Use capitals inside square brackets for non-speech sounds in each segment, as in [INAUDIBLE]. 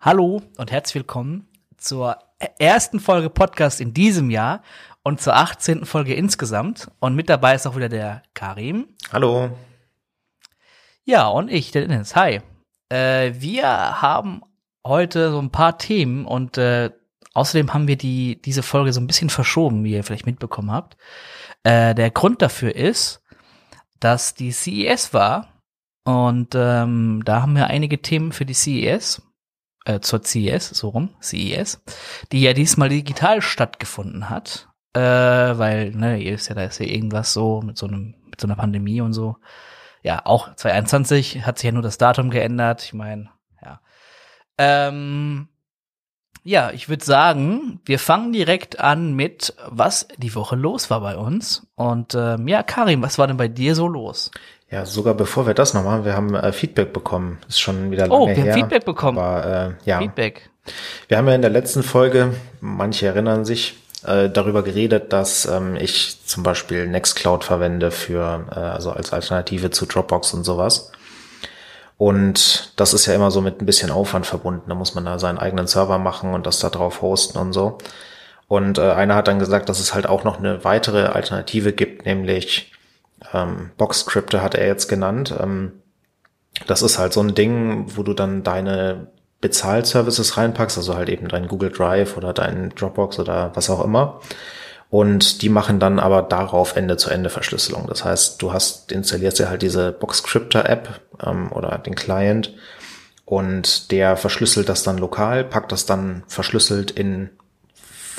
Hallo und herzlich willkommen zur ersten Folge Podcast in diesem Jahr und zur 18. Folge insgesamt. Und mit dabei ist auch wieder der Karim. Hallo. Ja, und ich, der Dennis. Hi. Äh, wir haben heute so ein paar Themen und äh, außerdem haben wir die, diese Folge so ein bisschen verschoben, wie ihr vielleicht mitbekommen habt. Äh, der Grund dafür ist, dass die CES war und ähm, da haben wir einige Themen für die CES äh, zur CES, so rum, CES, die ja diesmal digital stattgefunden hat, äh, weil, ne, ihr wisst ja, da ist ja irgendwas so mit so einem, mit so einer Pandemie und so. Ja, auch 2021 hat sich ja nur das Datum geändert. Ich meine, ja. Ähm, ja, ich würde sagen, wir fangen direkt an mit, was die Woche los war bei uns. Und ähm, ja, Karim, was war denn bei dir so los? Ja, sogar bevor wir das noch machen, wir haben äh, Feedback bekommen. Ist schon wieder lange oh, wir her. haben Feedback bekommen. Aber, äh, ja. Feedback. Wir haben ja in der letzten Folge, manche erinnern sich, äh, darüber geredet, dass ähm, ich zum Beispiel Nextcloud verwende für, äh, also als Alternative zu Dropbox und sowas. Und das ist ja immer so mit ein bisschen Aufwand verbunden. Da muss man da seinen eigenen Server machen und das da drauf hosten und so. Und äh, einer hat dann gesagt, dass es halt auch noch eine weitere Alternative gibt, nämlich ähm, Box-Scripte hat er jetzt genannt. Ähm, das ist halt so ein Ding, wo du dann deine Bezahlservices reinpackst, also halt eben dein Google Drive oder dein Dropbox oder was auch immer. Und die machen dann aber darauf Ende-zu-Ende-Verschlüsselung. Das heißt, du hast installierst ja halt diese Boxcryptor-App ähm, oder den Client und der verschlüsselt das dann lokal, packt das dann verschlüsselt in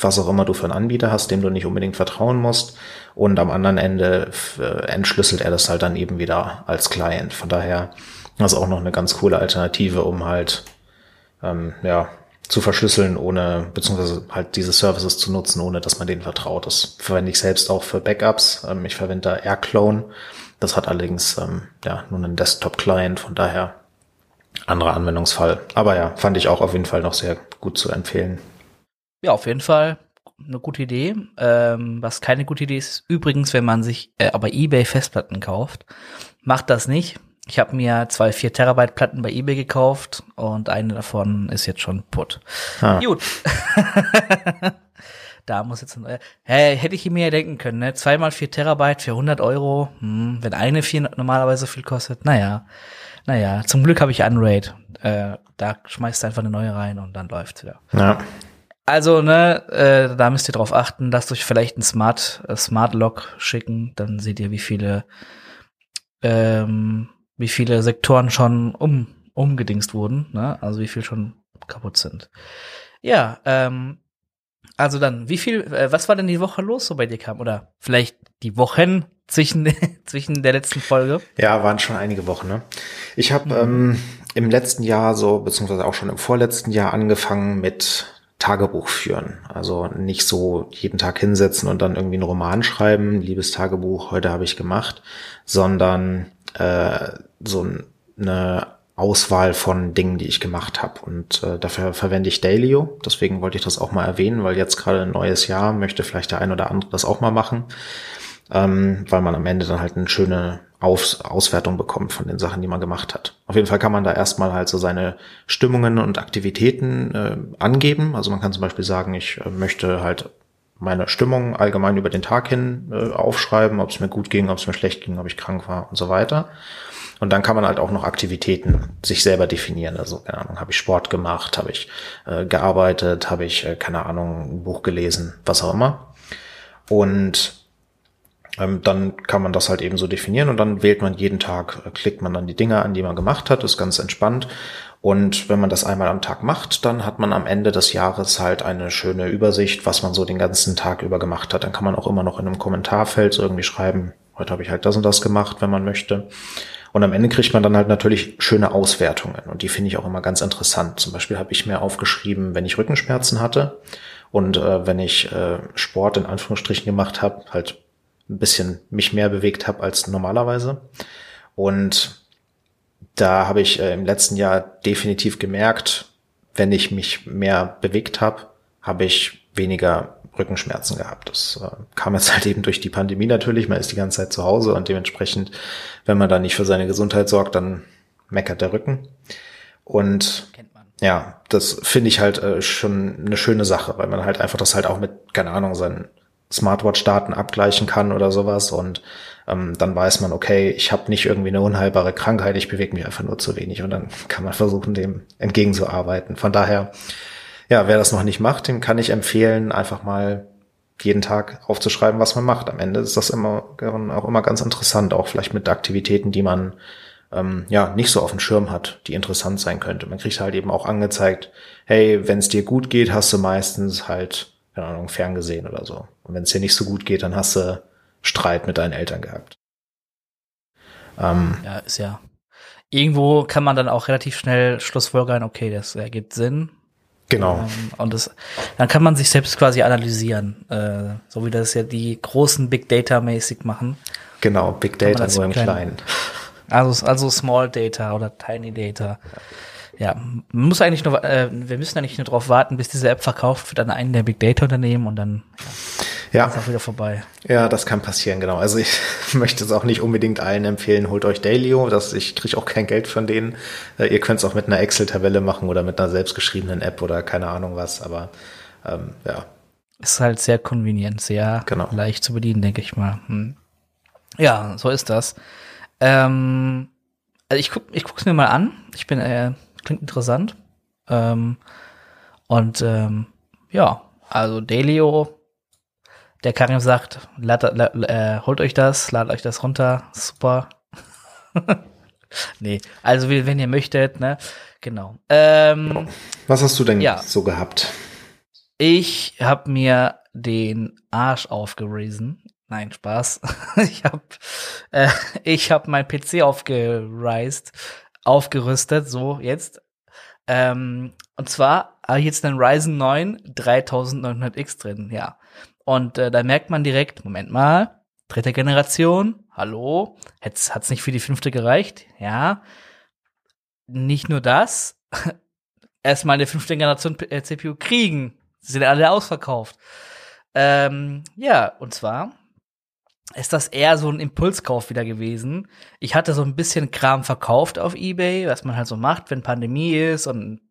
was auch immer du für einen Anbieter hast, dem du nicht unbedingt vertrauen musst. Und am anderen Ende äh, entschlüsselt er das halt dann eben wieder als Client. Von daher ist auch noch eine ganz coole Alternative, um halt ähm, ja zu verschlüsseln, ohne beziehungsweise halt diese Services zu nutzen, ohne dass man denen vertraut. Das verwende ich selbst auch für Backups. Ähm, ich verwende da AirClone. Das hat allerdings ähm, ja nur einen Desktop-Client, von daher anderer Anwendungsfall. Aber ja, fand ich auch auf jeden Fall noch sehr gut zu empfehlen. Ja, auf jeden Fall eine gute Idee. Ähm, was keine gute Idee ist, übrigens, wenn man sich äh, aber eBay Festplatten kauft, macht das nicht. Ich habe mir zwei 4 Terabyte Platten bei eBay gekauft und eine davon ist jetzt schon putt. Ah. Gut. [LAUGHS] da muss jetzt ein, äh, hey, hätte ich mir ja denken können, ne? Zweimal 4 Terabyte für 100 Euro, hm, wenn eine 4 normalerweise so viel kostet, naja. Naja, zum Glück habe ich Unraid. Äh, da schmeißt du einfach eine neue rein und dann läuft's wieder. Ja. Also, ne, äh, da müsst ihr drauf achten, lasst euch vielleicht ein Smart, äh, Smart Lock schicken, dann seht ihr, wie viele, ähm, wie viele Sektoren schon um, umgedingst wurden, ne? Also wie viel schon kaputt sind. Ja, ähm, also dann, wie viel, äh, was war denn die Woche los so bei dir kam? Oder vielleicht die Wochen [LAUGHS] zwischen, zwischen der letzten Folge? Ja, waren schon einige Wochen, ne? Ich habe mhm. ähm, im letzten Jahr so, beziehungsweise auch schon im vorletzten Jahr angefangen mit Tagebuch führen. Also nicht so jeden Tag hinsetzen und dann irgendwie einen Roman schreiben, liebes Tagebuch, heute habe ich gemacht, sondern äh, so eine Auswahl von Dingen, die ich gemacht habe. Und äh, dafür verwende ich Dailyo. Deswegen wollte ich das auch mal erwähnen, weil jetzt gerade ein neues Jahr möchte vielleicht der ein oder andere das auch mal machen, ähm, weil man am Ende dann halt eine schöne Aus Auswertung bekommt von den Sachen, die man gemacht hat. Auf jeden Fall kann man da erstmal halt so seine Stimmungen und Aktivitäten äh, angeben. Also man kann zum Beispiel sagen, ich äh, möchte halt meine Stimmung allgemein über den Tag hin äh, aufschreiben, ob es mir gut ging, ob es mir schlecht ging, ob ich krank war und so weiter. Und dann kann man halt auch noch Aktivitäten sich selber definieren. Also, keine Ahnung, habe ich Sport gemacht, habe ich äh, gearbeitet, habe ich, äh, keine Ahnung, ein Buch gelesen, was auch immer. Und dann kann man das halt eben so definieren und dann wählt man jeden Tag, äh, klickt man dann die Dinge an, die man gemacht hat, ist ganz entspannt. Und wenn man das einmal am Tag macht, dann hat man am Ende des Jahres halt eine schöne Übersicht, was man so den ganzen Tag über gemacht hat. Dann kann man auch immer noch in einem Kommentarfeld irgendwie schreiben, heute habe ich halt das und das gemacht, wenn man möchte. Und am Ende kriegt man dann halt natürlich schöne Auswertungen und die finde ich auch immer ganz interessant. Zum Beispiel habe ich mir aufgeschrieben, wenn ich Rückenschmerzen hatte und äh, wenn ich äh, Sport in Anführungsstrichen gemacht habe, halt ein bisschen mich mehr bewegt habe als normalerweise. Und da habe ich äh, im letzten Jahr definitiv gemerkt, wenn ich mich mehr bewegt habe, habe ich weniger Rückenschmerzen gehabt. Das äh, kam jetzt [LAUGHS] halt eben durch die Pandemie natürlich. Man ist die ganze Zeit zu Hause und dementsprechend, wenn man da nicht für seine Gesundheit sorgt, dann meckert der Rücken. Und ja, das finde ich halt äh, schon eine schöne Sache, weil man halt einfach das halt auch mit, keine Ahnung, seinen Smartwatch-Daten abgleichen kann oder sowas und ähm, dann weiß man, okay, ich habe nicht irgendwie eine unheilbare Krankheit, ich bewege mich einfach nur zu wenig und dann [LAUGHS] kann man versuchen, dem entgegenzuarbeiten. Von daher, ja, wer das noch nicht macht, dem kann ich empfehlen, einfach mal jeden Tag aufzuschreiben, was man macht. Am Ende ist das immer auch immer ganz interessant, auch vielleicht mit Aktivitäten, die man ähm, ja nicht so auf dem Schirm hat, die interessant sein könnte. Man kriegt halt eben auch angezeigt, hey, wenn es dir gut geht, hast du meistens halt keine Ahnung ferngesehen oder so. Und wenn es dir nicht so gut geht, dann hast du Streit mit deinen Eltern gehabt. Ähm, ja, ist ja. Irgendwo kann man dann auch relativ schnell Schlussfolgern, okay, das ergibt Sinn. Genau. Ähm, und das, dann kann man sich selbst quasi analysieren, äh, so wie das ja die großen Big Data mäßig machen. Genau, Big Data nur im Kleinen. Also, also Small Data oder Tiny Data. Ja, man muss eigentlich nur, äh, wir müssen eigentlich nur darauf warten, bis diese App verkauft wird an einen der Big Data Unternehmen und dann ja, ja. ist auch wieder vorbei. Ja, das kann passieren, genau. Also ich [LAUGHS] möchte es auch nicht unbedingt allen empfehlen, holt euch Dailyo, das, ich kriege auch kein Geld von denen. Äh, ihr könnt es auch mit einer Excel-Tabelle machen oder mit einer selbstgeschriebenen App oder keine Ahnung was, aber ähm, ja. Ist halt sehr konvenient, sehr genau. leicht zu bedienen, denke ich mal. Hm. Ja, so ist das. Ähm, also ich guck, ich guck's mir mal an. Ich bin äh, klingt interessant. Ähm, und ähm, ja, also Delio, der Karim sagt, lad, lad, äh, holt euch das, ladet euch das runter, super. [LAUGHS] nee, also wenn ihr möchtet, ne, genau. Ähm, Was hast du denn ja. so gehabt? Ich habe mir den Arsch aufgerissen. Nein, Spaß. [LAUGHS] ich habe äh, ich habe mein PC aufgereist aufgerüstet, so jetzt. Ähm, und zwar habe ich jetzt einen Ryzen 9 3900X drin, ja. Und äh, da merkt man direkt, Moment mal, dritte Generation, hallo, jetzt hat's nicht für die fünfte gereicht, ja. Nicht nur das, [LAUGHS] erstmal eine fünfte Generation äh, CPU kriegen. Sie sind alle ausverkauft. Ähm, ja, und zwar ist das eher so ein Impulskauf wieder gewesen. Ich hatte so ein bisschen Kram verkauft auf eBay, was man halt so macht, wenn Pandemie ist und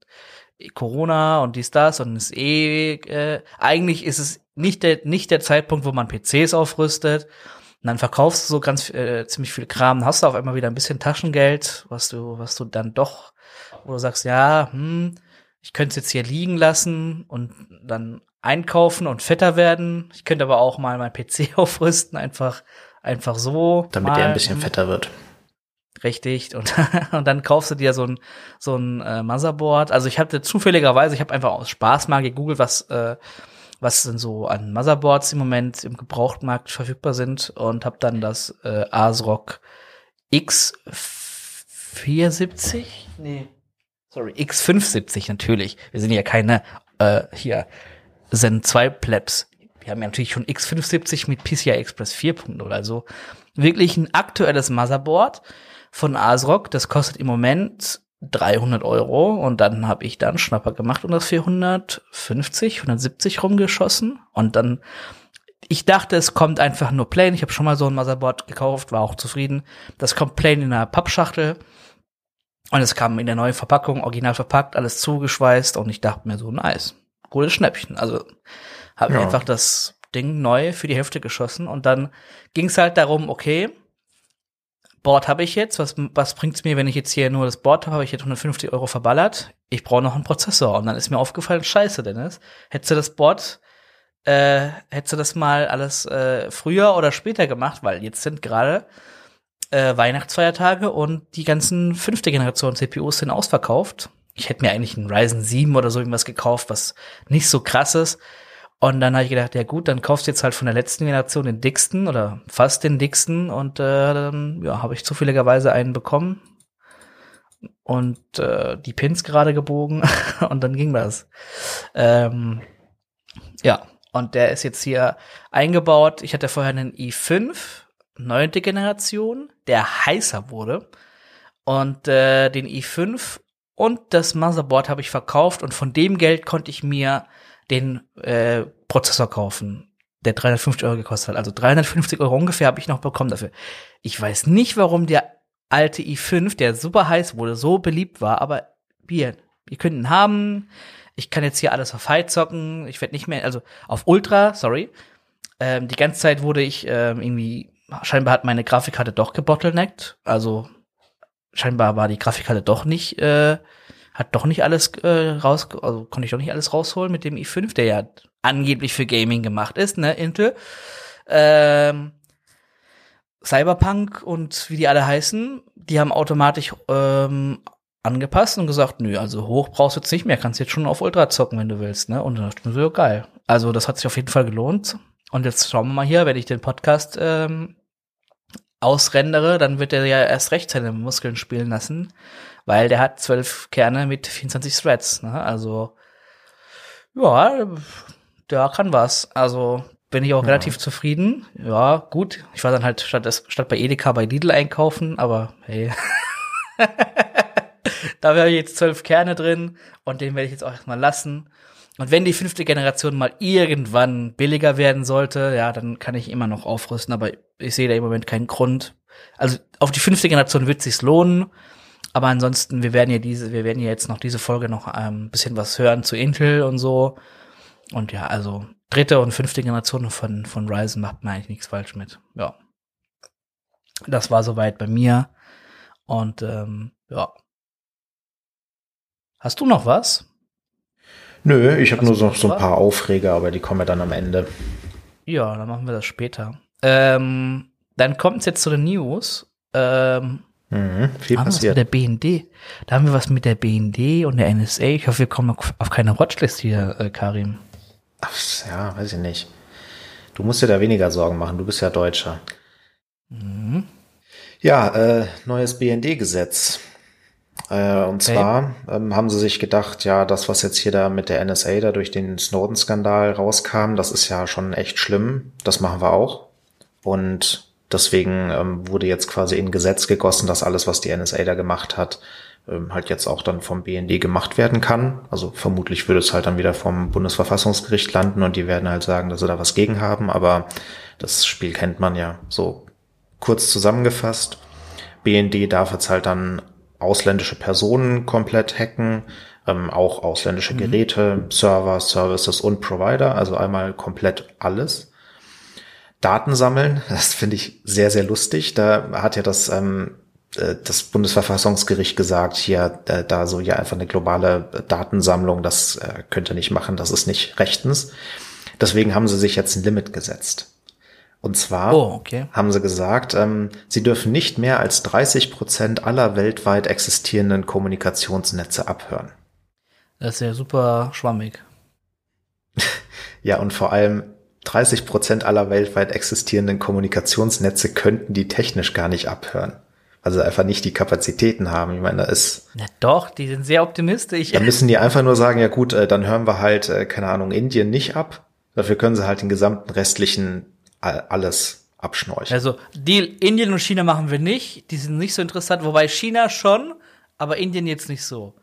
Corona und dies, das und ist eh, äh, eigentlich ist es nicht der, nicht der Zeitpunkt, wo man PCs aufrüstet. Und dann verkaufst du so ganz äh, ziemlich viel Kram, hast du auf einmal wieder ein bisschen Taschengeld, was du, was du dann doch, wo du sagst, ja, hm, ich könnte es jetzt hier liegen lassen und dann einkaufen und fetter werden. Ich könnte aber auch mal mein PC [LAUGHS] aufrüsten, einfach, einfach so. Damit mal. der ein bisschen fetter wird. Richtig. Und, [LAUGHS] und dann kaufst du dir so ein, so ein äh, Motherboard. Also ich hatte zufälligerweise, ich habe einfach aus Spaß mal gegoogelt, was, äh, was denn so an Motherboards im Moment im Gebrauchtmarkt verfügbar sind und habe dann das äh, ASRock X470? Nee. Sorry, X570 natürlich. Wir sind ja keine äh, hier Zen 2 Plebs. Wir haben ja natürlich schon X570 mit PCI Express 4.0, also wirklich ein aktuelles Motherboard von ASRock. Das kostet im Moment 300 Euro und dann habe ich dann Schnapper gemacht und das für 150, 170 rumgeschossen und dann ich dachte, es kommt einfach nur plain. Ich habe schon mal so ein Motherboard gekauft, war auch zufrieden. Das kommt plain in einer Pappschachtel und es kam in der neuen Verpackung, original verpackt, alles zugeschweißt und ich dachte mir so, nice gutes Schnäppchen. Also habe ja. einfach das Ding neu für die Hälfte geschossen und dann ging es halt darum, okay, Board habe ich jetzt, was, was bringt's mir, wenn ich jetzt hier nur das Board habe, habe ich jetzt 150 Euro verballert, ich brauche noch einen Prozessor. Und dann ist mir aufgefallen, scheiße, Dennis, hättest du das Board, äh, hättest du das mal alles äh, früher oder später gemacht, weil jetzt sind gerade äh, Weihnachtsfeiertage und die ganzen fünfte Generation CPUs sind ausverkauft. Ich hätte mir eigentlich einen Ryzen 7 oder so irgendwas gekauft, was nicht so krass ist. Und dann habe ich gedacht, ja gut, dann kaufst du jetzt halt von der letzten Generation den dicksten oder fast den dicksten und äh, dann ja, habe ich zufälligerweise einen bekommen und äh, die Pins gerade gebogen [LAUGHS] und dann ging das. Ähm, ja, und der ist jetzt hier eingebaut. Ich hatte vorher einen i5, neunte Generation, der heißer wurde. Und äh, den i5 und das Motherboard habe ich verkauft und von dem Geld konnte ich mir den äh, Prozessor kaufen, der 350 Euro gekostet hat. Also 350 Euro ungefähr habe ich noch bekommen dafür. Ich weiß nicht, warum der alte i5, der super heiß wurde, so beliebt war, aber wir, ihr könnt ihn haben. Ich kann jetzt hier alles auf High zocken. Ich werde nicht mehr, also auf Ultra, sorry. Ähm, die ganze Zeit wurde ich ähm, irgendwie, scheinbar hat meine Grafikkarte doch gebottleneckt. Also scheinbar war die Grafikkarte doch nicht, äh, hat doch nicht alles äh, raus, also konnte ich doch nicht alles rausholen mit dem i5, der ja angeblich für Gaming gemacht ist, ne, Intel. Ähm, Cyberpunk und wie die alle heißen, die haben automatisch ähm, angepasst und gesagt, nö, also hoch brauchst du jetzt nicht mehr, kannst jetzt schon auf Ultra zocken, wenn du willst, ne? Und dann dachte ich mir so, geil. Also das hat sich auf jeden Fall gelohnt. Und jetzt schauen wir mal hier, wenn ich den Podcast ähm, ausrendere, dann wird er ja erst recht seine Muskeln spielen lassen, weil der hat zwölf Kerne mit 24 Threads. Ne? Also ja, der kann was. Also bin ich auch ja. relativ zufrieden. Ja, gut. Ich war dann halt statt, statt bei Edeka bei Lidl einkaufen, aber hey. [LAUGHS] da wäre jetzt zwölf Kerne drin und den werde ich jetzt auch erstmal lassen. Und wenn die fünfte Generation mal irgendwann billiger werden sollte, ja, dann kann ich immer noch aufrüsten, aber ich sehe da im Moment keinen Grund. Also auf die fünfte Generation wird sich's lohnen, aber ansonsten, wir werden ja diese, wir werden ja jetzt noch diese Folge noch ein ähm, bisschen was hören zu Intel und so. Und ja, also dritte und fünfte Generation von, von Ryzen macht man eigentlich nichts falsch mit. Ja. Das war soweit bei mir. Und ähm, ja. Hast du noch was? Nö, ich habe nur so, so ein paar Aufreger, aber die kommen ja dann am Ende. Ja, dann machen wir das später. Ähm, dann kommt es jetzt zu den News. Ähm, mhm, viel haben passiert. Was mit der BND. Da haben wir was mit der BND und der NSA. Ich hoffe, wir kommen auf keine Watchlist hier, äh, Karim. Ach, ja, weiß ich nicht. Du musst dir da weniger Sorgen machen. Du bist ja Deutscher. Mhm. Ja, äh, neues BND-Gesetz. Äh, und okay. zwar ähm, haben sie sich gedacht, ja, das, was jetzt hier da mit der NSA da durch den Snowden-Skandal rauskam, das ist ja schon echt schlimm. Das machen wir auch. Und deswegen ähm, wurde jetzt quasi in Gesetz gegossen, dass alles, was die NSA da gemacht hat, ähm, halt jetzt auch dann vom BND gemacht werden kann. Also vermutlich würde es halt dann wieder vom Bundesverfassungsgericht landen und die werden halt sagen, dass sie da was gegen haben. Aber das Spiel kennt man ja so kurz zusammengefasst. BND darf jetzt halt dann ausländische Personen komplett hacken, ähm, auch ausländische mhm. Geräte, Server, Services und Provider, also einmal komplett alles. Daten sammeln, das finde ich sehr, sehr lustig. Da hat ja das, ähm, äh, das Bundesverfassungsgericht gesagt, hier, äh, da so ja einfach eine globale Datensammlung, das äh, könnt ihr nicht machen, das ist nicht rechtens. Deswegen haben sie sich jetzt ein Limit gesetzt. Und zwar oh, okay. haben sie gesagt, ähm, sie dürfen nicht mehr als 30 Prozent aller weltweit existierenden Kommunikationsnetze abhören. Das ist ja super schwammig. [LAUGHS] ja, und vor allem 30 Prozent aller weltweit existierenden Kommunikationsnetze könnten die technisch gar nicht abhören. Also einfach nicht die Kapazitäten haben. Ich meine, da ist. Na doch, die sind sehr optimistisch. Da müssen die einfach nur sagen, ja gut, äh, dann hören wir halt, äh, keine Ahnung, Indien nicht ab. Dafür können sie halt den gesamten restlichen alles abschnorcheln. Also Deal Indien und China machen wir nicht, die sind nicht so interessant, wobei China schon, aber Indien jetzt nicht so.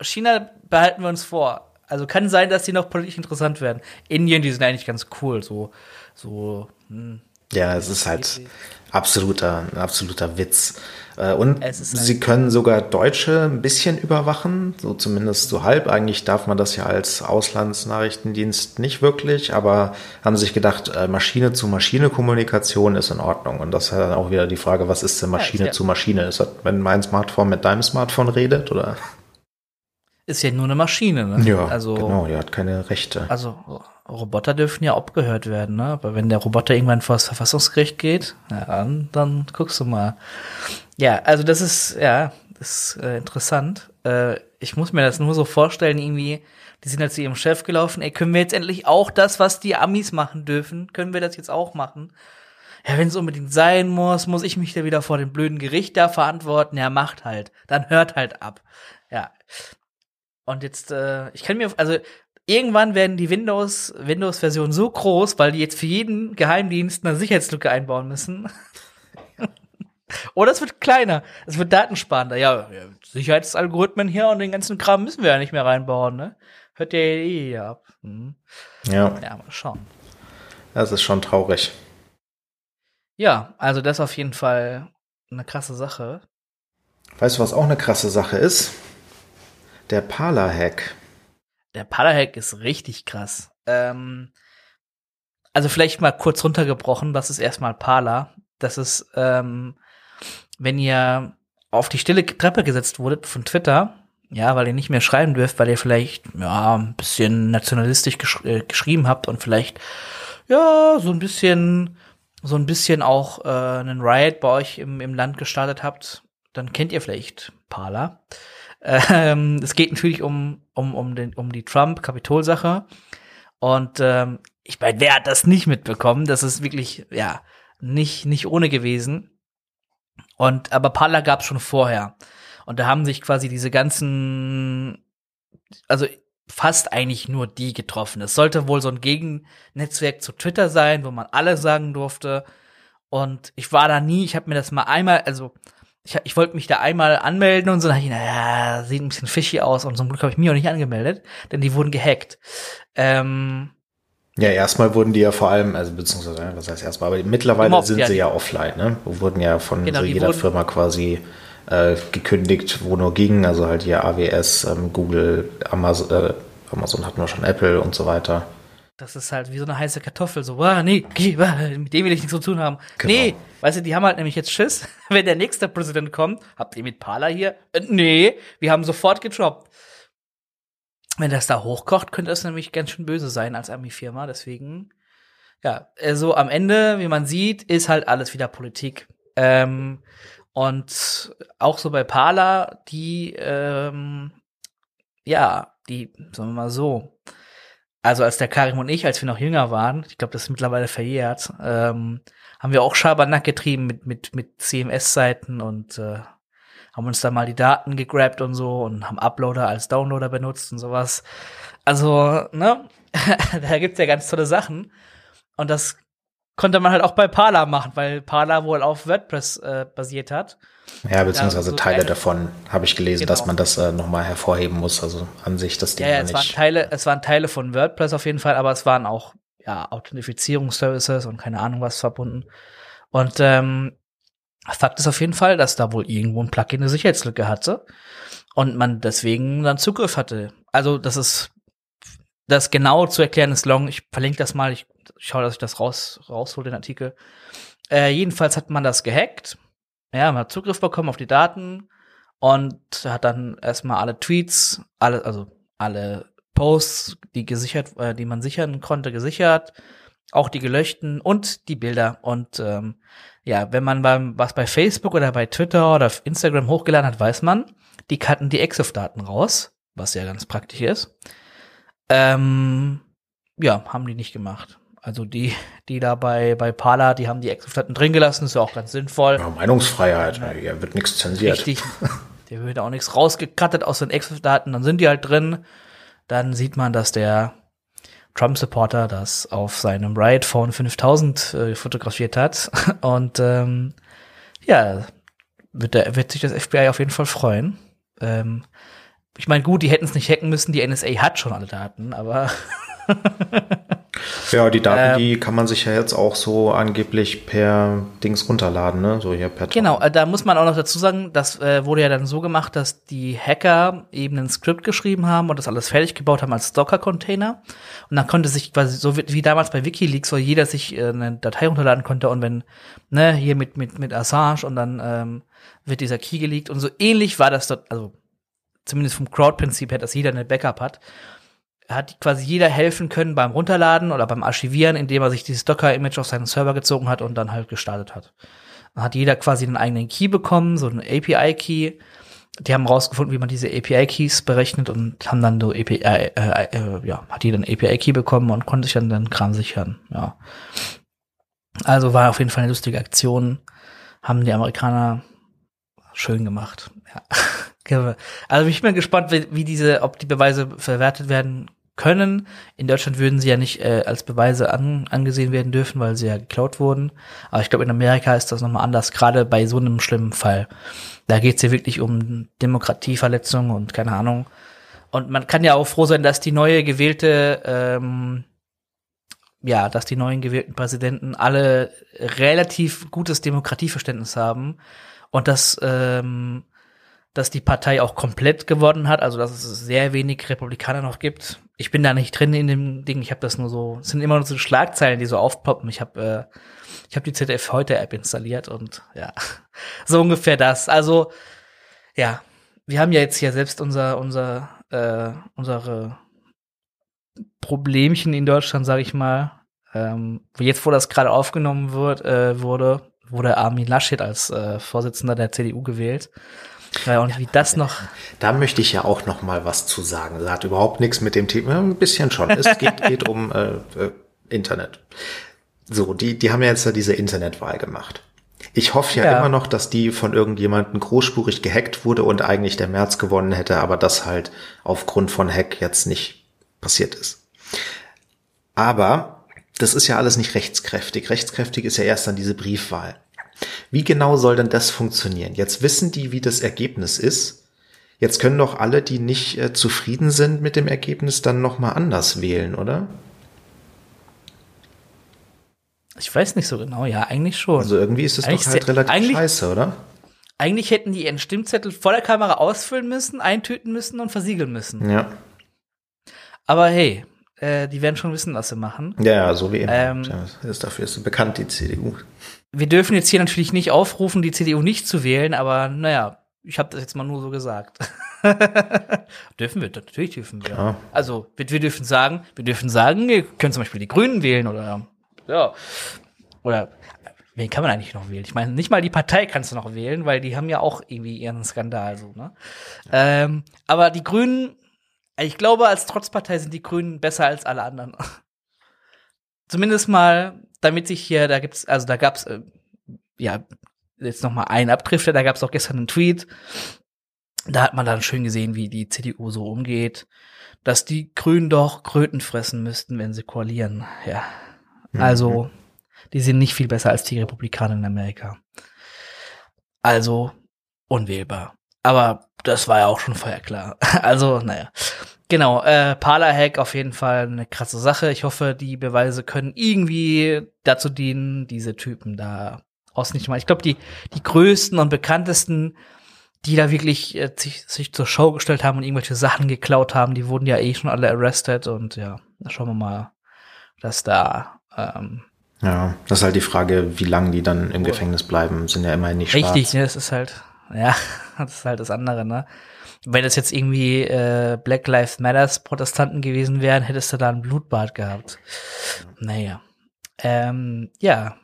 China behalten wir uns vor. Also kann sein, dass die noch politisch interessant werden. Indien, die sind eigentlich ganz cool, so so. Hm. Ja, es ist halt absoluter, absoluter Witz. Äh, und sie können sogar Deutsche ein bisschen überwachen, so zumindest so halb. Eigentlich darf man das ja als Auslandsnachrichtendienst nicht wirklich, aber haben sich gedacht, äh, Maschine zu Maschine Kommunikation ist in Ordnung. Und das ist dann auch wieder die Frage, was ist denn Maschine ja, zu Maschine? Ist das, wenn mein Smartphone mit deinem Smartphone redet, oder? Ist ja nur eine Maschine, ne? Ja, also, genau, die hat keine Rechte. Also Roboter dürfen ja abgehört werden, ne? Aber wenn der Roboter irgendwann vor das Verfassungsgericht geht, ja, dann, dann guckst du mal. Ja, also das ist, ja, das ist äh, interessant. Äh, ich muss mir das nur so vorstellen, irgendwie, die sind halt zu ihrem Chef gelaufen, ey, können wir jetzt endlich auch das, was die Amis machen dürfen, können wir das jetzt auch machen? Ja, wenn es unbedingt sein muss, muss ich mich da wieder vor dem blöden Gericht da verantworten. Ja, macht halt. Dann hört halt ab. Ja. Und jetzt, äh, ich kann mir, also irgendwann werden die Windows, Windows-Versionen so groß, weil die jetzt für jeden Geheimdienst eine Sicherheitslücke einbauen müssen. [LAUGHS] Oder es wird kleiner, es wird datensparender. Ja, Sicherheitsalgorithmen hier und den ganzen Kram müssen wir ja nicht mehr reinbauen, ne? Hört ja eh ab. Hm. Ja. Ja, mal schauen. Das ist schon traurig. Ja, also das ist auf jeden Fall eine krasse Sache. Weißt du, was auch eine krasse Sache ist? Der Parler-Hack. Der Parler-Hack ist richtig krass. Ähm, also vielleicht mal kurz runtergebrochen, was ist erstmal Parler? Das ist, ähm, wenn ihr auf die stille Treppe gesetzt wurdet von Twitter, ja, weil ihr nicht mehr schreiben dürft, weil ihr vielleicht, ja, ein bisschen nationalistisch gesch äh, geschrieben habt und vielleicht, ja, so ein bisschen, so ein bisschen auch äh, einen Riot bei euch im, im Land gestartet habt, dann kennt ihr vielleicht Parler. Ähm, es geht natürlich um, um, um, den, um die Trump-Kapitol-Sache. Und ähm, ich meine, wer hat das nicht mitbekommen? Das ist wirklich, ja, nicht, nicht ohne gewesen. Und aber Parler gab es schon vorher. Und da haben sich quasi diese ganzen, also fast eigentlich nur die getroffen. Es sollte wohl so ein Gegennetzwerk zu Twitter sein, wo man alle sagen durfte. Und ich war da nie, ich habe mir das mal einmal, also ich, ich wollte mich da einmal anmelden und so, dann dachte ich, naja, sieht ein bisschen fishy aus und zum Glück habe ich mich auch nicht angemeldet, denn die wurden gehackt. Ähm, ja, erstmal wurden die ja vor allem, also beziehungsweise, was heißt erstmal, aber mittlerweile Mobs, sind ja, sie ja offline, ne? Wurden ja von genau, so jeder Firma quasi äh, gekündigt, wo nur ging, also halt hier AWS, ähm, Google, Amazon, äh, Amazon hatten wir schon, Apple und so weiter. Das ist halt wie so eine heiße Kartoffel, so, ah, nee, mit dem will ich nichts zu tun haben. Genau. Nee, weißt du, die haben halt nämlich jetzt Schiss, [LAUGHS] wenn der nächste Präsident kommt, habt ihr mit Parler hier? Äh, nee, wir haben sofort getroppt. Wenn das da hochkocht, könnte es nämlich ganz schön böse sein als Army-Firma. Deswegen, ja, also am Ende, wie man sieht, ist halt alles wieder Politik. Ähm, und auch so bei Pala, die, ähm, ja, die, sagen wir mal so, also als der Karim und ich, als wir noch jünger waren, ich glaube, das ist mittlerweile verjährt, ähm, haben wir auch Schabernack getrieben mit, mit, mit CMS-Seiten und äh, haben uns da mal die Daten gegrabt und so und haben Uploader als Downloader benutzt und sowas. Also, ne, [LAUGHS] da gibt's ja ganz tolle Sachen. Und das konnte man halt auch bei Parler machen, weil Parler wohl auf WordPress äh, basiert hat. Ja, beziehungsweise so Teile davon habe ich gelesen, genau. dass man das äh, nochmal hervorheben muss. Also an sich das Ding ja, ja, es Waren Teile, es waren Teile von WordPress auf jeden Fall, aber es waren auch ja Authentifizierungsservices und keine Ahnung was verbunden. Und ähm, Fakt ist auf jeden Fall, dass da wohl irgendwo ein Plugin eine Sicherheitslücke hatte und man deswegen dann Zugriff hatte. Also das ist das genau zu erklären ist long. Ich verlinke das mal. Ich schaue, dass ich das raus raushole den Artikel. Äh, jedenfalls hat man das gehackt. Ja, man hat Zugriff bekommen auf die Daten und hat dann erstmal alle Tweets, alle also alle Posts, die gesichert, äh, die man sichern konnte, gesichert, auch die gelöschten und die Bilder und ähm, ja, wenn man beim, was bei Facebook oder bei Twitter oder Instagram hochgeladen hat, weiß man, die cutten die EXIF-Daten raus, was ja ganz praktisch ist. Ähm, ja, haben die nicht gemacht. Also die, die da bei, bei Pala, die haben die EXIF-Daten drin gelassen, ist ja auch ganz sinnvoll. Ja, Meinungsfreiheit, ja, ja wird nichts zensiert. Richtig. [LAUGHS] Der wird auch nichts rausgekattet aus den EXIF-Daten, dann sind die halt drin. Dann sieht man, dass der Trump-Supporter das auf seinem Riot Phone 5000 äh, fotografiert hat. [LAUGHS] Und ähm, ja, wird, der, wird sich das FBI auf jeden Fall freuen. Ähm, ich meine, gut, die hätten es nicht hacken müssen, die NSA hat schon alle Daten, aber [LAUGHS] Ja, die Daten, äh, die kann man sich ja jetzt auch so angeblich per Dings runterladen, ne? So hier per Genau, äh, da muss man auch noch dazu sagen, das äh, wurde ja dann so gemacht, dass die Hacker eben ein Skript geschrieben haben und das alles fertig gebaut haben als Docker-Container. Und dann konnte sich quasi so wie, wie damals bei WikiLeaks, wo jeder sich äh, eine Datei runterladen konnte und wenn, ne, hier mit, mit, mit Assange und dann ähm, wird dieser Key geleakt und so ähnlich war das dort, also zumindest vom Crowd-Prinzip her, dass jeder eine Backup hat hat quasi jeder helfen können beim Runterladen oder beim Archivieren, indem er sich dieses Docker-Image auf seinen Server gezogen hat und dann halt gestartet hat. Dann hat jeder quasi einen eigenen Key bekommen, so einen API-Key. Die haben rausgefunden, wie man diese API-Keys berechnet und haben dann so API, äh, äh, äh, ja, hat jeder einen API-Key bekommen und konnte sich dann den Kram sichern, ja. Also war auf jeden Fall eine lustige Aktion. Haben die Amerikaner schön gemacht. Ja. [LAUGHS] Also ich bin gespannt, wie, wie diese, ob die Beweise verwertet werden können. In Deutschland würden sie ja nicht äh, als Beweise an, angesehen werden dürfen, weil sie ja geklaut wurden. Aber ich glaube, in Amerika ist das nochmal anders, gerade bei so einem schlimmen Fall. Da geht es ja wirklich um Demokratieverletzung und keine Ahnung. Und man kann ja auch froh sein, dass die neue gewählte, ähm, ja, dass die neuen gewählten Präsidenten alle relativ gutes Demokratieverständnis haben und dass ähm, dass die Partei auch komplett gewonnen hat, also dass es sehr wenig Republikaner noch gibt. Ich bin da nicht drin in dem Ding, ich habe das nur so, es sind immer nur so Schlagzeilen, die so aufpoppen. Ich habe äh, ich habe die ZDF heute App installiert und ja, [LAUGHS] so ungefähr das. Also ja, wir haben ja jetzt hier selbst unser unser äh, unsere Problemchen in Deutschland, sage ich mal. Ähm, jetzt, wo das gerade aufgenommen wird, äh, wurde, wurde Armin Laschet als äh, Vorsitzender der CDU gewählt. Ja, und wie das noch. Da möchte ich ja auch noch mal was zu sagen. Das hat überhaupt nichts mit dem Thema, ein bisschen schon. Es geht, [LAUGHS] geht um äh, äh, Internet. So, die, die haben ja jetzt ja diese Internetwahl gemacht. Ich hoffe ja, ja, immer noch, dass die von irgendjemandem großspurig gehackt wurde und eigentlich der März gewonnen hätte, aber das halt aufgrund von Hack jetzt nicht passiert ist. Aber das ist ja alles nicht rechtskräftig. Rechtskräftig ist ja erst dann diese Briefwahl. Wie genau soll denn das funktionieren? Jetzt wissen die, wie das Ergebnis ist. Jetzt können doch alle, die nicht äh, zufrieden sind mit dem Ergebnis, dann nochmal anders wählen, oder? Ich weiß nicht so genau, ja, eigentlich schon. Also irgendwie ist es doch halt relativ scheiße, oder? Eigentlich hätten die ihren Stimmzettel vor der Kamera ausfüllen müssen, eintüten müssen und versiegeln müssen. Ja. Aber hey, äh, die werden schon wissen, was sie machen. Ja, ja so wie immer. Ähm, ist dafür ist bekannt, die CDU. Wir dürfen jetzt hier natürlich nicht aufrufen, die CDU nicht zu wählen, aber naja, ich habe das jetzt mal nur so gesagt. [LAUGHS] dürfen wir, natürlich dürfen wir. Ja. Also, wir, wir dürfen sagen, wir dürfen sagen, wir können zum Beispiel die Grünen wählen oder ja. Oder wen kann man eigentlich noch wählen? Ich meine, nicht mal die Partei kannst du noch wählen, weil die haben ja auch irgendwie ihren Skandal so, ne? Ähm, aber die Grünen, ich glaube, als Trotzpartei sind die Grünen besser als alle anderen. [LAUGHS] Zumindest mal, damit sich hier, da gibt's, also da gab's, äh, ja, jetzt noch mal einen Abdrifter, da gab's auch gestern einen Tweet, da hat man dann schön gesehen, wie die CDU so umgeht, dass die Grünen doch Kröten fressen müssten, wenn sie koalieren, ja. Mhm. Also, die sind nicht viel besser als die Republikaner in Amerika. Also, unwählbar. Aber das war ja auch schon vorher klar. [LAUGHS] Also, naja. Genau, äh, Parler-Hack auf jeden Fall eine krasse Sache. Ich hoffe, die Beweise können irgendwie dazu dienen, diese Typen da ausnichten. Ich glaube, die, die größten und bekanntesten, die da wirklich äh, sich, sich zur Show gestellt haben und irgendwelche Sachen geklaut haben, die wurden ja eh schon alle arrested und ja, schauen wir mal, dass da ähm, ja, das ist halt die Frage, wie lange die dann im Gefängnis bleiben, sind ja immerhin nicht schwarz. Richtig, ne, das ist halt, ja, [LAUGHS] das ist halt das andere, ne? Wenn das jetzt irgendwie äh, Black Lives Matters Protestanten gewesen wären, hättest du da ein Blutbad gehabt. Naja. Ähm, ja.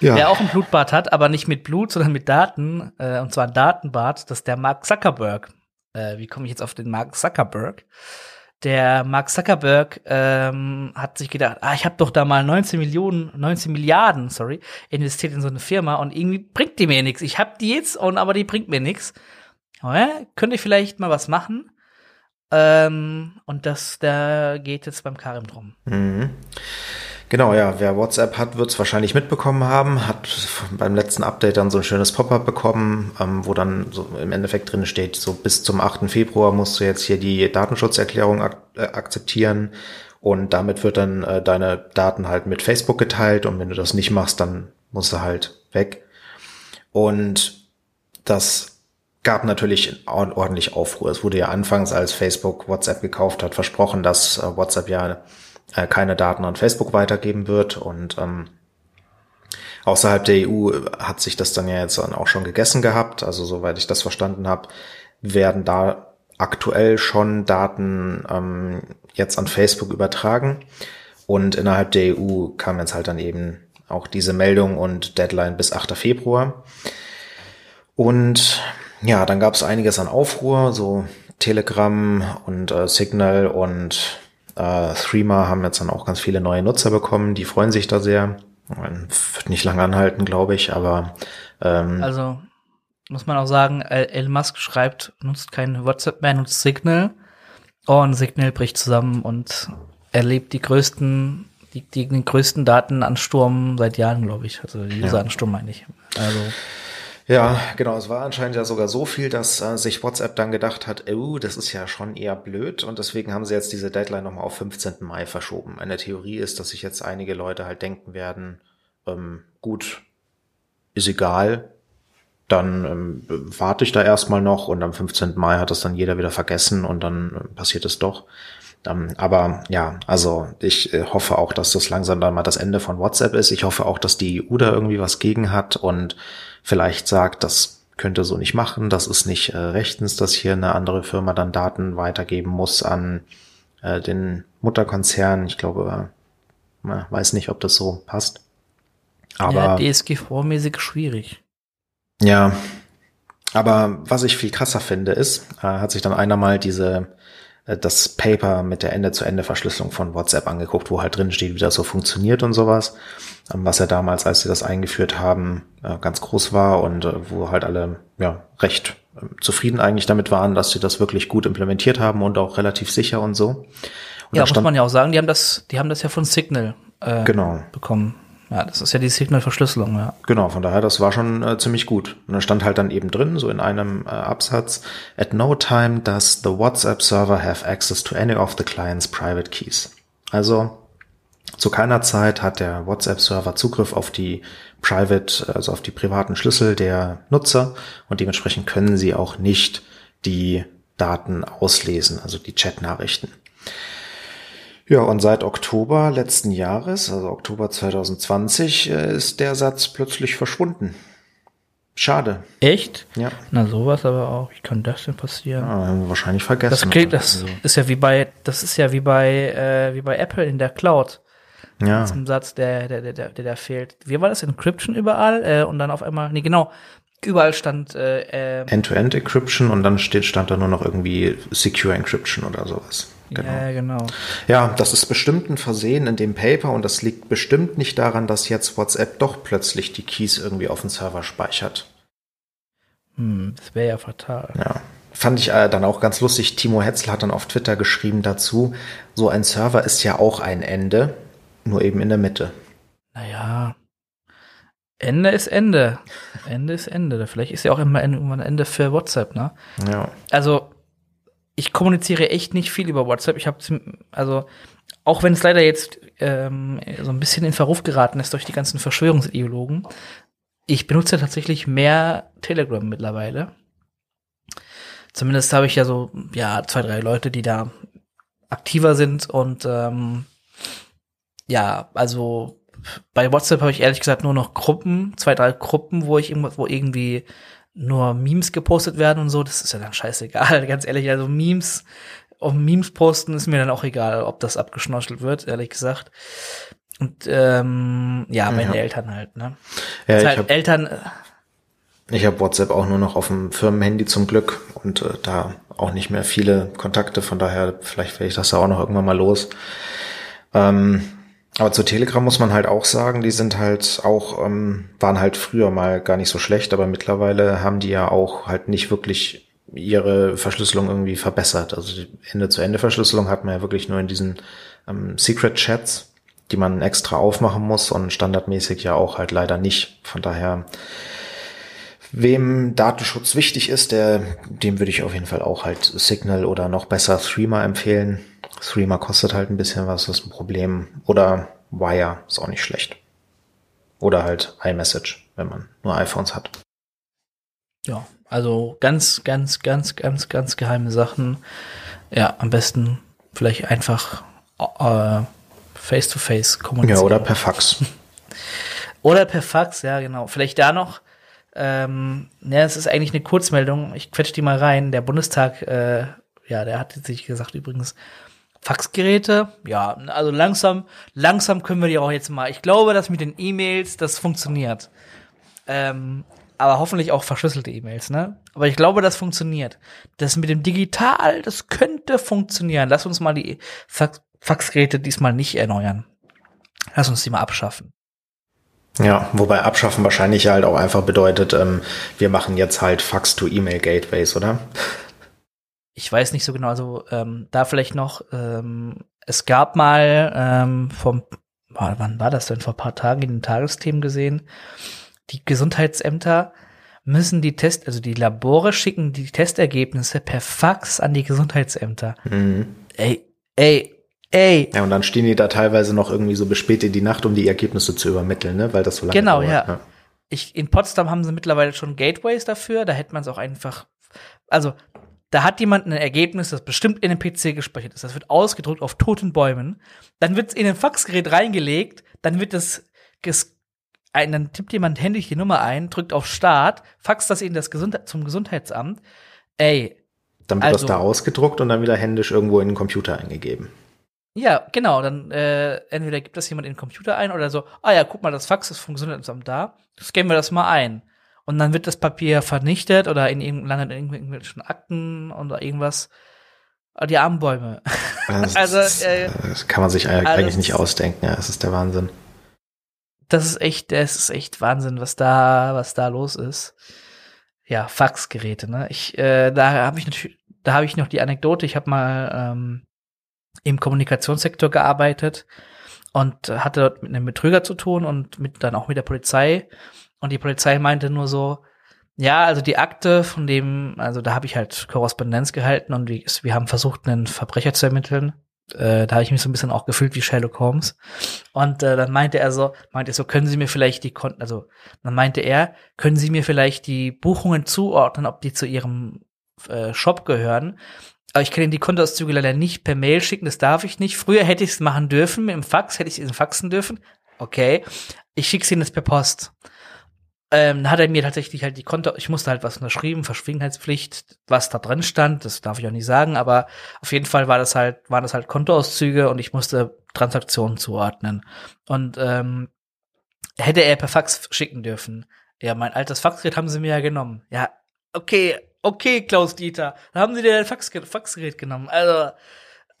ja. Wer auch ein Blutbad hat, aber nicht mit Blut, sondern mit Daten, äh, und zwar ein Datenbad, das ist der Mark Zuckerberg. Äh, wie komme ich jetzt auf den Mark Zuckerberg? der Mark Zuckerberg ähm, hat sich gedacht, ah, ich habe doch da mal 19 Millionen, 19 Milliarden, sorry, investiert in so eine Firma und irgendwie bringt die mir nichts. Ich habe die jetzt und aber die bringt mir nichts. Ja, könnte ich vielleicht mal was machen? Ähm, und das, da geht jetzt beim Karim drum. Mhm. Genau, ja, wer WhatsApp hat, wird es wahrscheinlich mitbekommen haben, hat beim letzten Update dann so ein schönes Pop-up bekommen, ähm, wo dann so im Endeffekt drin steht, so bis zum 8. Februar musst du jetzt hier die Datenschutzerklärung ak äh, akzeptieren und damit wird dann äh, deine Daten halt mit Facebook geteilt und wenn du das nicht machst, dann musst du halt weg. Und das gab natürlich ordentlich Aufruhr. Es wurde ja anfangs, als Facebook WhatsApp gekauft hat, versprochen, dass äh, WhatsApp ja äh, keine Daten an Facebook weitergeben wird und ähm, außerhalb der EU hat sich das dann ja jetzt auch schon gegessen gehabt. Also soweit ich das verstanden habe, werden da aktuell schon Daten ähm, jetzt an Facebook übertragen und innerhalb der EU kam jetzt halt dann eben auch diese Meldung und Deadline bis 8. Februar. Und ja, dann gab es einiges an Aufruhr, so Telegram und äh, Signal und äh, Threema haben jetzt dann auch ganz viele neue Nutzer bekommen, die freuen sich da sehr. Wird nicht lange anhalten, glaube ich, aber ähm, also muss man auch sagen, Elon Musk schreibt, nutzt kein WhatsApp mehr, nutzt Signal und Signal bricht zusammen und erlebt die größten, die, die, den größten Datenansturm seit Jahren, glaube ich. Also Useransturm ja. meine ich. Also ja, genau. Es war anscheinend ja sogar so viel, dass äh, sich WhatsApp dann gedacht hat, oh, das ist ja schon eher blöd und deswegen haben sie jetzt diese Deadline nochmal auf 15. Mai verschoben. Eine Theorie ist, dass sich jetzt einige Leute halt denken werden, ähm, gut, ist egal, dann ähm, warte ich da erstmal noch und am 15. Mai hat das dann jeder wieder vergessen und dann äh, passiert es doch. Ähm, aber ja, also ich äh, hoffe auch, dass das langsam dann mal das Ende von WhatsApp ist. Ich hoffe auch, dass die EU da irgendwie was gegen hat und vielleicht sagt, das könnte so nicht machen, das ist nicht äh, rechtens, dass hier eine andere Firma dann Daten weitergeben muss an äh, den Mutterkonzern. Ich glaube, äh, man weiß nicht, ob das so passt. Aber ja, DSGV-mäßig schwierig. Ja, aber was ich viel krasser finde, ist, äh, hat sich dann einer mal diese äh, das Paper mit der Ende-zu-Ende-Verschlüsselung von WhatsApp angeguckt, wo halt drin steht, wie das so funktioniert und sowas, ähm, was ja damals, als sie das eingeführt haben, äh, ganz groß war und äh, wo halt alle ja recht ähm, zufrieden eigentlich damit waren, dass sie das wirklich gut implementiert haben und auch relativ sicher und so. Und ja, muss man ja auch sagen, die haben das, die haben das ja von Signal genau. bekommen. Ja, das ist ja die Signal-Verschlüsselung, ja. Genau, von daher, das war schon äh, ziemlich gut. Und da stand halt dann eben drin, so in einem äh, Absatz, at no time does the WhatsApp server have access to any of the client's private keys. Also, zu keiner Zeit hat der WhatsApp-Server Zugriff auf die private, also auf die privaten Schlüssel der Nutzer und dementsprechend können sie auch nicht die Daten auslesen, also die Chat-Nachrichten. Ja, und seit Oktober letzten Jahres, also Oktober 2020, äh, ist der Satz plötzlich verschwunden. Schade. Echt? Ja. Na, sowas aber auch. Wie kann das denn passieren? Ja, haben wir wahrscheinlich vergessen. Das, klingt, das also. ist ja wie bei, das ist ja wie bei, äh, wie bei Apple in der Cloud. Ja. Zum Satz, der, der, der, der, der fehlt. Wie war das? Encryption überall? Äh, und dann auf einmal, nee, genau. Überall stand äh, äh End-to-End Encryption und dann steht, stand da nur noch irgendwie Secure Encryption oder sowas. Genau. Ja, genau. Ja, das ist bestimmt ein Versehen in dem Paper und das liegt bestimmt nicht daran, dass jetzt WhatsApp doch plötzlich die Keys irgendwie auf dem Server speichert. Hm, das wäre ja fatal. Ja. Fand ich äh, dann auch ganz lustig. Timo Hetzel hat dann auf Twitter geschrieben dazu, so ein Server ist ja auch ein Ende, nur eben in der Mitte. Naja, Ende ist Ende. Ende ist Ende. Vielleicht ist ja auch immer irgendwann Ende für WhatsApp, ne? Ja. Also, ich kommuniziere echt nicht viel über WhatsApp. Ich habe also auch wenn es leider jetzt ähm, so ein bisschen in Verruf geraten ist durch die ganzen Verschwörungsideologen, ich benutze tatsächlich mehr Telegram mittlerweile. Zumindest habe ich ja so ja zwei drei Leute, die da aktiver sind und ähm, ja also bei WhatsApp habe ich ehrlich gesagt nur noch Gruppen, zwei drei Gruppen, wo ich wo irgendwie nur Memes gepostet werden und so, das ist ja dann scheißegal, [LAUGHS] ganz ehrlich. Also Memes, auf Memes posten ist mir dann auch egal, ob das abgeschnorchelt wird, ehrlich gesagt. Und ähm, ja, meine ja. Eltern halt, ne? Ja, ich halt hab, Eltern. Ich habe WhatsApp auch nur noch auf dem Firmenhandy zum Glück und äh, da auch nicht mehr viele Kontakte, von daher vielleicht werde ich das da auch noch irgendwann mal los. Ähm, aber zu Telegram muss man halt auch sagen, die sind halt auch, ähm, waren halt früher mal gar nicht so schlecht, aber mittlerweile haben die ja auch halt nicht wirklich ihre Verschlüsselung irgendwie verbessert. Also die Ende-zu-Ende-Verschlüsselung hat man ja wirklich nur in diesen ähm, Secret-Chats, die man extra aufmachen muss und standardmäßig ja auch halt leider nicht. Von daher, wem Datenschutz wichtig ist, der, dem würde ich auf jeden Fall auch halt Signal oder noch besser Threema empfehlen. Threema kostet halt ein bisschen was, das ist ein Problem. Oder Wire ist auch nicht schlecht. Oder halt iMessage, wenn man nur iPhones hat. Ja, also ganz, ganz, ganz, ganz, ganz geheime Sachen. Ja, am besten vielleicht einfach äh, face-to-face kommunizieren. Ja, oder per Fax. [LAUGHS] oder per Fax, ja, genau. Vielleicht da noch. Ähm, ja, es ist eigentlich eine Kurzmeldung. Ich quetsche die mal rein. Der Bundestag, äh, ja, der hat sich gesagt übrigens, Faxgeräte, ja, also langsam, langsam können wir die auch jetzt mal. Ich glaube, dass mit den E-Mails das funktioniert. Ähm, aber hoffentlich auch verschlüsselte E-Mails, ne? Aber ich glaube, das funktioniert. Das mit dem Digital, das könnte funktionieren. Lass uns mal die Fax Faxgeräte diesmal nicht erneuern. Lass uns die mal abschaffen. Ja, wobei abschaffen wahrscheinlich halt auch einfach bedeutet, ähm, wir machen jetzt halt Fax-to-E-Mail-Gateways, oder? Ich weiß nicht so genau, also ähm, da vielleicht noch, ähm, es gab mal ähm, vom, wann war das denn, vor paar Tagen in den Tagesthemen gesehen, die Gesundheitsämter müssen die Test, also die Labore schicken die Testergebnisse per Fax an die Gesundheitsämter. Mhm. Ey, ey, ey. Ja, und dann stehen die da teilweise noch irgendwie so bis spät in die Nacht, um die Ergebnisse zu übermitteln, ne? weil das so lange genau, dauert. Genau, ja. ja. ich, in Potsdam haben sie mittlerweile schon Gateways dafür, da hätte man es auch einfach, also da hat jemand ein Ergebnis, das bestimmt in den PC gespeichert ist. Das wird ausgedruckt auf toten Bäumen. Dann wird es in ein Faxgerät reingelegt, dann wird das ein, dann tippt jemand händisch die Nummer ein, drückt auf Start, faxt das in das Gesundheit zum Gesundheitsamt. Ey. Dann wird also, das da ausgedruckt und dann wieder händisch irgendwo in den Computer eingegeben. Ja, genau. Dann äh, entweder gibt das jemand in den Computer ein oder so, ah ja, guck mal, das Fax ist vom Gesundheitsamt da. Scannen wir das mal ein. Und dann wird das Papier vernichtet oder in landet in irgendwelchen Akten oder irgendwas. Ah, die Armbäume. Das, [LAUGHS] also, äh, das kann man sich eigentlich also, nicht ausdenken, ja, das ist der Wahnsinn das ist echt, das ist echt Wahnsinn, was da, was da los ist. Ja, Faxgeräte, ne? Ich, äh, da habe ich natürlich, da habe ich noch die Anekdote. Ich habe mal ähm, im Kommunikationssektor gearbeitet und hatte dort mit einem Betrüger zu tun und mit dann auch mit der Polizei. Und die Polizei meinte nur so, ja, also die Akte von dem, also da habe ich halt Korrespondenz gehalten und wir, wir haben versucht, einen Verbrecher zu ermitteln äh, da habe ich mich so ein bisschen auch gefühlt wie Sherlock Holmes. Und äh, dann meinte er so, meinte er so, können Sie mir vielleicht die Konten, also dann meinte er, können Sie mir vielleicht die Buchungen zuordnen, ob die zu Ihrem äh, Shop gehören. Aber ich kann Ihnen die Kontoauszüge leider nicht per Mail schicken, das darf ich nicht. Früher hätte ich es machen dürfen, dem Fax hätte ich es faxen dürfen. Okay, ich schicke Ihnen das per Post ähm, hat er mir tatsächlich halt die Konto, ich musste halt was unterschrieben, Verschwiegenheitspflicht, was da drin stand, das darf ich auch nicht sagen, aber auf jeden Fall war das halt, waren das halt Kontoauszüge und ich musste Transaktionen zuordnen. Und ähm, hätte er per Fax schicken dürfen. Ja, mein altes Faxgerät haben sie mir ja genommen. Ja, okay, okay, Klaus Dieter, da haben sie dir dein Faxgerät, Faxgerät genommen. Also,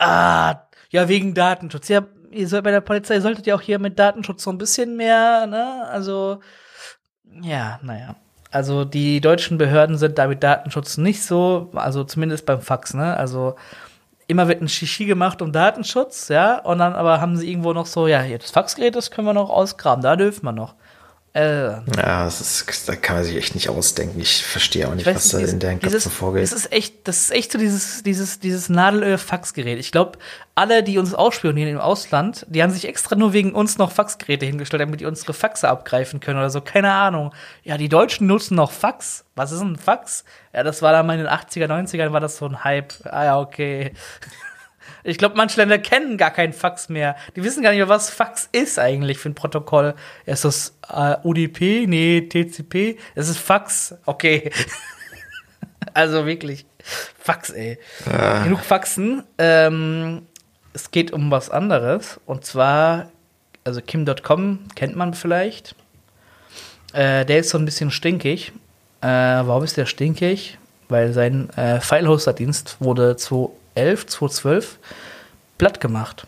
ah, ja, wegen Datenschutz. Ja, ihr sollt bei der Polizei solltet ja auch hier mit Datenschutz so ein bisschen mehr, ne? Also, ja, naja. Also die deutschen Behörden sind da mit Datenschutz nicht so, also zumindest beim Fax, ne? Also immer wird ein Shishi gemacht um Datenschutz, ja, und dann aber haben sie irgendwo noch so, ja, hier das Faxgerät, das können wir noch ausgraben, da dürfen wir noch. Äh, ja, das ist, da kann man sich echt nicht ausdenken. Ich verstehe auch nicht, was da in deren Köpfen vorgeht. Das ist echt, das ist echt so dieses, dieses, dieses Nadelöhr-Faxgerät. Ich glaube, alle, die uns ausspionieren im Ausland, die haben sich extra nur wegen uns noch Faxgeräte hingestellt, damit die unsere Faxe abgreifen können oder so. Keine Ahnung. Ja, die Deutschen nutzen noch Fax. Was ist ein Fax? Ja, das war dann mal in den 80er, 90ern war das so ein Hype. Ah ja, okay. Ich glaube, manche Länder kennen gar keinen Fax mehr. Die wissen gar nicht mehr, was Fax ist eigentlich für ein Protokoll. Ist das äh, UDP? Nee, TCP? Es ist Fax. Okay. [LAUGHS] also wirklich. Fax, ey. Ah. Genug Faxen. Ähm, es geht um was anderes. Und zwar, also Kim.com kennt man vielleicht. Äh, der ist so ein bisschen stinkig. Äh, warum ist der stinkig? Weil sein äh, File-Hoster-Dienst wurde 2011, 2012 platt gemacht.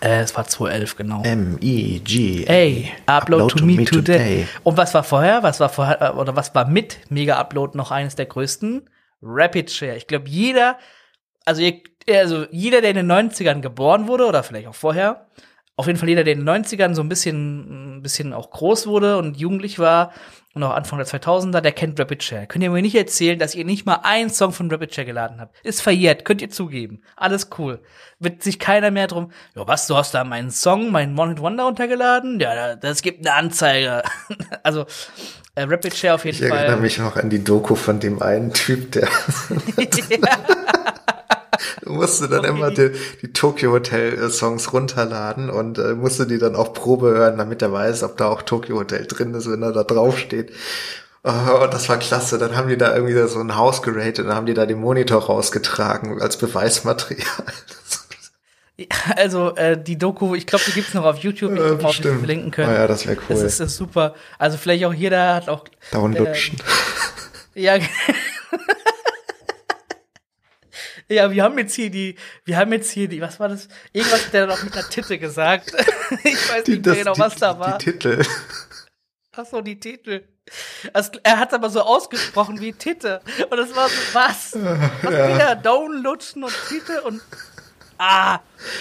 Äh, es war 2011, genau. M-E-G. A. Upload, Upload to, to, me, today. today. Und was war vorher? Was war vorher, äh, oder was war mit Mega Upload noch eines der größten? Rapid Share. Ich glaube, jeder, also, also jeder, der in den 90ern geboren wurde, oder vielleicht auch vorher, auf jeden Fall jeder, der in den 90ern so ein bisschen, ein bisschen auch groß wurde und jugendlich war, und auch Anfang der 2000er, der kennt Rapid Share. Könnt ihr mir nicht erzählen, dass ihr nicht mal einen Song von Rapid Share geladen habt? Ist verjährt, könnt ihr zugeben. Alles cool. Wird sich keiner mehr drum, ja, was, du hast da meinen Song, meinen One Hit Wonder runtergeladen? Ja, das gibt eine Anzeige. [LAUGHS] also, äh, Rapid Share auf jeden ich Fall. Ich erinnere mich noch an die Doku von dem einen Typ, der [LAUGHS] [LAUGHS] musste dann okay. immer die, die Tokyo Hotel Songs runterladen und äh, musste die dann auch Probe hören, damit er weiß, ob da auch Tokyo Hotel drin ist, wenn er da drauf steht. Oh, das war klasse. Dann haben die da irgendwie so ein Haus geratet und dann haben die da den Monitor rausgetragen als Beweismaterial. Also äh, die Doku, ich glaube, die gibt's noch auf YouTube. Ich äh, mal, ob wir verlinken können. Oh ja, das wäre cool. Das ist, das ist super. Also vielleicht auch jeder hat auch Downlutschen. Äh, ja, [LAUGHS] Ja, wir haben jetzt hier die, wir haben jetzt hier die, was war das? Irgendwas hat der noch mit einer Titte gesagt. [LAUGHS] ich weiß die, nicht mehr genau, was da war. Die Titel. [LAUGHS] Ach so, die Titel. Also, er hat aber so ausgesprochen wie Titte. Und das war so, was? [LAUGHS] Was ja. wieder? Downlutschen und Titel und, ah.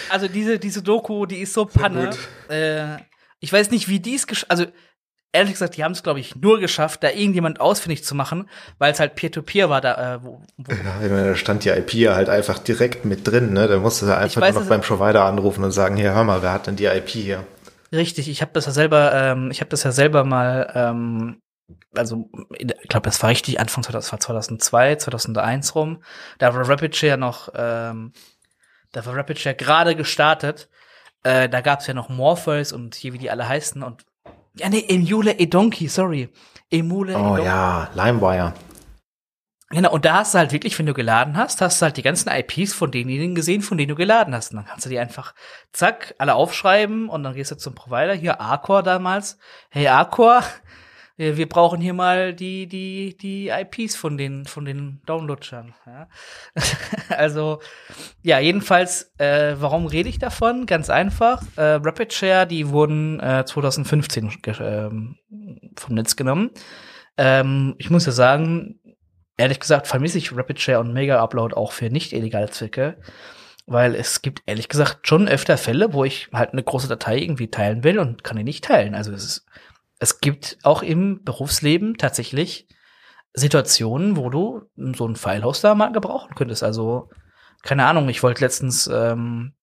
Also diese, diese Doku, die ist so Panne. Äh, ich weiß nicht, wie die es, also, ehrlich gesagt, die haben es, glaube ich, nur geschafft, da irgendjemand ausfindig zu machen, weil es halt Peer-to-Peer -Peer war da. Äh, wo, wo ja, ich meine, da stand die IP halt einfach direkt mit drin, ne? Da musste er einfach weiß, nur noch beim Provider anrufen und sagen, hier, hör mal, wer hat denn die IP hier? Richtig, ich habe das ja selber, ähm, ich habe das ja selber mal, ähm, also ich glaube, das war richtig Anfang, das war 2002, 2001 rum. Da war Rapid Share noch, ähm, da war Rapid Share gerade gestartet. Äh, da gab's ja noch Morpheus und hier wie die alle heißen und ja nee, Emule Edonki, sorry, Emule. Oh Edonki. ja, LimeWire. Genau, und da hast du halt wirklich, wenn du geladen hast, hast du halt die ganzen IPs von denjenigen gesehen, von denen du geladen hast. Und dann kannst du die einfach, zack, alle aufschreiben und dann gehst du zum Provider, hier Arcor damals. Hey Arcor, wir brauchen hier mal die, die, die IPs von den, von den Downloadern. Ja? [LAUGHS] also, ja, jedenfalls, äh, warum rede ich davon? Ganz einfach. Äh, Rapid Share, die wurden äh, 2015 äh, vom Netz genommen. Ähm, ich muss ja sagen, ehrlich gesagt vermisse ich Rapid Share und Mega Upload auch für nicht illegale Zwecke, weil es gibt ehrlich gesagt schon öfter Fälle, wo ich halt eine große Datei irgendwie teilen will und kann die nicht teilen. Also es, ist, es gibt auch im Berufsleben tatsächlich Situationen, wo du so einen Filehoster mal gebrauchen könntest. Also keine Ahnung, ich wollte letztens ähm,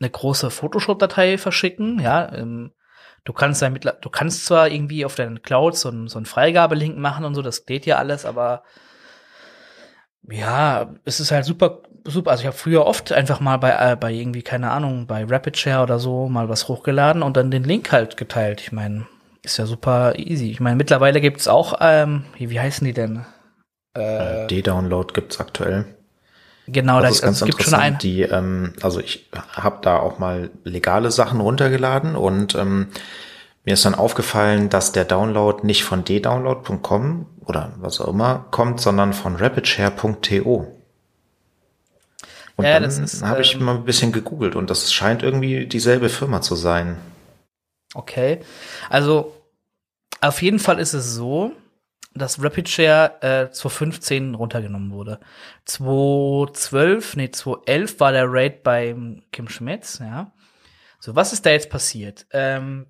eine große Photoshop-Datei verschicken, ja, ähm, Du kannst ja mit, du kannst zwar irgendwie auf deinen Cloud so einen, so einen Freigabelink machen und so, das geht ja alles, aber ja, es ist halt super, super. Also ich habe früher oft einfach mal bei, äh, bei irgendwie, keine Ahnung, bei Rapid Share oder so mal was hochgeladen und dann den Link halt geteilt. Ich meine, ist ja super easy. Ich meine, mittlerweile gibt's auch, ähm, wie, wie heißen die denn? Äh, D-Download gibt's aktuell. Genau, das, ist ganz also es gibt schon ein. Die, ähm, also ich habe da auch mal legale Sachen runtergeladen und ähm, mir ist dann aufgefallen, dass der Download nicht von ddownload.com oder was auch immer kommt, sondern von rapidshare.to. Und ja, dann habe ich ähm, mal ein bisschen gegoogelt und das scheint irgendwie dieselbe Firma zu sein. Okay. Also auf jeden Fall ist es so, dass Rapid Share äh, 2015 runtergenommen wurde. 2012, nee, 2011 war der Raid bei Kim Schmitz, ja. So, was ist da jetzt passiert? Ähm,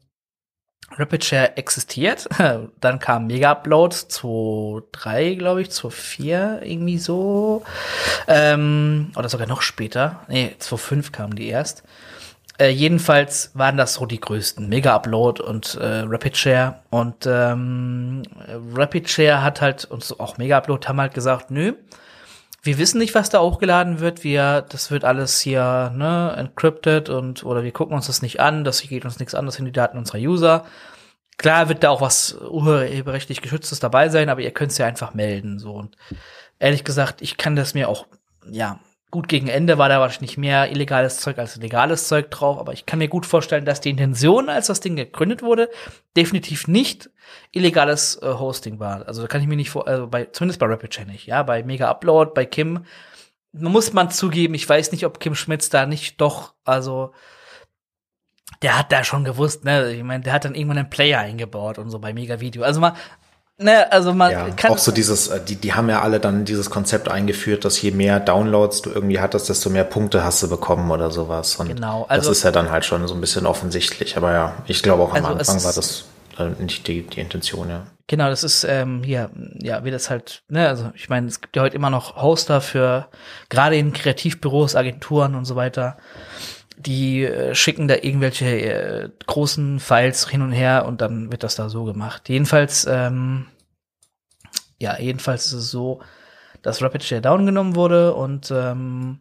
Rapid Share existiert, [LAUGHS] dann kam Mega Upload 2.3, glaube ich, 2.4, irgendwie so. Ähm, oder sogar noch später. Nee, 2.5 kamen die erst. Äh, jedenfalls waren das so die größten. Mega Upload und äh, Rapid Share. Und ähm, Rapid Share hat halt, und so auch Mega Upload haben halt gesagt, nö, wir wissen nicht, was da hochgeladen wird. Wir, das wird alles hier ne, encrypted und oder wir gucken uns das nicht an. Das geht uns nichts an. Das sind die Daten unserer User. Klar wird da auch was urheberrechtlich geschütztes dabei sein, aber ihr könnt es ja einfach melden. So und ehrlich gesagt, ich kann das mir auch ja Gut, gegen Ende war da wahrscheinlich mehr illegales Zeug als legales Zeug drauf, aber ich kann mir gut vorstellen, dass die Intention, als das Ding gegründet wurde, definitiv nicht illegales äh, Hosting war. Also da kann ich mir nicht vor, also bei, zumindest bei Rapid Chain nicht, ja, bei Mega Upload, bei Kim, muss man zugeben, ich weiß nicht, ob Kim Schmitz da nicht doch, also der hat da schon gewusst, ne, ich meine, der hat dann irgendwann einen Player eingebaut und so bei Mega Video. Also mal, Ne, also man ja, kann auch so dieses, äh, die, die haben ja alle dann dieses Konzept eingeführt, dass je mehr Downloads du irgendwie hattest, desto mehr Punkte hast du bekommen oder sowas. Und genau, also das ist ja dann halt schon so ein bisschen offensichtlich. Aber ja, ich glaube auch am also Anfang war das äh, nicht die, die Intention, ja. Genau, das ist ähm, hier, ja, wie das halt, ne, also ich meine, es gibt ja heute immer noch Hoster für gerade in Kreativbüros, Agenturen und so weiter die äh, schicken da irgendwelche äh, großen Files hin und her und dann wird das da so gemacht. Jedenfalls, ähm, ja, jedenfalls ist es so, dass Rapid Share down genommen wurde und ähm,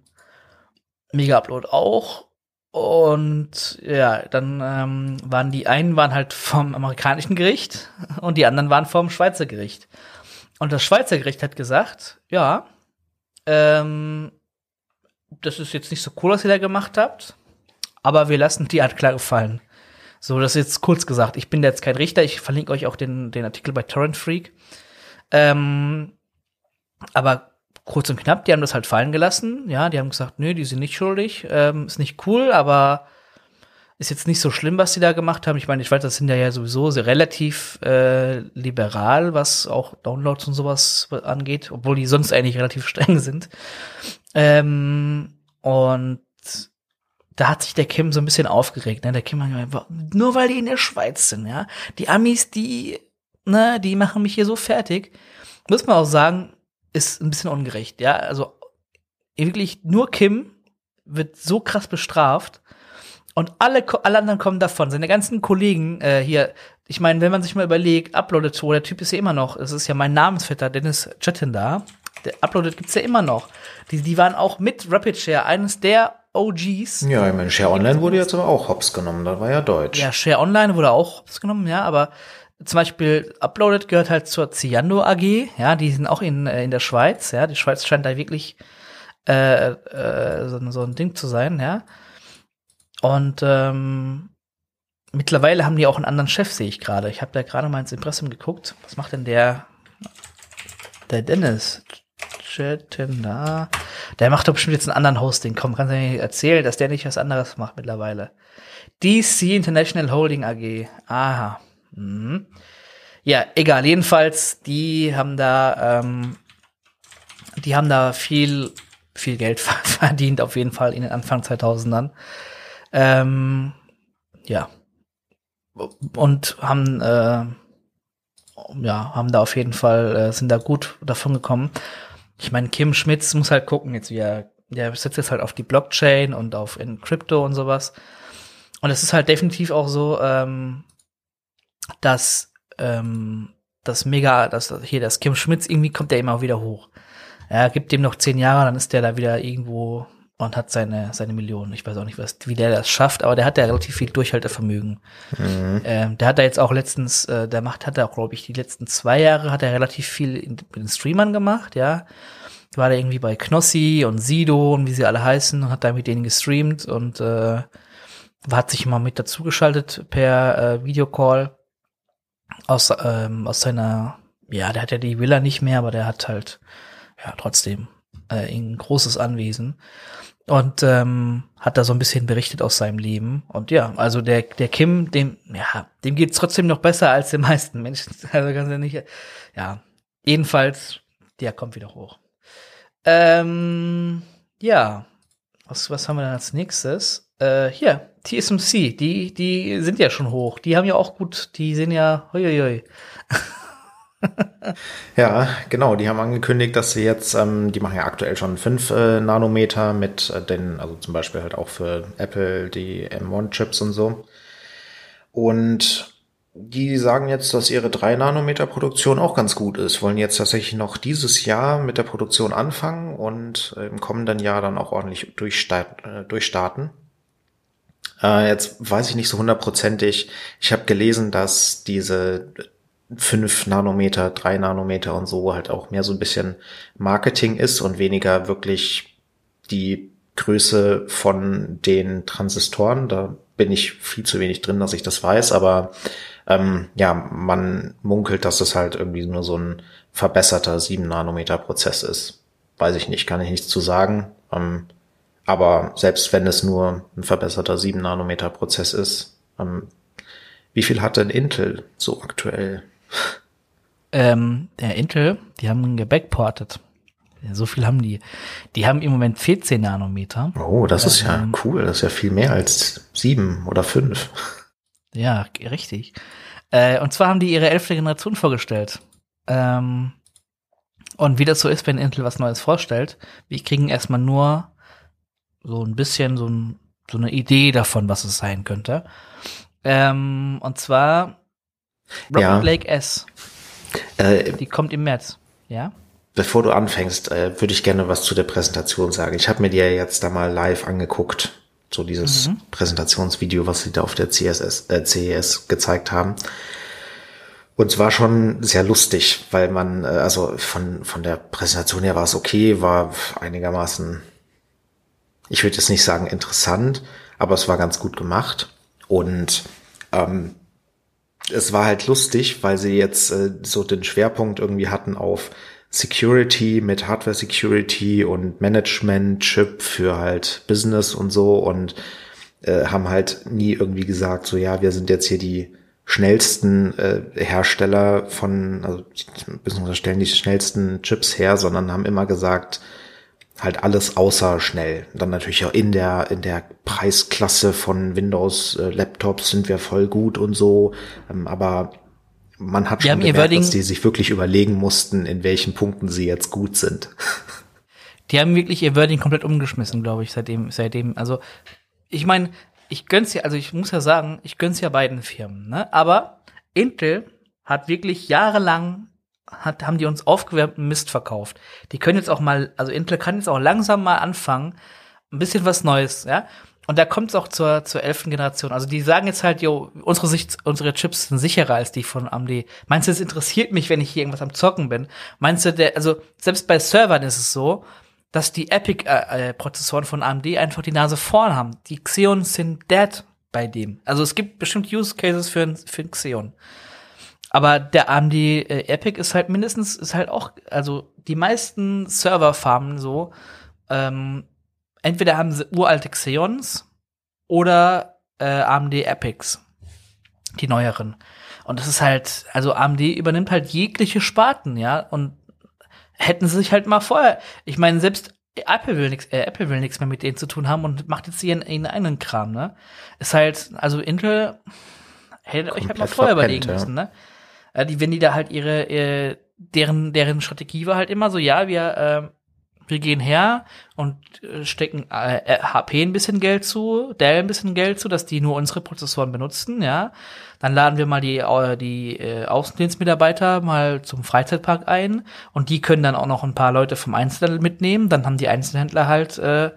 Mega Upload auch. Und ja, dann ähm, waren die einen waren halt vom amerikanischen Gericht [LAUGHS] und die anderen waren vom Schweizer Gericht. Und das Schweizer Gericht hat gesagt, ja, ähm, das ist jetzt nicht so cool, was ihr da gemacht habt aber wir lassen die Anklage fallen. So, das ist jetzt kurz gesagt. Ich bin jetzt kein Richter. Ich verlinke euch auch den, den Artikel bei Torrent Freak. Ähm, aber kurz und knapp, die haben das halt fallen gelassen. Ja, die haben gesagt, nö, die sind nicht schuldig. Ähm, ist nicht cool, aber ist jetzt nicht so schlimm, was die da gemacht haben. Ich meine, ich weiß, das sind ja, ja sowieso sehr relativ äh, liberal, was auch Downloads und sowas angeht, obwohl die sonst eigentlich relativ [LAUGHS] streng sind. Ähm, und da hat sich der Kim so ein bisschen aufgeregt. Ne? Der Kim hat nur weil die in der Schweiz sind, ja. Die Amis, die, ne, die machen mich hier so fertig. Muss man auch sagen, ist ein bisschen ungerecht, ja. Also wirklich nur Kim wird so krass bestraft. Und alle, alle anderen kommen davon. Seine ganzen Kollegen äh, hier, ich meine, wenn man sich mal überlegt, Uploaded to, der Typ ist ja immer noch, es ist ja mein Namensvetter, Dennis Chetin da. Der Uploaded gibt's ja immer noch. Die, die waren auch mit Rapid Share eines der OGs. Ja, ich meine, Share Online wurde jetzt aber auch hops genommen, da war ja Deutsch. Ja, Share Online wurde auch hops genommen, ja, aber zum Beispiel Uploaded gehört halt zur Ziando AG, ja, die sind auch in, äh, in der Schweiz, ja, die Schweiz scheint da wirklich äh, äh, so, so ein Ding zu sein, ja. Und ähm, mittlerweile haben die auch einen anderen Chef, sehe ich gerade. Ich habe da gerade mal ins Impressum geguckt. Was macht denn der, der Dennis? da. Der macht doch bestimmt jetzt einen anderen Hosting. Komm, kannst du mir erzählen, dass der nicht was anderes macht mittlerweile. DC International Holding AG. Aha. Mhm. Ja, egal. Jedenfalls, die haben da, ähm, die haben da viel, viel Geld [LAUGHS] verdient, auf jeden Fall in den Anfang 2000ern. Ähm, ja. Und haben, äh, ja, haben da auf jeden Fall, äh, sind da gut davon gekommen. Ich meine, Kim Schmitz muss halt gucken, jetzt wie er, der setzt jetzt halt auf die Blockchain und auf in Crypto und sowas. Und es ist halt definitiv auch so, ähm, dass ähm, das mega, dass hier das Kim Schmitz irgendwie kommt der immer wieder hoch. Er gibt dem noch zehn Jahre, dann ist der da wieder irgendwo und hat seine seine Millionen. Ich weiß auch nicht, was, wie der das schafft, aber der hat ja relativ viel Durchhaltevermögen. Mhm. Ähm, der hat da jetzt auch letztens, äh, der macht, hat er auch, glaube ich, die letzten zwei Jahre hat er relativ viel in, mit den Streamern gemacht, ja. War da irgendwie bei Knossi und Sido und wie sie alle heißen und hat da mit denen gestreamt und äh, hat sich mal mit dazugeschaltet per äh, Videocall aus, ähm, aus seiner, ja, der hat ja die Villa nicht mehr, aber der hat halt, ja, trotzdem äh, ein großes Anwesen und ähm, hat da so ein bisschen berichtet aus seinem Leben. Und ja, also der, der Kim, dem, ja, dem geht's trotzdem noch besser als den meisten Menschen. [LAUGHS] Also ganz ehrlich, ja, jedenfalls, der kommt wieder hoch. Ähm, ja, was, was haben wir dann als nächstes? Äh, hier, TSMC, die, die sind ja schon hoch. Die haben ja auch gut, die sind ja, huiuiui. [LAUGHS] ja, genau. Die haben angekündigt, dass sie jetzt, ähm, die machen ja aktuell schon 5 äh, Nanometer mit äh, den, also zum Beispiel halt auch für Apple die M1-Chips und so. Und die sagen jetzt, dass ihre 3 Nanometer Produktion auch ganz gut ist, wollen jetzt tatsächlich noch dieses Jahr mit der Produktion anfangen und äh, im kommenden Jahr dann auch ordentlich durchstarten. Äh, durchstarten. Äh, jetzt weiß ich nicht so hundertprozentig. Ich habe gelesen, dass diese 5 Nanometer, 3 Nanometer und so halt auch mehr so ein bisschen Marketing ist und weniger wirklich die Größe von den Transistoren. Da bin ich viel zu wenig drin, dass ich das weiß, aber ähm, ja, man munkelt, dass es halt irgendwie nur so ein verbesserter 7 Nanometer Prozess ist. Weiß ich nicht, kann ich nichts zu sagen. Ähm, aber selbst wenn es nur ein verbesserter 7 Nanometer Prozess ist, ähm, wie viel hat denn Intel so aktuell? Ähm, der Intel, die haben gebackportet. So viel haben die. Die haben im Moment 14 Nanometer. Oh, das ist ja ähm, cool. Das ist ja viel mehr als sieben oder fünf. Ja, richtig. Äh, und zwar haben die ihre elfte Generation vorgestellt. Ähm, und wie das so ist, wenn Intel was Neues vorstellt, wir kriegen erstmal nur so ein bisschen so, ein, so eine Idee davon, was es sein könnte. Ähm, und zwar Rocket ja. Lake S. Äh, Die kommt im März, ja? Bevor du anfängst, äh, würde ich gerne was zu der Präsentation sagen. Ich habe mir die ja jetzt da mal live angeguckt, so dieses mhm. Präsentationsvideo, was sie da auf der CSS, äh, CES gezeigt haben. Und es war schon sehr lustig, weil man, äh, also von, von der Präsentation her war es okay, war einigermaßen, ich würde jetzt nicht sagen interessant, aber es war ganz gut gemacht. Und ähm, es war halt lustig, weil sie jetzt äh, so den Schwerpunkt irgendwie hatten auf Security mit Hardware Security und Management Chip für halt Business und so und äh, haben halt nie irgendwie gesagt, so ja, wir sind jetzt hier die schnellsten äh, Hersteller von, also beziehungsweise stellen die schnellsten Chips her, sondern haben immer gesagt, halt alles außer schnell. Dann natürlich auch in der in der Preisklasse von Windows äh, Laptops sind wir voll gut und so, ähm, aber man hat schon gemerkt, dass die sich wirklich überlegen mussten, in welchen Punkten sie jetzt gut sind. [LAUGHS] Die haben wirklich ihr Wording komplett umgeschmissen, glaube ich, seitdem seitdem, also ich meine, ich gönn's ja, also ich muss ja sagen, ich gönn's ja beiden Firmen, ne? Aber Intel hat wirklich jahrelang hat, haben die uns aufgewärmten Mist verkauft. Die können jetzt auch mal, also Intel kann jetzt auch langsam mal anfangen, ein bisschen was Neues, ja. Und da kommt es auch zur, zur elften Generation. Also die sagen jetzt halt, jo, unsere Sicht, unsere Chips sind sicherer als die von AMD. Meinst du, es interessiert mich, wenn ich hier irgendwas am Zocken bin? Meinst du, der, also selbst bei Servern ist es so, dass die Epic-Prozessoren äh, von AMD einfach die Nase vorn haben. Die Xeons sind dead bei dem. Also es gibt bestimmt Use Cases für, für Xeon. Aber der AMD äh, Epic ist halt mindestens, ist halt auch, also die meisten Serverfarmen so, ähm, entweder haben sie uralte Xeons oder äh, AMD Epics, die neueren. Und das ist halt, also AMD übernimmt halt jegliche Sparten, ja, und hätten sie sich halt mal vorher, ich meine, selbst Apple will nichts, äh, Apple will nichts mehr mit denen zu tun haben und macht jetzt ihren, ihren eigenen Kram, ne? Ist halt, also Intel hätte euch halt mal vorher überlegen müssen, ne? Äh, die, wenn die da halt ihre, äh, deren, deren Strategie war halt immer so, ja, wir, äh, wir gehen her und äh, stecken äh, HP ein bisschen Geld zu, Dell ein bisschen Geld zu, dass die nur unsere Prozessoren benutzen, ja. Dann laden wir mal die, äh, die äh, Außendienstmitarbeiter mal zum Freizeitpark ein und die können dann auch noch ein paar Leute vom Einzelhandel mitnehmen. Dann haben die Einzelhändler halt äh,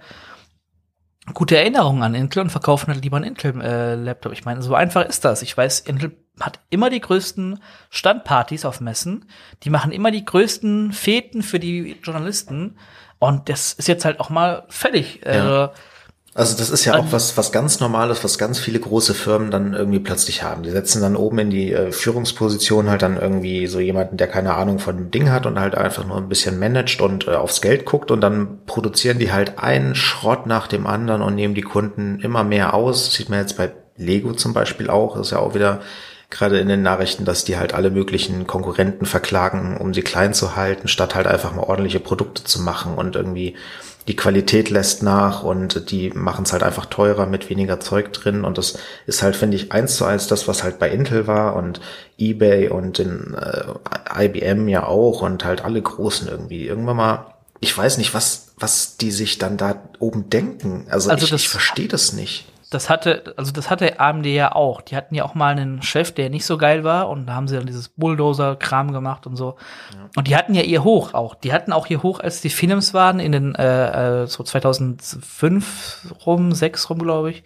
gute Erinnerungen an Intel und verkaufen halt lieber einen Intel-Laptop. Äh, ich meine, so einfach ist das. Ich weiß, Intel hat immer die größten Standpartys auf Messen. Die machen immer die größten Feten für die Journalisten. Und das ist jetzt halt auch mal fertig. Ja. Also, also das ist ja auch was, was ganz Normales, was ganz viele große Firmen dann irgendwie plötzlich haben. Die setzen dann oben in die äh, Führungsposition halt dann irgendwie so jemanden, der keine Ahnung von dem Ding hat und halt einfach nur ein bisschen managt und äh, aufs Geld guckt und dann produzieren die halt einen Schrott nach dem anderen und nehmen die Kunden immer mehr aus. Das sieht man jetzt bei Lego zum Beispiel auch. Das ist ja auch wieder gerade in den Nachrichten, dass die halt alle möglichen Konkurrenten verklagen, um sie klein zu halten, statt halt einfach mal ordentliche Produkte zu machen und irgendwie die Qualität lässt nach und die machen es halt einfach teurer mit weniger Zeug drin und das ist halt, finde ich, eins zu eins das, was halt bei Intel war und eBay und in äh, IBM ja auch und halt alle Großen irgendwie. Irgendwann mal, ich weiß nicht, was, was die sich dann da oben denken. Also, also ich, ich verstehe das nicht das hatte, also das hatte AMD ja auch. Die hatten ja auch mal einen Chef, der nicht so geil war und da haben sie dann dieses Bulldozer-Kram gemacht und so. Ja. Und die hatten ja ihr Hoch auch. Die hatten auch ihr Hoch, als die Films waren in den äh, äh so 2005 rum, 6 rum, glaube ich.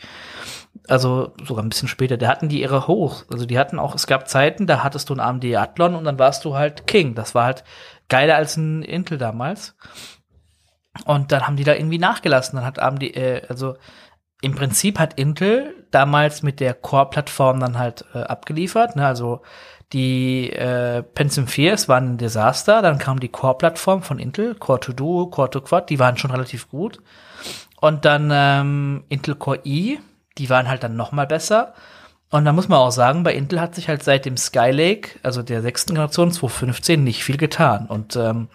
Also sogar ein bisschen später. Da hatten die ihre Hoch. Also die hatten auch, es gab Zeiten, da hattest du einen AMD Athlon und dann warst du halt King. Das war halt geiler als ein Intel damals. Und dann haben die da irgendwie nachgelassen. Dann hat AMD, äh, also im Prinzip hat Intel damals mit der Core-Plattform dann halt äh, abgeliefert. Ne? Also die äh, Pentium 4 waren ein Desaster. Dann kam die Core-Plattform von Intel, Core 2 Duo, Core 2 Quad, die waren schon relativ gut. Und dann ähm, Intel Core i, die waren halt dann noch mal besser. Und da muss man auch sagen, bei Intel hat sich halt seit dem Skylake, also der sechsten Generation 2015, nicht viel getan. Und ähm,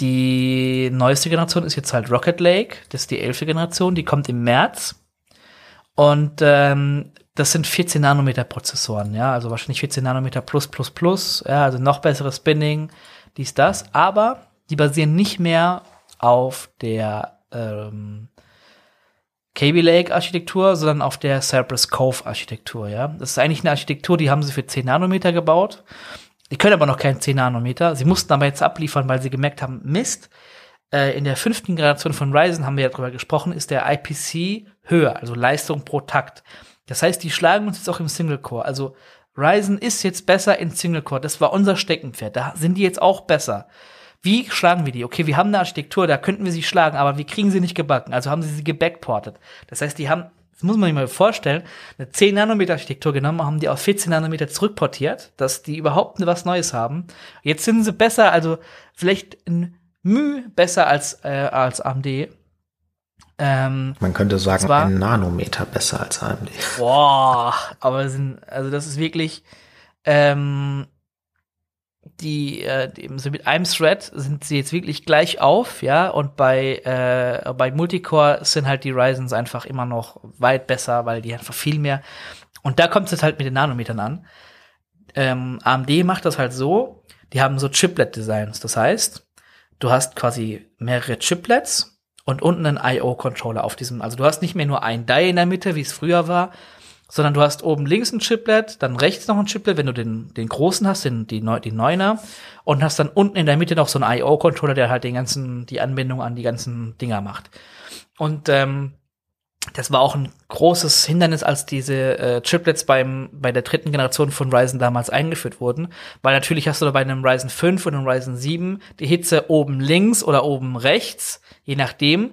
die neueste Generation ist jetzt halt Rocket Lake, das ist die elfte Generation, die kommt im März. Und ähm, das sind 14 Nanometer Prozessoren, ja, also wahrscheinlich 14 Nanometer plus plus plus, ja, also noch besseres Spinning, dies, das, aber die basieren nicht mehr auf der ähm, Kaby Lake Architektur, sondern auf der Cypress Cove Architektur, ja. Das ist eigentlich eine Architektur, die haben sie für 10 Nanometer gebaut die können aber noch keinen 10 Nanometer. Sie mussten aber jetzt abliefern, weil sie gemerkt haben, Mist, äh, in der fünften Generation von Ryzen haben wir ja drüber gesprochen, ist der IPC höher, also Leistung pro Takt. Das heißt, die schlagen uns jetzt auch im Single Core. Also Ryzen ist jetzt besser in Single Core. Das war unser Steckenpferd. Da sind die jetzt auch besser. Wie schlagen wir die? Okay, wir haben eine Architektur, da könnten wir sie schlagen, aber wir kriegen sie nicht gebacken. Also haben sie sie gebackportet. Das heißt, die haben das muss man sich mal vorstellen, eine 10 Nanometer Architektur genommen, haben die auf 14 Nanometer zurückportiert, dass die überhaupt was Neues haben. Jetzt sind sie besser, also vielleicht ein Müh besser als, äh, als AMD. Ähm, man könnte sagen, zwar, ein Nanometer besser als AMD. Boah, aber sind, also das ist wirklich, ähm, die, äh, die so mit einem Thread sind sie jetzt wirklich gleich auf, ja, und bei, äh, bei Multicore sind halt die Ryzens einfach immer noch weit besser, weil die einfach viel mehr. Und da kommt es halt mit den Nanometern an. Ähm, AMD macht das halt so, die haben so Chiplet-Designs. Das heißt, du hast quasi mehrere Chiplets und unten einen I.O.-Controller auf diesem. Also du hast nicht mehr nur ein Die in der Mitte, wie es früher war, sondern du hast oben links ein Chiplet, dann rechts noch ein Chiplet, wenn du den, den großen hast, den, die, Neu die Neuner, und hast dann unten in der Mitte noch so einen I.O.-Controller, der halt den ganzen, die Anbindung an die ganzen Dinger macht. Und ähm, das war auch ein großes Hindernis, als diese äh, Triplets beim, bei der dritten Generation von Ryzen damals eingeführt wurden. Weil natürlich hast du bei einem Ryzen 5 und einem Ryzen 7 die Hitze oben links oder oben rechts, je nachdem,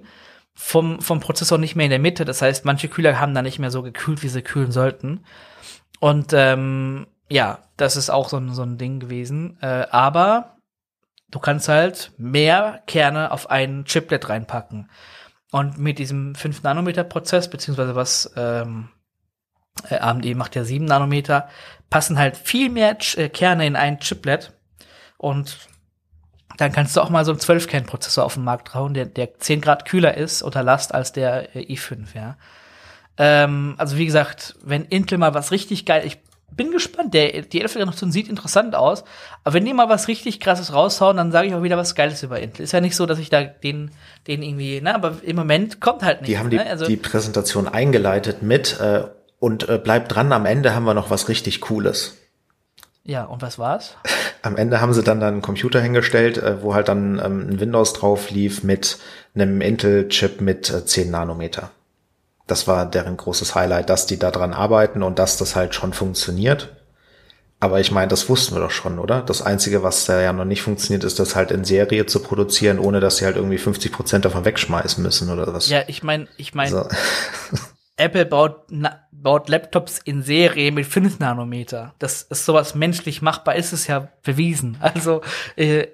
vom, vom Prozessor nicht mehr in der Mitte. Das heißt, manche Kühler haben da nicht mehr so gekühlt, wie sie kühlen sollten. Und ähm, ja, das ist auch so ein, so ein Ding gewesen. Äh, aber du kannst halt mehr Kerne auf einen Chiplet reinpacken. Und mit diesem 5-Nanometer-Prozess, beziehungsweise was ähm, äh, AMD macht ja 7 Nanometer, passen halt viel mehr Ch äh, Kerne in ein Chiplet. Und dann kannst du auch mal so einen 12-Kern-Prozessor auf den Markt trauen, der, der 10 Grad kühler ist unter Last als der äh, i5, ja. Ähm, also wie gesagt, wenn Intel mal was richtig geil, ich bin gespannt. Der, die 11. Generation sieht interessant aus. Aber wenn die mal was richtig krasses raushauen, dann sage ich auch wieder was Geiles über Intel. Ist ja nicht so, dass ich da den, den irgendwie, ne, aber im Moment kommt halt nichts. Die haben die, ne? also, die Präsentation eingeleitet mit äh, und äh, bleibt dran, am Ende haben wir noch was richtig Cooles. Ja, und was war's? Am Ende haben sie dann einen Computer hingestellt, äh, wo halt dann ähm, ein Windows drauf lief mit einem Intel-Chip mit äh, 10 Nanometer. Das war deren großes Highlight, dass die da dran arbeiten und dass das halt schon funktioniert. Aber ich meine, das wussten wir doch schon, oder? Das Einzige, was da ja noch nicht funktioniert, ist das halt in Serie zu produzieren, ohne dass sie halt irgendwie 50 Prozent davon wegschmeißen müssen oder was. Ja, ich meine, ich meine, so. [LAUGHS] Apple baut, baut Laptops in Serie mit 5 Nanometer. Das ist sowas menschlich machbar, ist es ja bewiesen. [LAUGHS] Also, äh,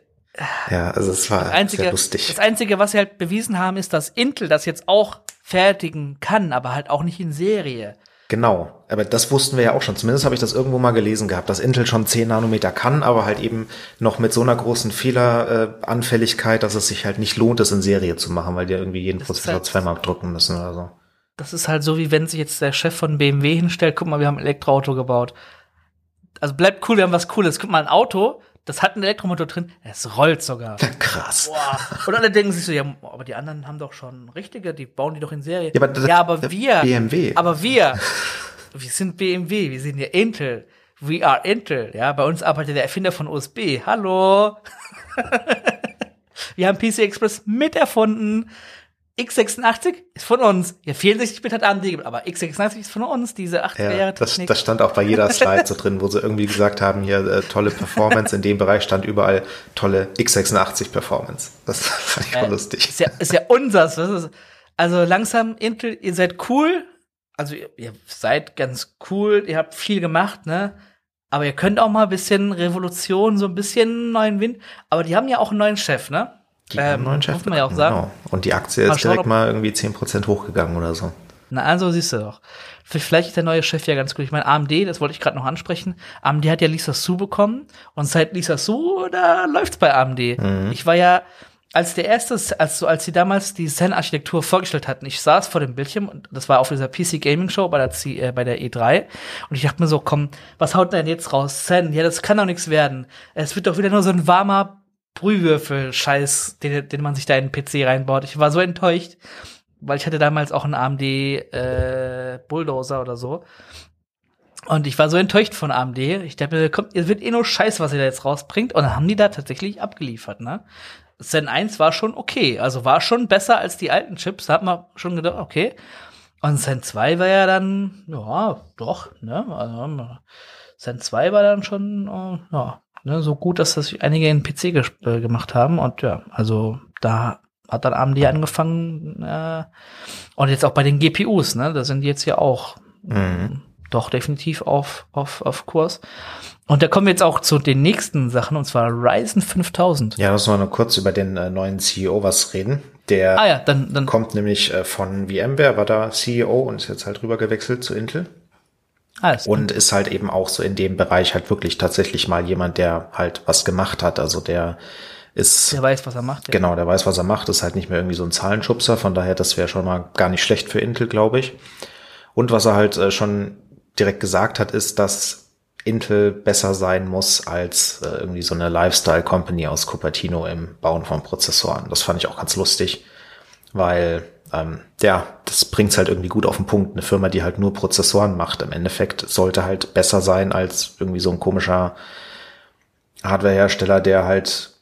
ja, also es war das einzige, lustig. Das Einzige, was sie halt bewiesen haben, ist, dass Intel das jetzt auch fertigen kann, aber halt auch nicht in Serie. Genau, aber das wussten wir ja auch schon. Zumindest habe ich das irgendwo mal gelesen gehabt, dass Intel schon 10 Nanometer kann, aber halt eben noch mit so einer großen Fehleranfälligkeit, dass es sich halt nicht lohnt, das in Serie zu machen, weil die irgendwie jeden das Prozessor halt, zweimal drücken müssen oder so. Das ist halt so, wie wenn sich jetzt der Chef von BMW hinstellt, guck mal, wir haben ein Elektroauto gebaut. Also bleibt cool, wir haben was Cooles. Guck mal, ein Auto, das hat einen Elektromotor drin, es rollt sogar. Krass. Boah. Und alle denken sich so, ja, aber die anderen haben doch schon richtige, die bauen die doch in Serie. Ja, aber, ja, aber wir. BMW. Aber wir. wir sind BMW, wir sind ja Intel. We are Intel. Ja, bei uns arbeitet der Erfinder von USB. Hallo. [LAUGHS] wir haben PC Express miterfunden x86 ist von uns. Ja, 64-Bit hat AMD gegeben, aber x86 ist von uns, diese 80er Jahre ja, das, das stand auch bei jeder [LAUGHS] Slide so drin, wo sie irgendwie gesagt haben, hier äh, tolle Performance. In dem Bereich stand überall tolle x86 Performance. Das [LAUGHS] fand ich äh, lustig. Ist ja, ist ja unsers. Ist, also langsam, Intel, ihr seid cool. Also ihr, ihr seid ganz cool, ihr habt viel gemacht, ne? Aber ihr könnt auch mal ein bisschen Revolution, so ein bisschen neuen Wind. Aber die haben ja auch einen neuen Chef, ne? Die ähm, neuen Chef. Muss man ja auch sagen. Genau. Und die Aktie ist direkt mal irgendwie 10% hochgegangen oder so. Na, also siehst du doch. Vielleicht ist der neue Chef ja ganz gut. Ich meine, AMD, das wollte ich gerade noch ansprechen. AMD hat ja Lisa Su bekommen. Und seit Lisa Su, da läuft's bei AMD. Mhm. Ich war ja, als der erste, als, so, als sie damals die Zen-Architektur vorgestellt hatten, ich saß vor dem Bildschirm und das war auf dieser PC Gaming Show bei der, C, äh, bei der E3 und ich dachte mir so, komm, was haut denn jetzt raus? Zen, ja, das kann doch nichts werden. Es wird doch wieder nur so ein warmer Brühwürfel-Scheiß, den, den man sich da in den PC reinbaut. Ich war so enttäuscht, weil ich hatte damals auch einen AMD äh, Bulldozer oder so. Und ich war so enttäuscht von AMD. Ich dachte mir, kommt, ihr wird eh nur Scheiß, was ihr da jetzt rausbringt. Und dann haben die da tatsächlich abgeliefert, ne? Zen 1 war schon okay. Also war schon besser als die alten Chips. Da hat man schon gedacht, okay. Und Zen 2 war ja dann, ja, doch, ne? Also, Zen 2 war dann schon, äh, ja, ne, so gut, dass das einige in PC äh, gemacht haben. Und ja, also da hat dann AMD angefangen äh, und jetzt auch bei den GPUs, ne, da sind die jetzt ja auch mhm. doch definitiv auf, auf, auf Kurs. Und da kommen wir jetzt auch zu den nächsten Sachen, und zwar Ryzen 5000. Ja, müssen wir nur kurz über den äh, neuen CEO was reden. Der ah ja, dann, dann kommt nämlich äh, von VMware, war da CEO und ist jetzt halt rüber gewechselt zu Intel. Alles und ist halt eben auch so in dem Bereich halt wirklich tatsächlich mal jemand, der halt was gemacht hat. Also der ist. Der weiß, was er macht. Ja. Genau, der weiß, was er macht. Ist halt nicht mehr irgendwie so ein Zahlenschubser. Von daher, das wäre schon mal gar nicht schlecht für Intel, glaube ich. Und was er halt äh, schon direkt gesagt hat, ist, dass Intel besser sein muss als äh, irgendwie so eine Lifestyle-Company aus Cupertino im Bauen von Prozessoren. Das fand ich auch ganz lustig weil ähm, ja, das bringt's halt irgendwie gut auf den Punkt. Eine Firma, die halt nur Prozessoren macht, im Endeffekt sollte halt besser sein als irgendwie so ein komischer Hardwarehersteller, der halt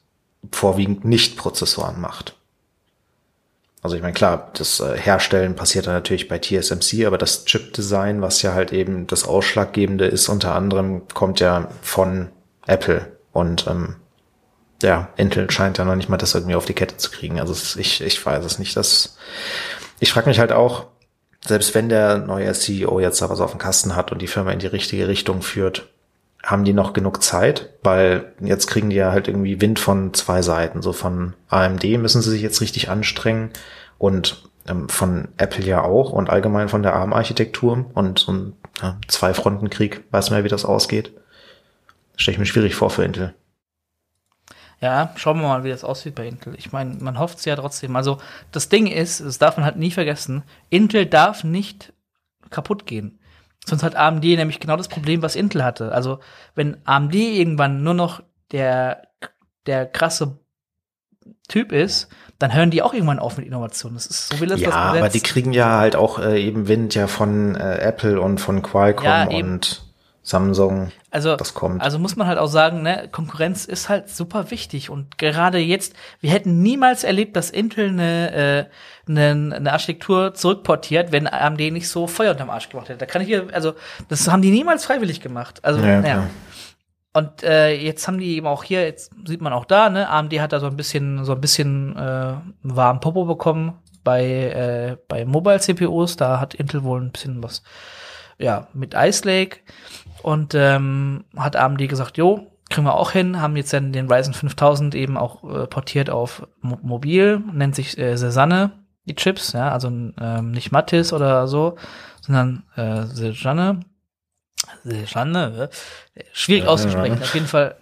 vorwiegend nicht Prozessoren macht. Also ich meine, klar, das äh, Herstellen passiert dann natürlich bei TSMC, aber das Chip-Design, was ja halt eben das Ausschlaggebende ist, unter anderem kommt ja von Apple. Und ähm, ja, Intel scheint ja noch nicht mal das irgendwie auf die Kette zu kriegen. Also ich, ich weiß es nicht. Das, ich frage mich halt auch, selbst wenn der neue CEO jetzt da was auf dem Kasten hat und die Firma in die richtige Richtung führt, haben die noch genug Zeit? Weil jetzt kriegen die ja halt irgendwie Wind von zwei Seiten. So von AMD müssen sie sich jetzt richtig anstrengen und ähm, von Apple ja auch und allgemein von der ARM-Architektur und so ein ja, Zwei-Fronten-Krieg, weiß man ja, wie das ausgeht. Stelle ich mir schwierig vor für Intel. Ja, schauen wir mal, wie das aussieht bei Intel. Ich meine, man hofft es ja trotzdem. Also das Ding ist, das darf man halt nie vergessen, Intel darf nicht kaputt gehen. Sonst hat AMD nämlich genau das Problem, was Intel hatte. Also wenn AMD irgendwann nur noch der, der krasse Typ ist, dann hören die auch irgendwann auf mit Innovation. Das ist so will es ja, das aber die kriegen ja halt auch äh, eben Wind ja von äh, Apple und von Qualcomm ja, und Samsung, also, das kommt. Also muss man halt auch sagen, ne, Konkurrenz ist halt super wichtig und gerade jetzt, wir hätten niemals erlebt, dass Intel eine, äh, eine, eine Architektur zurückportiert, wenn AMD nicht so Feuer unterm Arsch gemacht hätte. Da kann ich hier, also das haben die niemals freiwillig gemacht. Also, ja. Naja. Und äh, jetzt haben die eben auch hier, jetzt sieht man auch da, ne, AMD hat da so ein bisschen, so ein bisschen äh, warm Popo bekommen bei äh, bei Mobile CPUs. Da hat Intel wohl ein bisschen was, ja, mit Ice Lake. Und ähm, hat AMD gesagt, jo, kriegen wir auch hin, haben jetzt dann den Ryzen 5000 eben auch äh, portiert auf Mo mobil, nennt sich äh, Cezanne, die Chips, ja, also ähm, nicht Mattis oder so, sondern äh, Cezanne. Cezanne, äh, schwierig auszusprechen. Auf jeden Fall,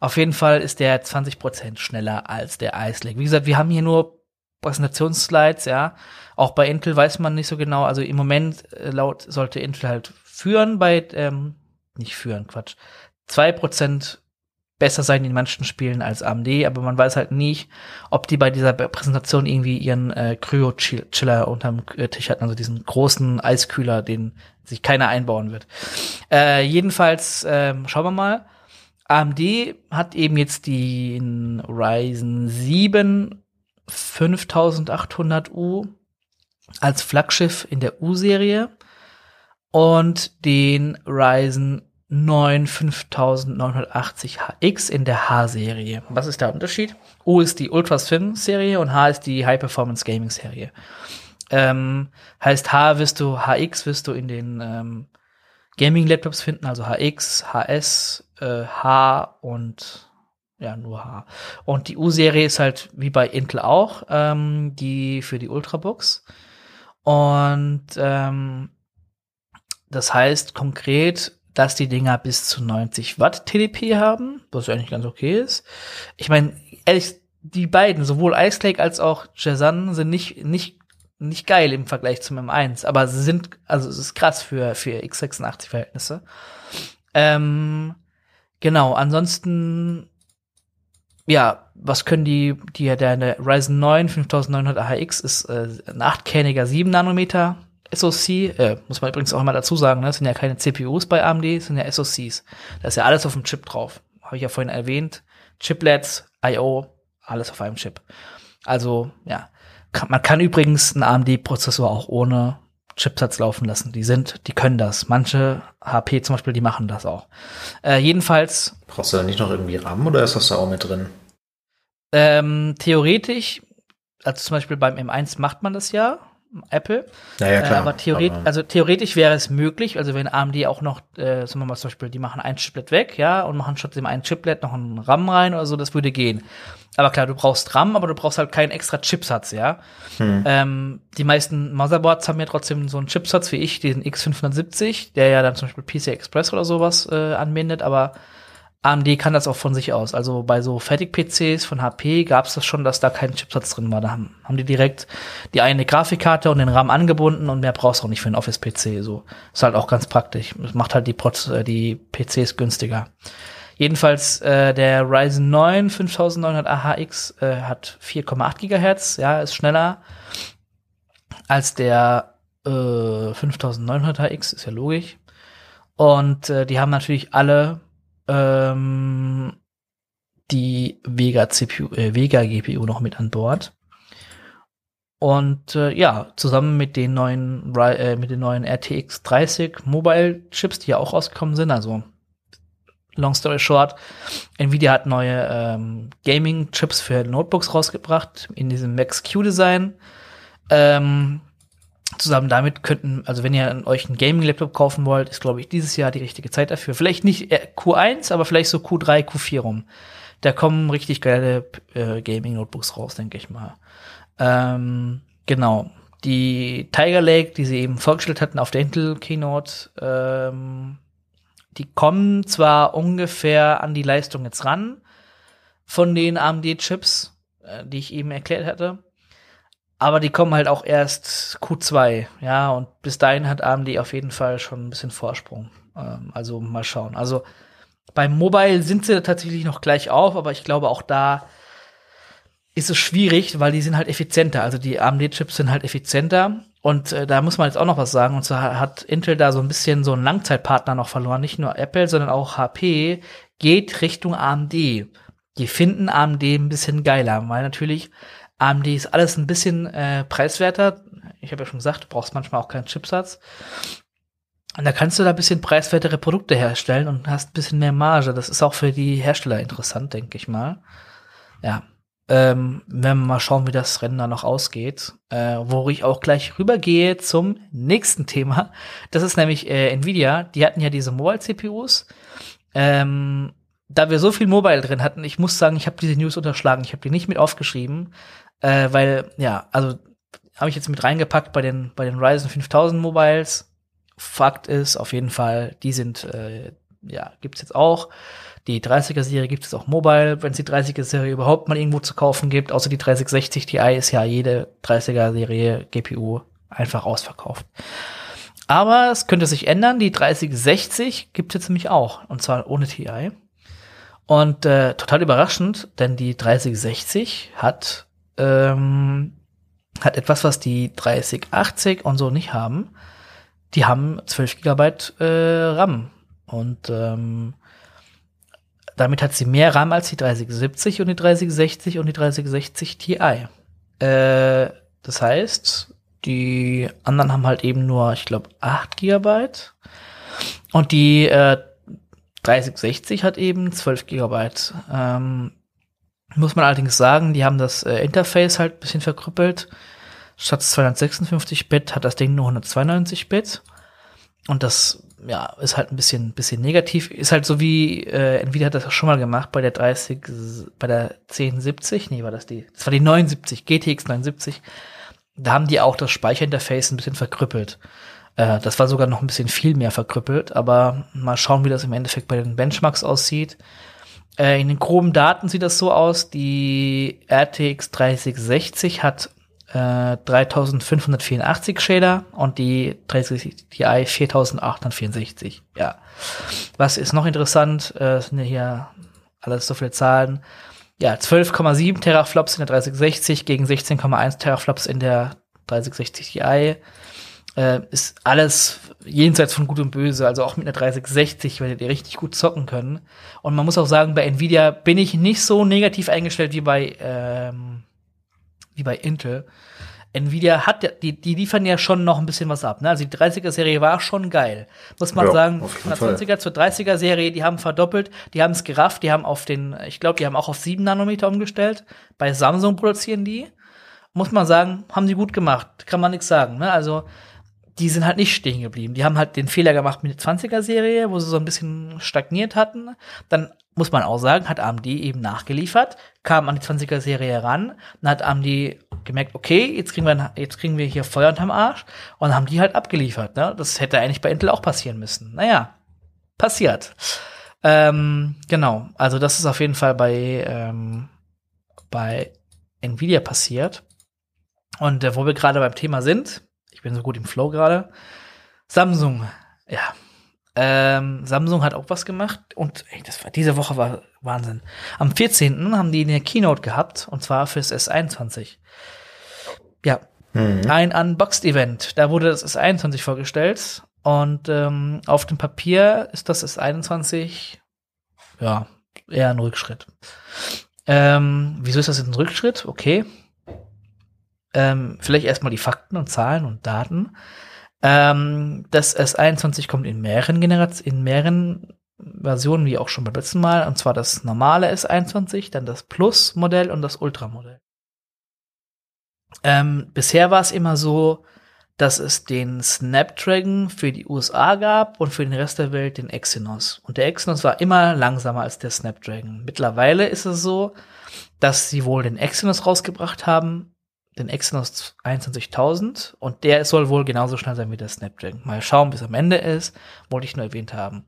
auf jeden Fall ist der 20% schneller als der Ice Lake. Wie gesagt, wir haben hier nur Präsentationsslides, ja. Auch bei Intel weiß man nicht so genau. Also im Moment äh, laut sollte Intel halt führen bei ähm, nicht führen, Quatsch. Zwei Prozent besser sein in manchen Spielen als AMD, aber man weiß halt nicht, ob die bei dieser Präsentation irgendwie ihren äh, Cryo-Chiller unterm äh, Tisch hatten, also diesen großen Eiskühler, den sich keiner einbauen wird. Äh, jedenfalls, äh, schauen wir mal. AMD hat eben jetzt den Ryzen 7 5800U als Flaggschiff in der U-Serie und den Ryzen 9 5980HX in der H-Serie. Was ist der Unterschied? U ist die Ultra Slim Serie und H ist die High Performance Gaming Serie. Ähm, heißt H wirst du, HX wirst du in den ähm, Gaming Laptops finden, also HX, HS, äh, H und ja, nur H. Und die U-Serie ist halt wie bei Intel auch, ähm, die für die Ultrabooks. Und ähm, das heißt konkret, dass die Dinger bis zu 90 Watt TDP haben, was eigentlich ganz okay ist. Ich meine, ehrlich, die beiden, sowohl Ice Lake als auch Jazan, sind nicht, nicht, nicht geil im Vergleich zum M1, aber sie sind, also es ist krass für, für x86-Verhältnisse. Ähm, genau, ansonsten, ja, was können die, die, der, Ryzen 9 5900 AHX ist äh, ein 8-kerniger 7 Nanometer SoC, äh, muss man übrigens auch mal dazu sagen, ne, das sind ja keine CPUs bei AMD, das sind ja SoCs. Da ist ja alles auf dem Chip drauf. Habe ich ja vorhin erwähnt. Chiplets, I.O., alles auf einem Chip. Also, ja. Kann, man kann übrigens einen AMD-Prozessor auch ohne Chipsatz laufen lassen. Die sind, die können das. Manche HP zum Beispiel, die machen das auch. Äh, jedenfalls. Brauchst du da nicht noch irgendwie RAM oder ist das da auch mit drin? Ähm, theoretisch, also zum Beispiel beim M1 macht man das ja. Apple. Ja, ja, klar. Äh, aber theoret aber also theoretisch wäre es möglich, also wenn AMD auch noch, äh, sagen wir mal zum Beispiel, die machen ein Chiplet weg, ja, und machen statt dem einen Chiplet noch einen RAM rein oder so, das würde gehen. Aber klar, du brauchst RAM, aber du brauchst halt keinen extra Chipsatz, ja. Hm. Ähm, die meisten Motherboards haben ja trotzdem so einen Chipsatz wie ich, diesen X570, der ja dann zum Beispiel PC Express oder sowas äh, anbindet, aber AMD kann das auch von sich aus. Also bei so Fertig-PCs von HP gab es das schon, dass da kein Chipsatz drin war. Da haben, haben die direkt die eine Grafikkarte und den RAM angebunden und mehr brauchst du auch nicht für einen Office-PC. So ist halt auch ganz praktisch. Das macht halt die, Proz äh, die PCs günstiger. Jedenfalls äh, der Ryzen 9 5900 AHX äh, hat 4,8 Gigahertz, ja, ist schneller. als der äh, 5900X, ist ja logisch. Und äh, die haben natürlich alle ähm, die Vega CPU, äh, Vega GPU noch mit an Bord. Und äh, ja, zusammen mit den neuen äh, mit den neuen RTX 30 Mobile Chips, die ja auch rausgekommen sind, also long story short, Nvidia hat neue ähm, Gaming Chips für Notebooks rausgebracht in diesem Max Q Design. Ähm, zusammen damit könnten, also wenn ihr euch einen Gaming-Laptop kaufen wollt, ist, glaube ich, dieses Jahr die richtige Zeit dafür. Vielleicht nicht Q1, aber vielleicht so Q3, Q4 rum. Da kommen richtig geile äh, Gaming-Notebooks raus, denke ich mal. Ähm, genau. Die Tiger Lake, die sie eben vorgestellt hatten auf der Intel Keynote, ähm, die kommen zwar ungefähr an die Leistung jetzt ran von den AMD-Chips, äh, die ich eben erklärt hatte. Aber die kommen halt auch erst Q2, ja, und bis dahin hat AMD auf jeden Fall schon ein bisschen Vorsprung. Ähm, also mal schauen. Also beim Mobile sind sie tatsächlich noch gleich auf, aber ich glaube auch da ist es schwierig, weil die sind halt effizienter. Also die AMD-Chips sind halt effizienter. Und äh, da muss man jetzt auch noch was sagen. Und zwar hat Intel da so ein bisschen so einen Langzeitpartner noch verloren. Nicht nur Apple, sondern auch HP geht Richtung AMD. Die finden AMD ein bisschen geiler, weil natürlich AMD ist alles ein bisschen äh, preiswerter. Ich habe ja schon gesagt, du brauchst manchmal auch keinen Chipsatz. Und da kannst du da ein bisschen preiswertere Produkte herstellen und hast ein bisschen mehr Marge. Das ist auch für die Hersteller interessant, denke ich mal. Ja. Ähm, wenn wir mal schauen, wie das Rennen da noch ausgeht, äh, wo ich auch gleich rübergehe zum nächsten Thema. Das ist nämlich äh, Nvidia. Die hatten ja diese Mobile-CPUs. Ähm, da wir so viel Mobile drin hatten, ich muss sagen, ich habe diese News unterschlagen. Ich habe die nicht mit aufgeschrieben, äh, weil ja, also habe ich jetzt mit reingepackt bei den bei den Ryzen 5000 Mobiles. Fakt ist auf jeden Fall, die sind äh, ja gibt's jetzt auch. Die 30er-Serie gibt es auch mobile, wenn es die 30er-Serie überhaupt mal irgendwo zu kaufen gibt. Außer die 3060 Ti ist ja jede 30er-Serie GPU einfach ausverkauft. Aber es könnte sich ändern. Die 3060 gibt es jetzt nämlich auch. Und zwar ohne TI. Und äh, total überraschend, denn die 3060 hat, ähm, hat etwas, was die 3080 und so nicht haben. Die haben 12 Gigabyte äh, RAM. Und ähm, damit hat sie mehr RAM als die 3070 und die 3060 und die 3060 Ti. Äh, das heißt, die anderen haben halt eben nur, ich glaube, 8 Gigabyte. Und die äh, 3060 hat eben 12 Gigabyte. Ähm, muss man allerdings sagen, die haben das äh, Interface halt ein bisschen verkrüppelt. Statt 256 Bit hat das Ding nur 192 Bit. Und das ja, ist halt ein bisschen, bisschen negativ. Ist halt so wie, äh, Nvidia hat das auch schon mal gemacht bei der 30, bei der 1070, nee, war das die, das war die 79, GTX 79. Da haben die auch das Speicherinterface ein bisschen verkrüppelt. Äh, das war sogar noch ein bisschen viel mehr verkrüppelt, aber mal schauen, wie das im Endeffekt bei den Benchmarks aussieht. Äh, in den groben Daten sieht das so aus, die RTX 3060 hat 3584 äh, Shader und die 30 Ti 4864. Ja. Was ist noch interessant? Äh, sind ja hier alles so viele Zahlen. Ja, 12,7 Teraflops in der 3060 gegen 16,1 Teraflops in der 3060 Ti. Äh, ist alles jenseits von Gut und Böse. Also auch mit einer 3060 werdet ihr richtig gut zocken können. Und man muss auch sagen, bei Nvidia bin ich nicht so negativ eingestellt wie bei ähm, wie bei Intel. Nvidia hat, die, die liefern ja schon noch ein bisschen was ab. Ne? Also die 30er-Serie war schon geil. Muss man ja, sagen, von der 20er zur 30er-Serie, die haben verdoppelt, die haben es gerafft, die haben auf den, ich glaube, die haben auch auf 7 Nanometer umgestellt. Bei Samsung produzieren die. Muss man sagen, haben die gut gemacht. Kann man nichts sagen. Ne? Also die sind halt nicht stehen geblieben. Die haben halt den Fehler gemacht mit der 20er-Serie, wo sie so ein bisschen stagniert hatten. Dann muss man auch sagen, hat AMD eben nachgeliefert, kam an die 20er-Serie heran, dann hat AMD gemerkt, okay, jetzt kriegen wir, jetzt kriegen wir hier Feuer unterm Arsch und haben die halt abgeliefert. Ne? Das hätte eigentlich bei Intel auch passieren müssen. Naja, passiert. Ähm, genau, also das ist auf jeden Fall bei, ähm, bei Nvidia passiert. Und äh, wo wir gerade beim Thema sind, ich bin so gut im Flow gerade. Samsung, ja. Ähm, Samsung hat auch was gemacht und ey, das war diese Woche war Wahnsinn. Am 14. haben die eine Keynote gehabt und zwar fürs S21. Ja, mhm. ein Unboxed-Event. Da wurde das S21 vorgestellt und ähm, auf dem Papier ist das S21 ja eher ein Rückschritt. Ähm, wieso ist das jetzt ein Rückschritt? Okay. Ähm, vielleicht erstmal die Fakten und Zahlen und Daten. Ähm, das S21 kommt in mehreren Generationen, in mehreren Versionen, wie auch schon beim letzten Mal, und zwar das normale S21, dann das Plus-Modell und das Ultra-Modell. Ähm, bisher war es immer so, dass es den Snapdragon für die USA gab und für den Rest der Welt den Exynos. Und der Exynos war immer langsamer als der Snapdragon. Mittlerweile ist es so, dass sie wohl den Exynos rausgebracht haben, den Exynos 21000 und der soll wohl genauso schnell sein wie der Snapdragon. Mal schauen, bis am Ende ist, wollte ich nur erwähnt haben.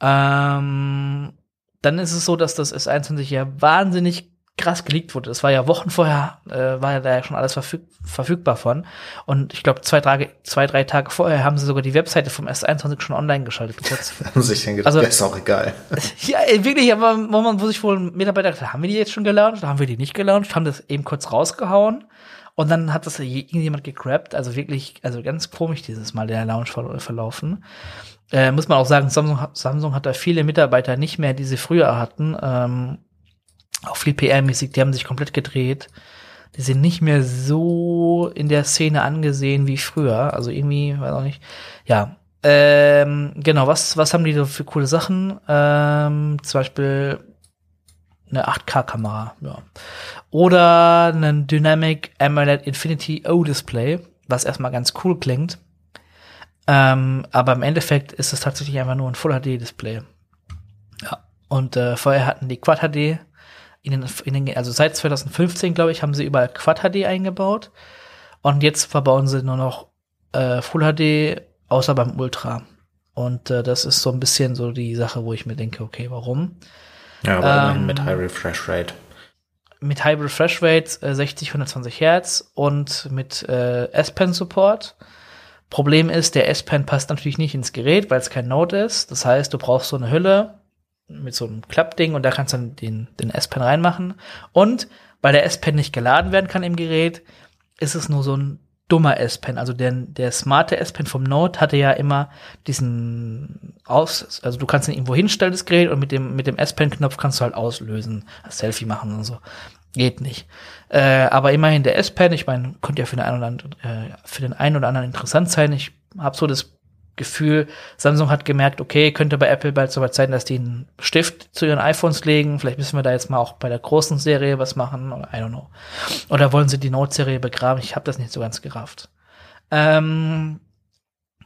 Ähm, dann ist es so, dass das S21 ja wahnsinnig krass geleakt wurde. Das war ja Wochen vorher, äh, war ja da ja schon alles verfüg verfügbar von. Und ich glaube, zwei, Tage, zwei, drei Tage vorher haben sie sogar die Webseite vom S21 schon online geschaltet. [LAUGHS] haben sich dann gedacht, also, ist auch egal. [LAUGHS] ja, wirklich, aber wo man, wo sich wohl Mitarbeiter haben wir die jetzt schon gelauncht? Haben wir die nicht gelauncht? Haben das eben kurz rausgehauen. Und dann hat das irgendjemand gegrabt. Also wirklich, also ganz komisch dieses Mal der Launch verlaufen. Äh, muss man auch sagen, Samsung, Samsung hat da viele Mitarbeiter nicht mehr, die sie früher hatten. Ähm, auch viel PR-mäßig, die haben sich komplett gedreht. Die sind nicht mehr so in der Szene angesehen wie früher. Also irgendwie, weiß auch nicht. Ja. Ähm, genau, was, was haben die so für coole Sachen? Ähm, zum Beispiel eine 8K-Kamera, ja. Oder einen Dynamic AMOLED Infinity O-Display, was erstmal ganz cool klingt. Ähm, aber im Endeffekt ist es tatsächlich einfach nur ein Full HD-Display. Ja. Und äh, vorher hatten die Quad HD in den, in also seit 2015, glaube ich, haben sie überall Quad HD eingebaut. Und jetzt verbauen sie nur noch äh, Full HD, außer beim Ultra. Und äh, das ist so ein bisschen so die Sache, wo ich mir denke, okay, warum? Ja, aber ähm, mit High Refresh Rate. Mit High Refresh Rate äh, 60, 120 Hertz und mit äh, S-Pen Support. Problem ist, der S-Pen passt natürlich nicht ins Gerät, weil es kein Note ist. Das heißt, du brauchst so eine Hülle, mit so einem Klappding und da kannst du dann den, den S-Pen reinmachen. Und weil der S-Pen nicht geladen werden kann im Gerät, ist es nur so ein dummer S-Pen. Also der, der smarte S-Pen vom Note hatte ja immer diesen aus, also du kannst ihn irgendwo hinstellen, das Gerät, und mit dem, mit dem S-Pen-Knopf kannst du halt auslösen, Selfie machen und so. Geht nicht. Äh, aber immerhin der S-Pen, ich meine, könnte ja für den einen oder anderen, äh, für den einen oder anderen interessant sein. Ich habe so das Gefühl, Samsung hat gemerkt, okay, könnte bei Apple bald so weit sein, dass die einen Stift zu ihren iPhones legen. Vielleicht müssen wir da jetzt mal auch bei der großen Serie was machen. Oder I don't know. Oder wollen sie die Note-Serie begraben? Ich habe das nicht so ganz gerafft. Ähm,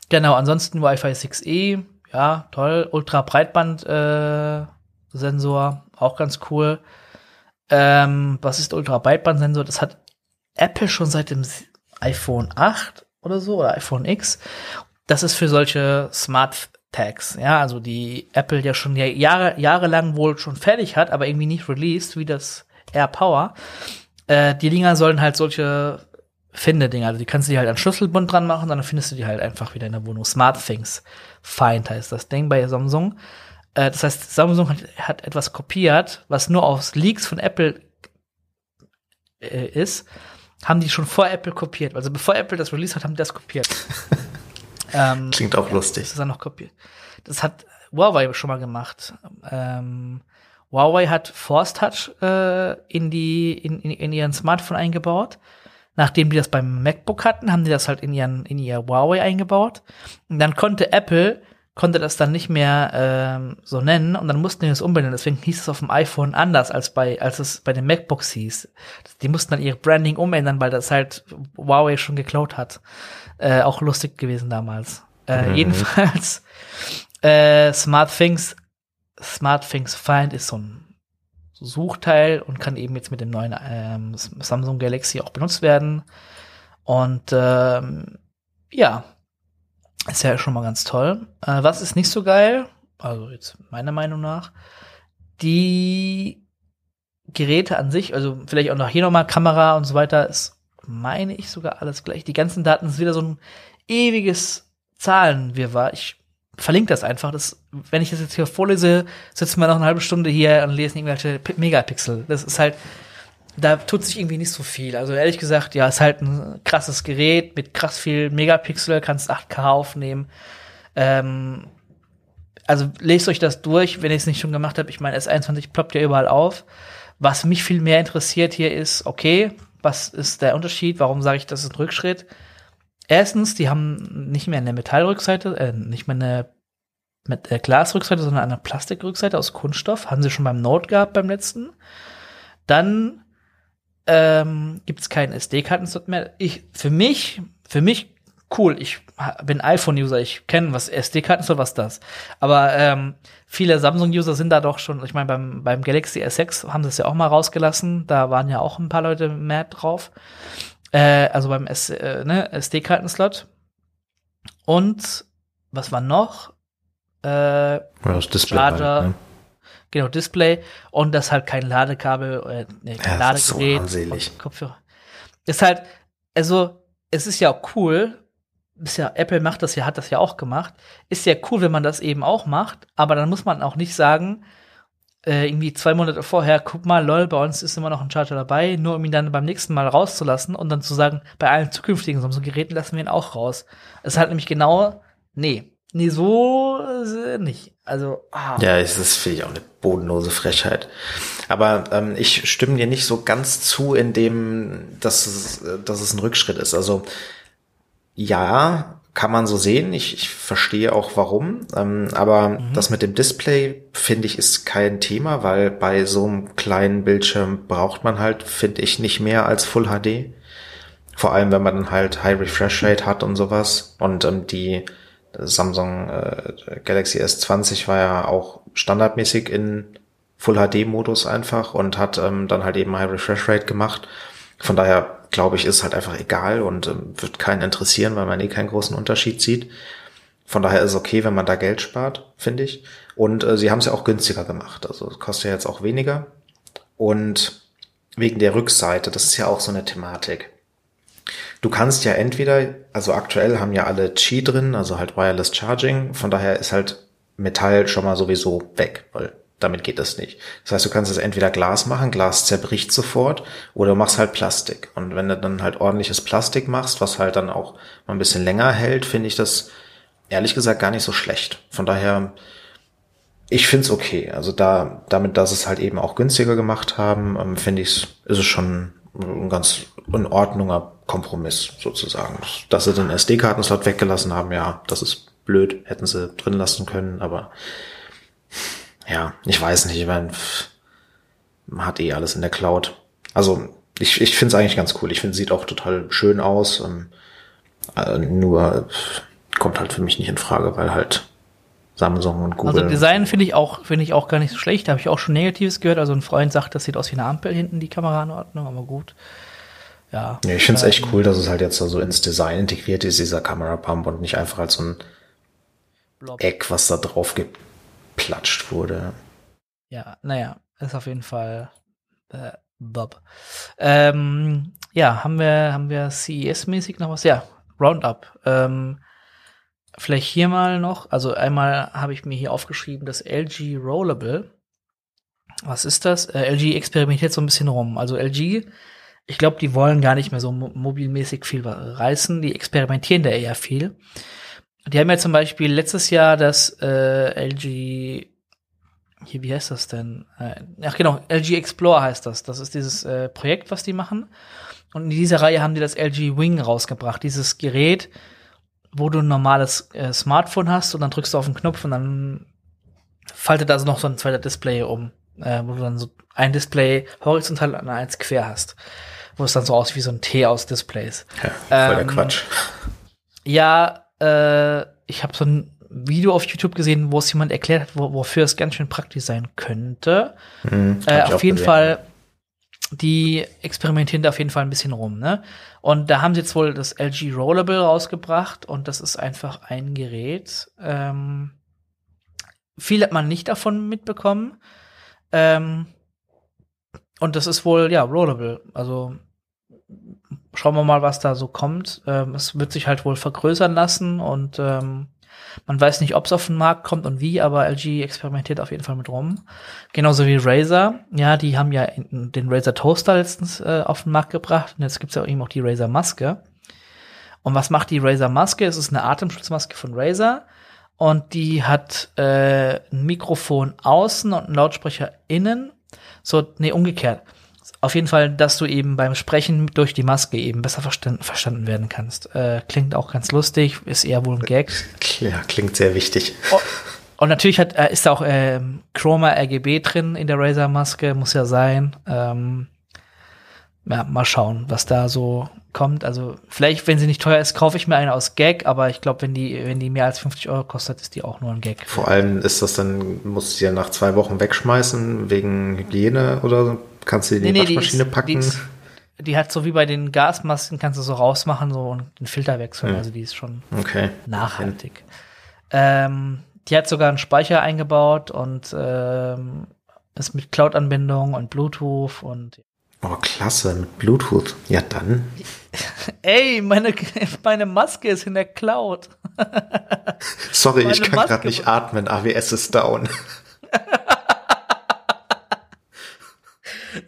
genau, ansonsten Wi-Fi 6E, ja, toll. Ultra-Breitband-Sensor, äh, auch ganz cool. Ähm, was ist Ultra-Breitband-Sensor? Das hat Apple schon seit dem iPhone 8 oder so oder iPhone X das ist für solche Smart Tags, ja, also die Apple ja schon Jahre, jahrelang wohl schon fertig hat, aber irgendwie nicht released, wie das Air Power. Äh, die Dinger sollen halt solche Finde-Dinger, also die kannst du dir halt an Schlüsselbund dran machen, dann findest du die halt einfach wieder in der Wohnung. Smart Things Find heißt das Ding bei Samsung. Äh, das heißt, Samsung hat, hat etwas kopiert, was nur aus Leaks von Apple äh, ist, haben die schon vor Apple kopiert. Also bevor Apple das Release hat, haben die das kopiert. [LAUGHS] Ähm, Klingt auch ja, lustig. Das ist dann noch kopiert. Das hat Huawei schon mal gemacht. Ähm, Huawei hat Force Touch äh, in die in, in, in ihren Smartphone eingebaut. Nachdem die das beim MacBook hatten, haben die das halt in ihren in ihr Huawei eingebaut. Und dann konnte Apple konnte das dann nicht mehr ähm, so nennen und dann mussten die das umbenennen. Deswegen hieß es auf dem iPhone anders als bei als es bei den MacBooks hieß. Die mussten dann ihr Branding umändern, weil das halt Huawei schon geklaut hat. Äh, auch lustig gewesen damals. Äh, mhm. Jedenfalls, [LAUGHS] äh, Smart Things, Smart Things Find ist so ein Suchteil und kann eben jetzt mit dem neuen ähm, Samsung Galaxy auch benutzt werden. Und ähm, ja, ist ja schon mal ganz toll. Äh, was ist nicht so geil? Also jetzt meiner Meinung nach, die Geräte an sich, also vielleicht auch noch hier nochmal Kamera und so weiter, ist meine ich sogar alles gleich. Die ganzen Daten ist wieder so ein ewiges Zahlenwirrwarr. Ich verlinke das einfach. Das, wenn ich das jetzt hier vorlese, sitzen wir noch eine halbe Stunde hier und lesen irgendwelche Megapixel. Das ist halt, da tut sich irgendwie nicht so viel. Also ehrlich gesagt, ja, ist halt ein krasses Gerät mit krass viel Megapixel, kannst 8K aufnehmen. Ähm, also lest euch das durch, wenn ihr es nicht schon gemacht habt. Ich meine, S21 ploppt ja überall auf. Was mich viel mehr interessiert hier ist, okay, was ist der Unterschied? Warum sage ich, das ist ein Rückschritt? Erstens, die haben nicht mehr eine Metallrückseite, äh, nicht mehr eine mit äh, Glasrückseite, sondern eine Plastikrückseite aus Kunststoff. Haben sie schon beim Note gehabt beim letzten. Dann ähm, gibt es keinen SD-Kartenslot mehr. Ich, für mich, für mich cool. Ich bin iPhone-User, ich kenne was SD-Karten ist was das. Aber ähm, viele Samsung-User sind da doch schon. Ich meine, beim beim Galaxy S6 haben sie es ja auch mal rausgelassen. Da waren ja auch ein paar Leute mehr drauf. Äh, also beim S, äh, ne, SD-Kartenslot. Und was war noch? Äh, das Display. Charger, halt, ne? Genau, Display und das halt kein Ladekabel, äh, nee, kein ja, Ladegerät. Ist so Kopfhörer. Ist halt, also, es ist ja auch cool, ist ja, Apple macht das ja, hat das ja auch gemacht. Ist ja cool, wenn man das eben auch macht, aber dann muss man auch nicht sagen, äh, irgendwie zwei Monate vorher, guck mal, lol, bei uns ist immer noch ein Charger dabei, nur um ihn dann beim nächsten Mal rauszulassen und dann zu sagen, bei allen zukünftigen Samsung-Geräten lassen wir ihn auch raus. Es ist halt nämlich genau, nee, nee, so äh, nicht. Also, ah. Ja, ist, finde ich, auch eine bodenlose Frechheit. Aber ähm, ich stimme dir nicht so ganz zu, in dem, dass es, äh, dass es ein Rückschritt ist. Also, ja, kann man so sehen. Ich, ich verstehe auch warum. Ähm, aber mhm. das mit dem Display, finde ich, ist kein Thema, weil bei so einem kleinen Bildschirm braucht man halt, finde ich, nicht mehr als Full HD. Vor allem, wenn man dann halt High Refresh Rate hat und sowas. Und ähm, die Samsung äh, Galaxy S20 war ja auch standardmäßig in Full HD Modus einfach und hat ähm, dann halt eben High Refresh Rate gemacht. Von daher glaube ich, ist halt einfach egal und ähm, wird keinen interessieren, weil man eh keinen großen Unterschied sieht. Von daher ist es okay, wenn man da Geld spart, finde ich. Und äh, sie haben es ja auch günstiger gemacht. Also es kostet ja jetzt auch weniger. Und wegen der Rückseite, das ist ja auch so eine Thematik. Du kannst ja entweder, also aktuell haben ja alle Qi drin, also halt Wireless Charging. Von daher ist halt Metall schon mal sowieso weg, weil damit geht das nicht. Das heißt, du kannst es entweder Glas machen, Glas zerbricht sofort, oder du machst halt Plastik. Und wenn du dann halt ordentliches Plastik machst, was halt dann auch mal ein bisschen länger hält, finde ich das ehrlich gesagt gar nicht so schlecht. Von daher, ich finde es okay. Also da, damit, dass es halt eben auch günstiger gemacht haben, ähm, finde ich, ist es schon ein ganz in Ordnunger Kompromiss sozusagen. Dass sie den SD-Kartenslot weggelassen haben, ja, das ist blöd, hätten sie drin lassen können, aber ja, ich weiß nicht, ich meine, man hat eh alles in der Cloud. Also ich, ich finde es eigentlich ganz cool. Ich finde, sieht auch total schön aus. Ähm, äh, nur kommt halt für mich nicht in Frage, weil halt Samsung und Google. Also Design finde ich auch finde ich auch gar nicht so schlecht. Da habe ich auch schon Negatives gehört. Also ein Freund sagt, das sieht aus wie eine Ampel hinten die Kamera in Ordnung, aber gut. Ja. ja ich finde es ähm, echt cool, dass es halt jetzt so ins Design integriert ist, dieser Kamerapump und nicht einfach als so ein Blob. Eck, was da drauf gibt weggeplatscht wurde. Ja, naja, ist auf jeden Fall äh, Bob. Ähm, ja, haben wir, haben wir CES-mäßig noch was? Ja, Roundup. Ähm, vielleicht hier mal noch, also einmal habe ich mir hier aufgeschrieben, das LG Rollable. Was ist das? Äh, LG experimentiert so ein bisschen rum. Also LG, ich glaube, die wollen gar nicht mehr so mobilmäßig viel reißen. Die experimentieren da eher viel. Die haben ja zum Beispiel letztes Jahr das äh, LG, hier, wie heißt das denn? Äh, ach genau, LG Explore heißt das. Das ist dieses äh, Projekt, was die machen. Und in dieser Reihe haben die das LG Wing rausgebracht. Dieses Gerät, wo du ein normales äh, Smartphone hast und dann drückst du auf den Knopf und dann faltet also noch so ein zweiter Display um, äh, wo du dann so ein Display horizontal und eins quer hast. Wo es dann so aussieht wie so ein T aus Displays. Ja, voll der ähm, Quatsch. Ja, äh, ich habe so ein Video auf YouTube gesehen, wo es jemand erklärt hat, wo, wofür es ganz schön praktisch sein könnte. Mhm, äh, auf jeden gesehen. Fall, die experimentieren da auf jeden Fall ein bisschen rum, ne? Und da haben sie jetzt wohl das LG Rollable rausgebracht und das ist einfach ein Gerät. Ähm, viel hat man nicht davon mitbekommen. Ähm, und das ist wohl, ja, Rollable. Also schauen wir mal, was da so kommt. Ähm, es wird sich halt wohl vergrößern lassen und ähm, Man weiß nicht, ob es auf den Markt kommt und wie, aber LG experimentiert auf jeden Fall mit rum. Genauso wie Razer. Ja, die haben ja den Razer Toaster letztens äh, auf den Markt gebracht. Und jetzt gibt's ja eben auch die Razer Maske. Und was macht die Razer Maske? Es ist eine Atemschutzmaske von Razer. Und die hat äh, ein Mikrofon außen und einen Lautsprecher innen. So, nee, umgekehrt auf jeden Fall, dass du eben beim Sprechen durch die Maske eben besser verstanden, verstanden werden kannst. Äh, klingt auch ganz lustig, ist eher wohl ein Gag. Ja, klingt sehr wichtig. Oh, und natürlich hat, äh, ist da auch äh, Chroma RGB drin in der Razer-Maske, muss ja sein. Ähm, ja, mal schauen, was da so kommt. Also vielleicht, wenn sie nicht teuer ist, kaufe ich mir eine aus Gag, aber ich glaube, wenn die, wenn die mehr als 50 Euro kostet, ist die auch nur ein Gag. Vor allem ist das dann, musst du ja nach zwei Wochen wegschmeißen, wegen Hygiene oder so. Kannst du die in die nee, Waschmaschine die ist, packen? Die, ist, die, hat so wie bei den Gasmasken, kannst du so rausmachen so und den Filter wechseln. Hm. Also die ist schon okay. nachhaltig. Ähm, die hat sogar einen Speicher eingebaut und ähm, ist mit Cloud-Anbindung und Bluetooth und Oh, klasse, mit Bluetooth. Ja, dann. [LAUGHS] Ey, meine, [LAUGHS] meine Maske ist in der Cloud. Sorry, meine ich kann gerade nicht atmen. AWS ist down. [LAUGHS]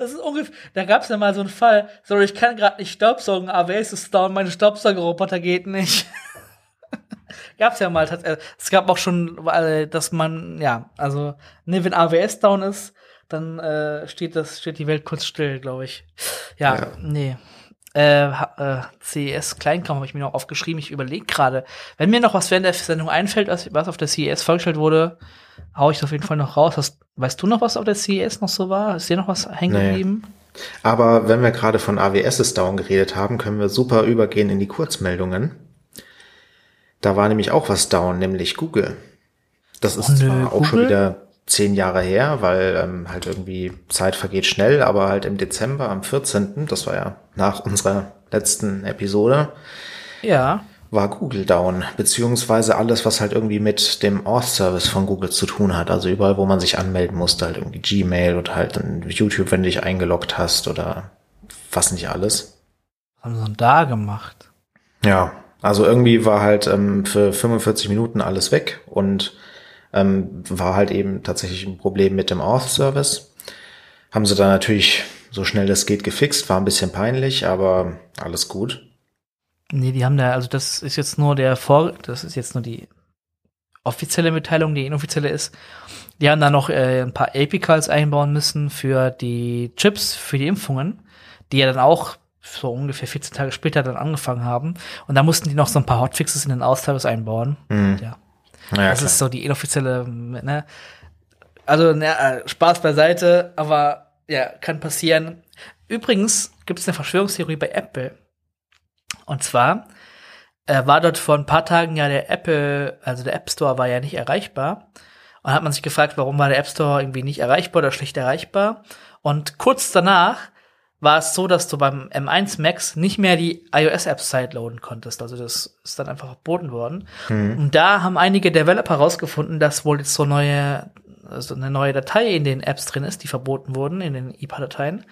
Das ist ungefähr, da gab es ja mal so einen Fall, sorry, ich kann gerade nicht Staubsaugen, AWS ist down, meine Staubsaugerroboter geht nicht. [LAUGHS] gab's ja mal, es gab auch schon, dass man, ja, also, ne, wenn AWS down ist, dann äh, steht das, steht die Welt kurz still, glaube ich. Ja, ja, nee. Äh, äh, CES Kleinkram habe ich mir noch aufgeschrieben. Ich überlege gerade, wenn mir noch was während der Sendung einfällt, was, was auf der CES vorgestellt wurde, hau ich auf jeden Fall noch raus. Hast, weißt du noch, was auf der CES noch so war? Ist dir noch was hängen geblieben? Nee. Aber wenn wir gerade von AWS ist down geredet haben, können wir super übergehen in die Kurzmeldungen. Da war nämlich auch was down, nämlich Google. Das ist oh, zwar Google? auch schon wieder zehn Jahre her, weil ähm, halt irgendwie Zeit vergeht schnell, aber halt im Dezember am 14., das war ja nach unserer letzten Episode, ja war Google down, beziehungsweise alles, was halt irgendwie mit dem Auth-Service von Google zu tun hat. Also überall, wo man sich anmelden musste, halt irgendwie Gmail oder halt dann YouTube, wenn du dich eingeloggt hast oder was nicht alles. Was haben sie denn da gemacht? Ja, also irgendwie war halt ähm, für 45 Minuten alles weg und ähm, war halt eben tatsächlich ein Problem mit dem Auth-Service. Haben sie dann natürlich so schnell das geht gefixt, war ein bisschen peinlich, aber alles gut. Nee, die haben da, also das ist jetzt nur der Vor, das ist jetzt nur die offizielle Mitteilung, die inoffizielle ist. Die haben da noch äh, ein paar API-Calls einbauen müssen für die Chips, für die Impfungen, die ja dann auch so ungefähr 14 Tage später dann angefangen haben. Und da mussten die noch so ein paar Hotfixes in den Austausch einbauen. Mhm. Ja. Ja, das klar. ist so die inoffizielle, ne? Also, ne, Spaß beiseite, aber ja, kann passieren. Übrigens gibt es eine Verschwörungstheorie bei Apple. Und zwar äh, war dort vor ein paar Tagen ja der Apple, also der App Store war ja nicht erreichbar. Und hat man sich gefragt, warum war der App Store irgendwie nicht erreichbar oder schlecht erreichbar. Und kurz danach war es so, dass du beim M1 Max nicht mehr die iOS-Apps sideloaden konntest. Also das ist dann einfach verboten worden. Mhm. Und da haben einige Developer rausgefunden, dass wohl jetzt so neue, also eine neue Datei in den Apps drin ist, die verboten wurden, in den IPA-Dateien.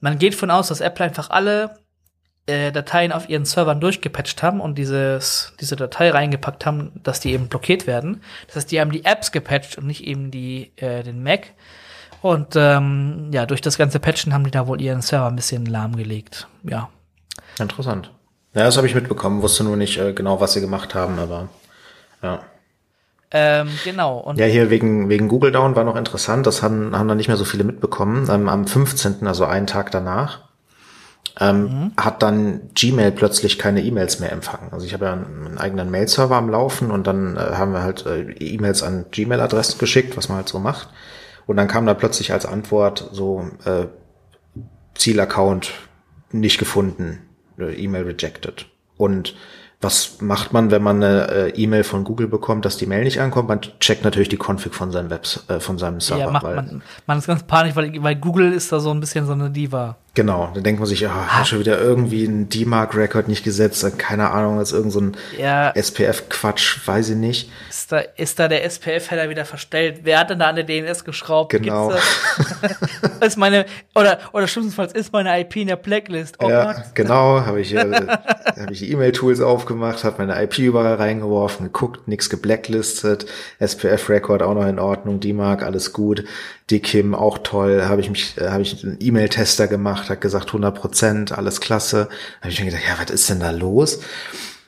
Man geht von aus, dass Apple einfach alle äh, Dateien auf ihren Servern durchgepatcht haben und dieses, diese Datei reingepackt haben, dass die eben blockiert werden. Das heißt, die haben die Apps gepatcht und nicht eben die, äh, den Mac. Und ähm, ja, durch das ganze Patchen haben die da wohl ihren Server ein bisschen lahmgelegt. Ja. Interessant. Ja, das habe ich mitbekommen, wusste nur nicht äh, genau, was sie gemacht haben, aber ja. Ähm, genau. Und ja, hier wegen, wegen Google Down war noch interessant, das haben, haben dann nicht mehr so viele mitbekommen. Ähm, am 15., also einen Tag danach, ähm, mhm. hat dann Gmail plötzlich keine E-Mails mehr empfangen. Also ich habe ja einen, eigenen Mail-Server am Laufen und dann äh, haben wir halt äh, E-Mails an Gmail-Adressen geschickt, was man halt so macht. Und dann kam da plötzlich als Antwort so äh, Zielaccount nicht gefunden, äh, E-Mail rejected. Und was macht man, wenn man eine äh, E-Mail von Google bekommt, dass die Mail nicht ankommt? Man checkt natürlich die Config von seinem Webs, äh, von seinem Server. Ja, macht man, man ist ganz panisch, weil, weil Google ist da so ein bisschen so eine Diva. Genau, dann denkt man sich, ah, ah. schon wieder irgendwie ein D-Mark-Record nicht gesetzt, keine Ahnung, das ist irgend so ein ja. SPF-Quatsch, weiß ich nicht. Ist da, ist da der SPF-Header wieder verstellt? Wer hat denn da an der DNS geschraubt? Genau. [LAUGHS] ist meine, oder, oder schlimmstenfalls ist meine IP in der Blacklist. Oh ja, Gott. genau, habe ich, äh, hab ich die E-Mail-Tools aufgemacht, habe meine IP überall reingeworfen, geguckt, nichts geblacklistet, SPF-Record auch noch in Ordnung, D-Mark, alles gut. DKIM auch toll, habe ich mich, äh, habe ich einen E-Mail-Tester gemacht, hat gesagt 100 Prozent, alles klasse. Da habe ich mir gedacht, ja, was ist denn da los?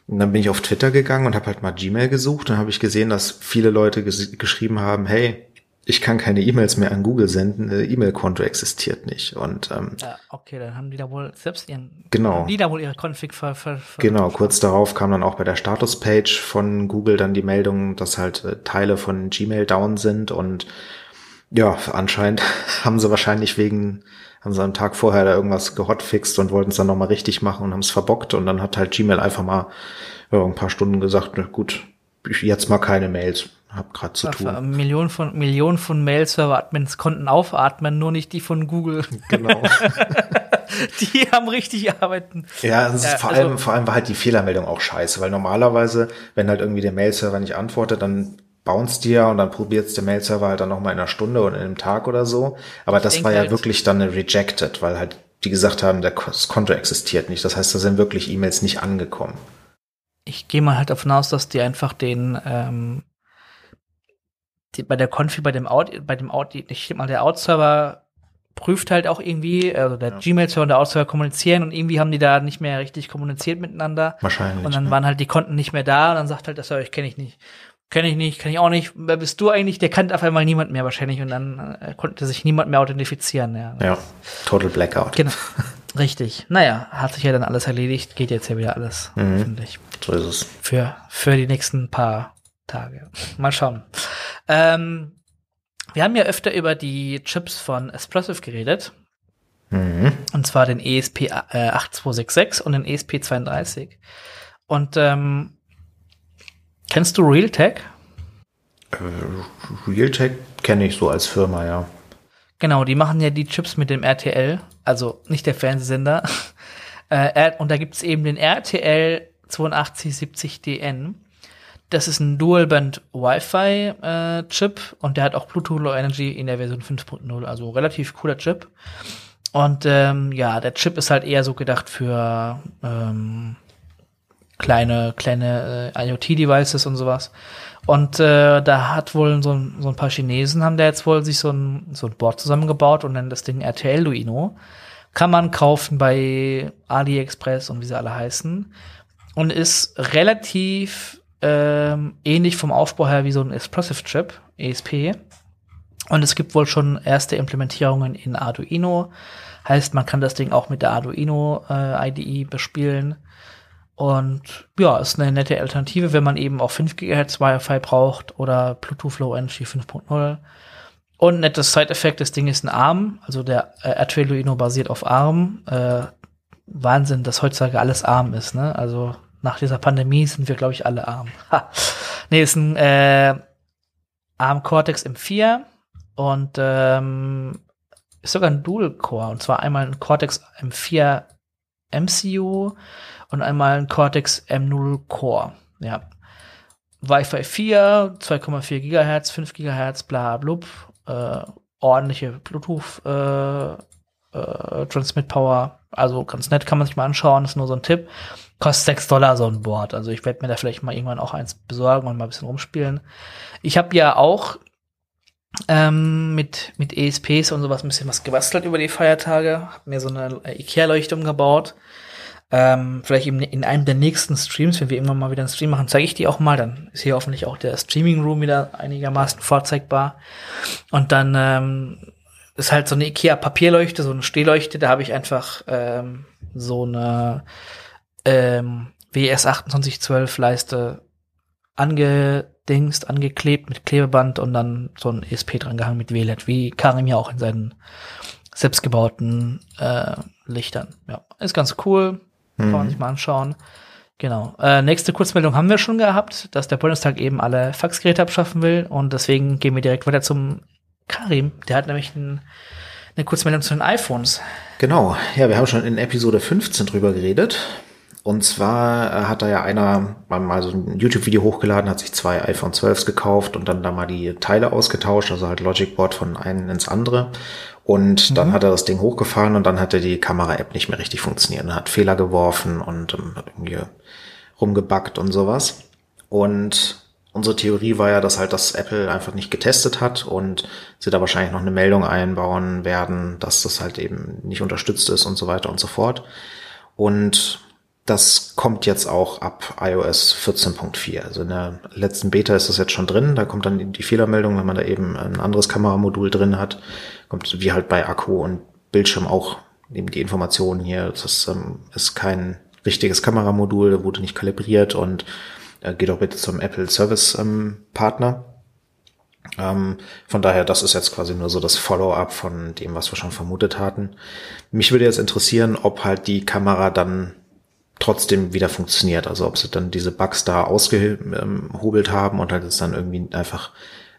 Und dann bin ich auf Twitter gegangen und habe halt mal Gmail gesucht und habe ich gesehen, dass viele Leute ges geschrieben haben, hey, ich kann keine E-Mails mehr an Google senden, E-Mail-Konto existiert nicht. Und ähm, ja, okay, dann haben die da wohl selbst ihren genau die da wohl ihre Config ver, ver, ver genau. Kurz darauf kam dann auch bei der Status-Page von Google dann die Meldung, dass halt äh, Teile von Gmail down sind und ja, anscheinend [LAUGHS] haben sie wahrscheinlich wegen, haben sie am Tag vorher da irgendwas gehotfixt und wollten es dann nochmal richtig machen und haben es verbockt und dann hat halt Gmail einfach mal ja, ein paar Stunden gesagt, na gut, jetzt mal keine Mails, hab grad zu tun. Millionen von Millionen von Mail-Server-Admins konnten aufatmen, nur nicht die von Google. [LAUGHS] Genau. [LAUGHS] die haben richtig arbeiten. Ja, ist ja, vor also, allem vor allem war halt die Fehlermeldung auch scheiße, weil normalerweise, wenn halt irgendwie der Mail-Server nicht antwortet, dann bounce dir und dann probiert's der Mail-Server halt dann nochmal in einer Stunde oder in einem Tag oder so. Aber das war ja halt wirklich dann eine rejected, weil halt die gesagt haben, das Konto existiert nicht. Das heißt, da sind wirklich E-Mails nicht angekommen. Ich gehe mal halt davon aus, dass die einfach den ähm, die, bei der Konfi, bei dem Out, bei dem Out, ich mal der Out-Server prüft halt auch irgendwie, also der ja. Gmail-Server und der Out-Server kommunizieren und irgendwie haben die da nicht mehr richtig kommuniziert miteinander. Wahrscheinlich. Und dann ne? waren halt die Konten nicht mehr da und dann sagt halt der Server, ich kenne ich nicht. Kenne ich nicht, kenne ich auch nicht. Wer bist du eigentlich? Der kannte auf einmal niemand mehr wahrscheinlich und dann äh, konnte sich niemand mehr authentifizieren. Ja, ja total Blackout. Genau. Richtig. Naja, hat sich ja dann alles erledigt. Geht jetzt ja wieder alles, mhm. hoffentlich. So ist es. Für, für die nächsten paar Tage. Mal schauen. Ähm, wir haben ja öfter über die Chips von Espressive geredet. Mhm. Und zwar den ESP äh, 8266 und den ESP 32. Und ähm, Kennst du Realtek? Äh, Realtek kenne ich so als Firma, ja. Genau, die machen ja die Chips mit dem RTL, also nicht der Fernsehsender. [LAUGHS] äh, und da gibt es eben den RTL 8270DN. Das ist ein Dual-Band Wi-Fi-Chip äh, und der hat auch Bluetooth Low Energy in der Version 5.0, also relativ cooler Chip. Und ähm, ja, der Chip ist halt eher so gedacht für ähm, kleine, kleine äh, IoT-Devices und sowas. Und äh, da hat wohl so, ein, so ein paar Chinesen haben da jetzt wohl sich so ein, so ein Board zusammengebaut und dann das Ding RTL Duino. Kann man kaufen bei AliExpress und wie sie alle heißen. Und ist relativ ähm, ähnlich vom Aufbau her wie so ein Explosive Chip, ESP. Und es gibt wohl schon erste Implementierungen in Arduino. Heißt, man kann das Ding auch mit der Arduino äh, IDE bespielen. Und ja, ist eine nette Alternative, wenn man eben auch 5 GHz Wi-Fi braucht oder Bluetooth Low Energy 5.0. Und nettes Side-Effekt, das Ding ist ein ARM, also der äh, Arduino basiert auf ARM. Äh, Wahnsinn, dass heutzutage alles ARM ist, ne? Also nach dieser Pandemie sind wir, glaube ich, alle ARM. [LAUGHS] Ha. Nee, ist ein äh, ARM Cortex M4 und ähm, ist sogar ein Dual-Core. Und zwar einmal ein Cortex M4 MCU und einmal ein Cortex M0 Core. Ja. Wi-Fi 4, 2,4 Gigahertz, 5 Gigahertz, bla blub, äh, ordentliche Bluetooth äh, äh, Transmit Power, also ganz nett, kann man sich mal anschauen, ist nur so ein Tipp. Kostet 6 Dollar so ein Board, also ich werde mir da vielleicht mal irgendwann auch eins besorgen und mal ein bisschen rumspielen. Ich habe ja auch ähm, mit, mit ESPs und sowas ein bisschen was gebastelt über die Feiertage, habe mir so eine Ikea-Leuchte umgebaut ähm, vielleicht in, in einem der nächsten Streams, wenn wir irgendwann mal wieder einen Stream machen, zeige ich die auch mal. Dann ist hier hoffentlich auch der Streaming Room wieder einigermaßen vorzeigbar. Und dann ähm, ist halt so eine Ikea Papierleuchte, so eine Stehleuchte. Da habe ich einfach ähm, so eine ähm, WS 2812 Leiste angedingst, angeklebt mit Klebeband und dann so ein ESP dran gehangen mit WLED, wie Karim ja auch in seinen selbstgebauten äh, Lichtern. Ja, ist ganz cool. Kann man mhm. sich mal anschauen. Genau. Äh, nächste Kurzmeldung haben wir schon gehabt, dass der Bundestag eben alle Faxgeräte abschaffen will und deswegen gehen wir direkt weiter zum Karim. Der hat nämlich ein, Eine Kurzmeldung zu den iPhones. Genau, ja, wir haben schon in Episode 15 drüber geredet. Und zwar äh, hat da ja einer mal so ein YouTube-Video hochgeladen, hat sich zwei iPhone 12s gekauft und dann da mal die Teile ausgetauscht, also halt Logic Board von einem ins andere. Und mhm. dann hat er das Ding hochgefahren und dann hatte die Kamera-App nicht mehr richtig funktioniert. Er hat Fehler geworfen und ähm, irgendwie rumgebackt und sowas. Und unsere Theorie war ja, dass halt das Apple einfach nicht getestet hat und sie da wahrscheinlich noch eine Meldung einbauen werden, dass das halt eben nicht unterstützt ist und so weiter und so fort. Und das kommt jetzt auch ab iOS 14.4. Also in der letzten Beta ist das jetzt schon drin. Da kommt dann die Fehlermeldung, wenn man da eben ein anderes Kameramodul drin hat. Kommt wie halt bei Akku und Bildschirm auch eben die Informationen hier. Das ist, ähm, ist kein richtiges Kameramodul, wurde nicht kalibriert und äh, geht auch bitte zum Apple Service ähm, Partner. Ähm, von daher, das ist jetzt quasi nur so das Follow-up von dem, was wir schon vermutet hatten. Mich würde jetzt interessieren, ob halt die Kamera dann wieder funktioniert. Also ob sie dann diese Bugs da ausgehobelt haben und halt es dann irgendwie einfach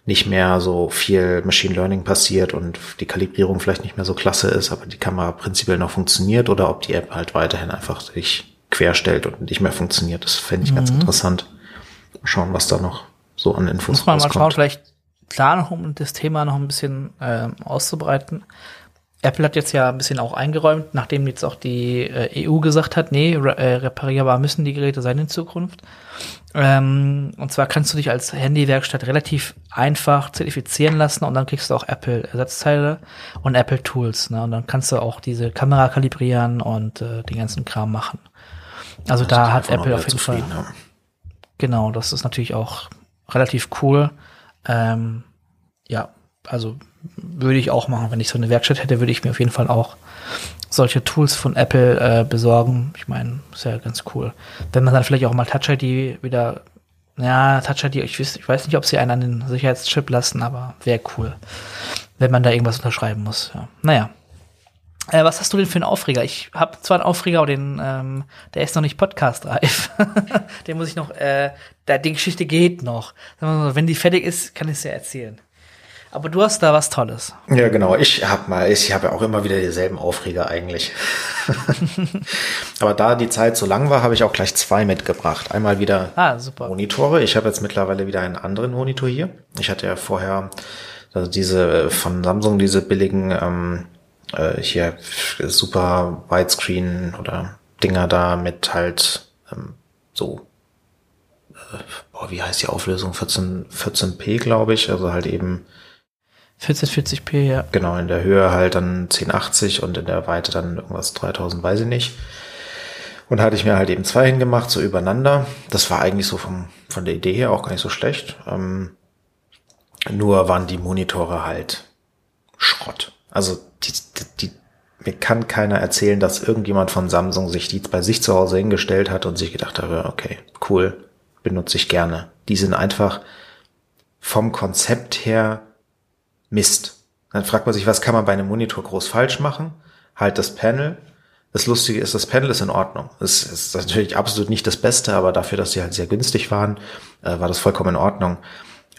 nicht mehr so viel Machine Learning passiert und die Kalibrierung vielleicht nicht mehr so klasse ist, aber die Kamera prinzipiell noch funktioniert oder ob die App halt weiterhin einfach sich querstellt und nicht mehr funktioniert. Das fände ich mhm. ganz interessant. Schauen, was da noch so an Infos Muss man rauskommt. mal schauen, vielleicht klar noch, um das Thema noch ein bisschen äh, auszubreiten. Apple hat jetzt ja ein bisschen auch eingeräumt, nachdem jetzt auch die äh, EU gesagt hat, nee, re äh, reparierbar müssen die Geräte sein in Zukunft. Ähm, und zwar kannst du dich als Handywerkstatt relativ einfach zertifizieren lassen und dann kriegst du auch Apple-Ersatzteile und Apple Tools. Ne? Und dann kannst du auch diese Kamera kalibrieren und äh, den ganzen Kram machen. Also das da hat Apple auf jeden Fall. Ja. Genau, das ist natürlich auch relativ cool. Ähm, ja, also würde ich auch machen. Wenn ich so eine Werkstatt hätte, würde ich mir auf jeden Fall auch solche Tools von Apple äh, besorgen. Ich meine, ist ja ganz cool. Wenn man dann vielleicht auch mal Touch ID wieder, ja, Touch ID, ich weiß, ich weiß nicht, ob sie einen an den Sicherheitschip lassen, aber wäre cool, wenn man da irgendwas unterschreiben muss. Ja. Naja. Äh, was hast du denn für einen Aufreger? Ich habe zwar einen Aufreger, aber den, ähm, der ist noch nicht podcastreif. [LAUGHS] den muss ich noch, äh, die Geschichte geht noch. Wenn die fertig ist, kann ich es ja erzählen. Aber du hast da was Tolles. Ja, genau. Ich habe mal, ich habe ja auch immer wieder dieselben Aufreger eigentlich. [LAUGHS] aber da die Zeit so lang war, habe ich auch gleich zwei mitgebracht. Einmal wieder ah. Monitore. Ich habe jetzt mittlerweile wieder einen anderen Monitor hier. Ich hatte ja vorher also diese von Samsung diese billigen ähm, äh, hier super Widescreen oder Dinger da mit halt ähm, so, äh, boah, wie heißt die Auflösung? 14, 14p, glaube ich, also halt eben 1440p, ja. Genau, in der Höhe halt dann 1080 und in der Weite dann irgendwas 3000, weiß ich nicht. Und hatte ich mir halt eben zwei hingemacht, so übereinander. Das war eigentlich so vom, von der Idee her auch gar nicht so schlecht. Ähm, nur waren die Monitore halt Schrott. Also die, die, mir kann keiner erzählen, dass irgendjemand von Samsung sich die bei sich zu Hause hingestellt hat und sich gedacht hat, okay, cool, benutze ich gerne. Die sind einfach vom Konzept her Mist. Dann fragt man sich, was kann man bei einem Monitor groß falsch machen? Halt das Panel. Das Lustige ist, das Panel ist in Ordnung. Es ist natürlich absolut nicht das Beste, aber dafür, dass sie halt sehr günstig waren, äh, war das vollkommen in Ordnung.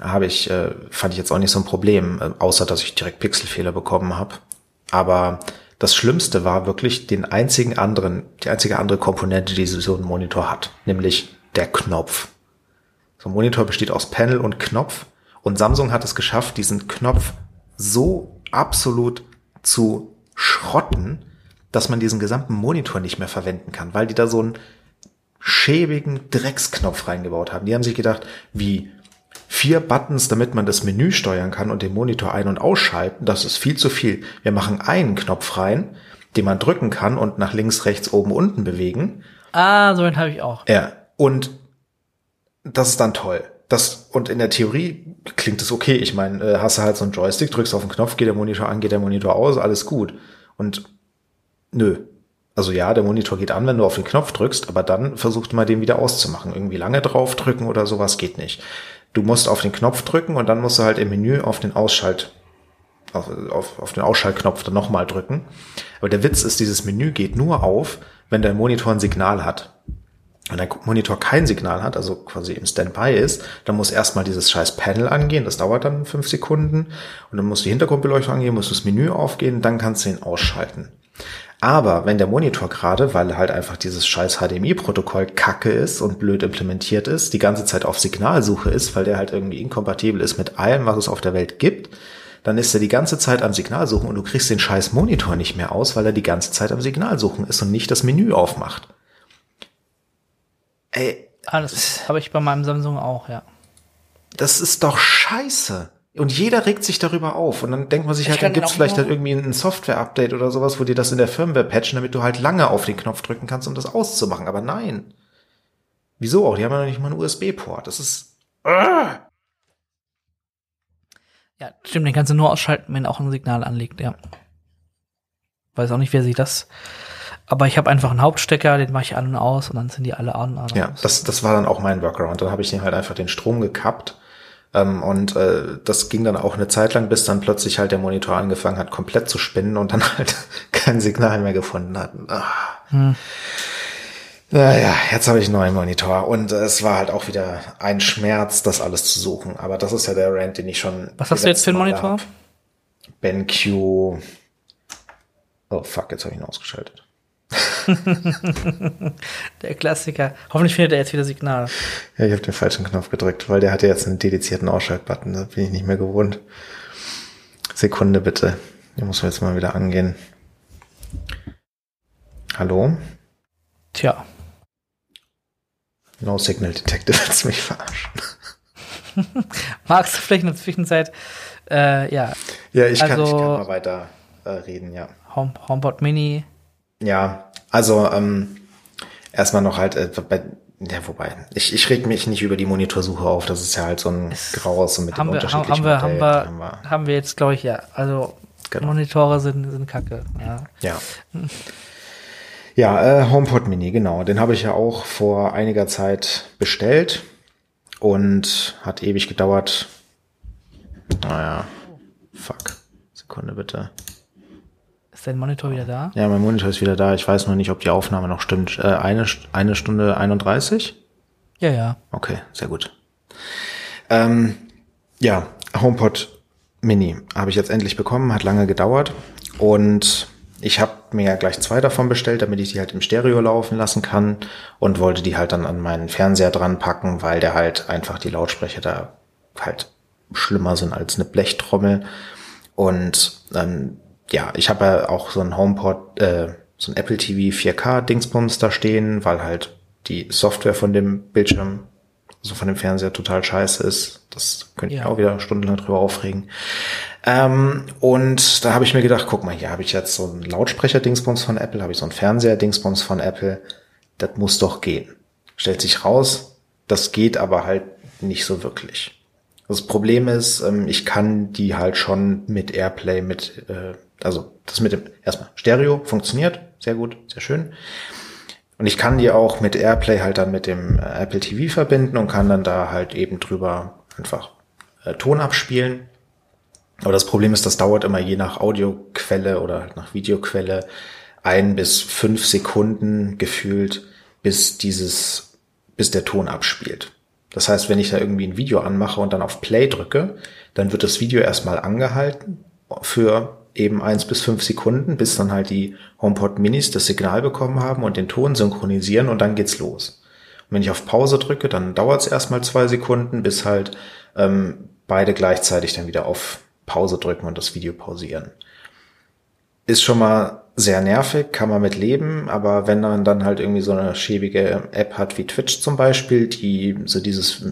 Habe ich, äh, fand ich jetzt auch nicht so ein Problem, äh, außer dass ich direkt Pixelfehler bekommen habe. Aber das Schlimmste war wirklich den einzigen anderen, die einzige andere Komponente, die so ein Monitor hat, nämlich der Knopf. So ein Monitor besteht aus Panel und Knopf und Samsung hat es geschafft, diesen Knopf so absolut zu schrotten, dass man diesen gesamten Monitor nicht mehr verwenden kann, weil die da so einen schäbigen Drecksknopf reingebaut haben. Die haben sich gedacht, wie vier Buttons, damit man das Menü steuern kann und den Monitor ein- und ausschalten, das ist viel zu viel. Wir machen einen Knopf rein, den man drücken kann und nach links, rechts, oben, unten bewegen. Ah, so einen habe ich auch. Ja, und das ist dann toll. Das, und in der Theorie klingt es okay. Ich meine, äh, hast du halt so einen Joystick, drückst auf den Knopf, geht der Monitor an, geht der Monitor aus, alles gut. Und nö. Also ja, der Monitor geht an, wenn du auf den Knopf drückst, aber dann versucht mal den wieder auszumachen. Irgendwie lange drauf drücken oder sowas geht nicht. Du musst auf den Knopf drücken und dann musst du halt im Menü auf den Ausschalt, auf, auf, auf den Ausschaltknopf dann nochmal drücken. Aber der Witz ist, dieses Menü geht nur auf, wenn dein Monitor ein Signal hat. Wenn dein Monitor kein Signal hat, also quasi im Standby ist, dann muss erstmal dieses scheiß Panel angehen, das dauert dann fünf Sekunden und dann muss die Hintergrundbeleuchtung angehen, muss das Menü aufgehen, dann kannst du ihn ausschalten. Aber wenn der Monitor gerade, weil halt einfach dieses scheiß HDMI-Protokoll kacke ist und blöd implementiert ist, die ganze Zeit auf Signalsuche ist, weil der halt irgendwie inkompatibel ist mit allem, was es auf der Welt gibt, dann ist er die ganze Zeit am Signalsuchen und du kriegst den scheiß Monitor nicht mehr aus, weil er die ganze Zeit am Signalsuchen ist und nicht das Menü aufmacht. Ey. Alles habe ich bei meinem Samsung auch, ja. Das ist doch scheiße. Und jeder regt sich darüber auf. Und dann denkt man sich halt, dann gibt's vielleicht halt irgendwie ein Software-Update oder sowas, wo die das in der Firmware patchen, damit du halt lange auf den Knopf drücken kannst, um das auszumachen. Aber nein. Wieso auch? Die haben ja noch nicht mal einen USB-Port. Das ist. Ah! Ja, stimmt, den kannst du nur ausschalten, wenn auch ein Signal anliegt, ja. Weiß auch nicht, wer sich das. Aber ich habe einfach einen Hauptstecker, den mache ich an und aus und dann sind die alle an. an ja, das, das war dann auch mein Workaround. Dann habe ich den halt einfach den Strom gekappt ähm, und äh, das ging dann auch eine Zeit lang, bis dann plötzlich halt der Monitor angefangen hat, komplett zu spinnen und dann [LAUGHS] halt kein Signal mehr gefunden hat. Ah. Hm. Naja, jetzt habe ich einen neuen Monitor und äh, es war halt auch wieder ein Schmerz, das alles zu suchen. Aber das ist ja der Rant, den ich schon. Was hast du jetzt für einen Monitor? BenQ. Oh fuck, jetzt habe ich ihn ausgeschaltet. [LAUGHS] der Klassiker. Hoffentlich findet er jetzt wieder Signal. Ja, ich habe den falschen Knopf gedrückt, weil der hatte jetzt einen dedizierten Ausschaltbutton. Da bin ich nicht mehr gewohnt. Sekunde bitte. Den muss man jetzt mal wieder angehen. Hallo? Tja. No Signal Detected [LAUGHS] willst mich verarschen. [LAUGHS] Magst du vielleicht in der Zwischenzeit, äh, ja. Ja, ich, also, kann, ich kann mal weiter äh, reden, ja. Home, HomePod Mini ja, also ähm, erstmal noch halt äh, bei ja, wobei, ich, ich reg mich nicht über die Monitorsuche auf, das ist ja halt so ein graues und mit haben dem wir, unterschiedlichen haben wir, haben wir, haben wir, haben wir jetzt, glaube ich, ja. Also genau. Monitore sind, sind kacke. Ja. Ja, [LAUGHS] ja äh, HomePod Mini, genau. Den habe ich ja auch vor einiger Zeit bestellt und hat ewig gedauert. Naja, fuck. Sekunde bitte. Ist dein Monitor wieder da? Ja, mein Monitor ist wieder da. Ich weiß noch nicht, ob die Aufnahme noch stimmt. Äh, eine, eine Stunde 31? Ja, ja. Okay, sehr gut. Ähm, ja, HomePod Mini habe ich jetzt endlich bekommen, hat lange gedauert und ich habe mir ja gleich zwei davon bestellt, damit ich die halt im Stereo laufen lassen kann und wollte die halt dann an meinen Fernseher dran packen, weil der halt einfach die Lautsprecher da halt schlimmer sind als eine Blechtrommel und ähm, ja, ich habe ja auch so ein HomePod, äh, so ein Apple TV 4K Dingsbums da stehen, weil halt die Software von dem Bildschirm, also von dem Fernseher total scheiße ist. Das könnte ich auch wieder stundenlang drüber aufregen. Ähm, und da habe ich mir gedacht, guck mal, hier habe ich jetzt so ein Lautsprecher-Dingsbums von Apple, habe ich so ein Fernseher-Dingsbums von Apple. Das muss doch gehen. Stellt sich raus, das geht aber halt nicht so wirklich. Das Problem ist, ähm, ich kann die halt schon mit Airplay, mit äh, also das mit dem erstmal Stereo funktioniert, sehr gut, sehr schön. Und ich kann die auch mit Airplay halt dann mit dem äh, Apple TV verbinden und kann dann da halt eben drüber einfach äh, Ton abspielen. Aber das Problem ist, das dauert immer je nach Audioquelle oder halt nach Videoquelle ein bis fünf Sekunden gefühlt, bis dieses, bis der Ton abspielt. Das heißt, wenn ich da irgendwie ein Video anmache und dann auf Play drücke, dann wird das Video erstmal angehalten für eben eins bis fünf Sekunden, bis dann halt die HomePod Minis das Signal bekommen haben und den Ton synchronisieren und dann geht's los. Und wenn ich auf Pause drücke, dann dauert es erstmal zwei Sekunden, bis halt ähm, beide gleichzeitig dann wieder auf Pause drücken und das Video pausieren. Ist schon mal sehr nervig, kann man mit leben, aber wenn man dann halt irgendwie so eine schäbige App hat wie Twitch zum Beispiel, die so dieses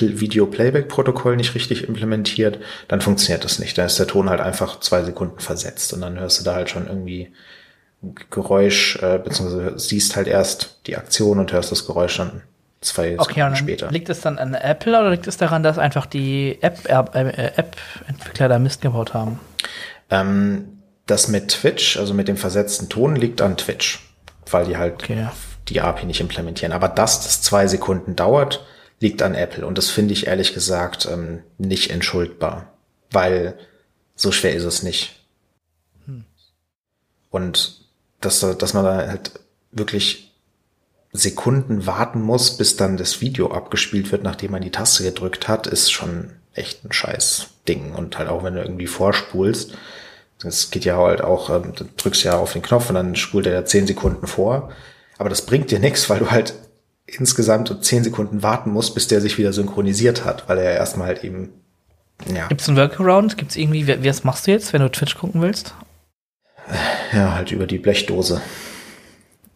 Video-Playback-Protokoll nicht richtig implementiert, dann funktioniert das nicht. Da ist der Ton halt einfach zwei Sekunden versetzt und dann hörst du da halt schon irgendwie Geräusch, äh, beziehungsweise siehst halt erst die Aktion und hörst das Geräusch dann zwei okay, Sekunden später. Liegt es dann an Apple oder liegt es daran, dass einfach die App-Entwickler äh, App da Mist gebaut haben? Ähm, das mit Twitch, also mit dem versetzten Ton, liegt an Twitch, weil die halt okay. die API nicht implementieren. Aber dass das zwei Sekunden dauert, liegt an Apple. Und das finde ich ehrlich gesagt ähm, nicht entschuldbar, weil so schwer ist es nicht. Hm. Und dass, dass man da halt wirklich Sekunden warten muss, bis dann das Video abgespielt wird, nachdem man die Taste gedrückt hat, ist schon echt ein scheiß Ding. Und halt auch wenn du irgendwie vorspulst, das geht ja halt auch, ähm, du drückst ja auf den Knopf und dann spult er ja zehn Sekunden vor. Aber das bringt dir nichts, weil du halt insgesamt zehn Sekunden warten musst, bis der sich wieder synchronisiert hat, weil er erstmal halt eben, ja. Gibt es einen Workaround? Gibt es irgendwie, wie, was machst du jetzt, wenn du Twitch gucken willst? Ja, halt über die Blechdose.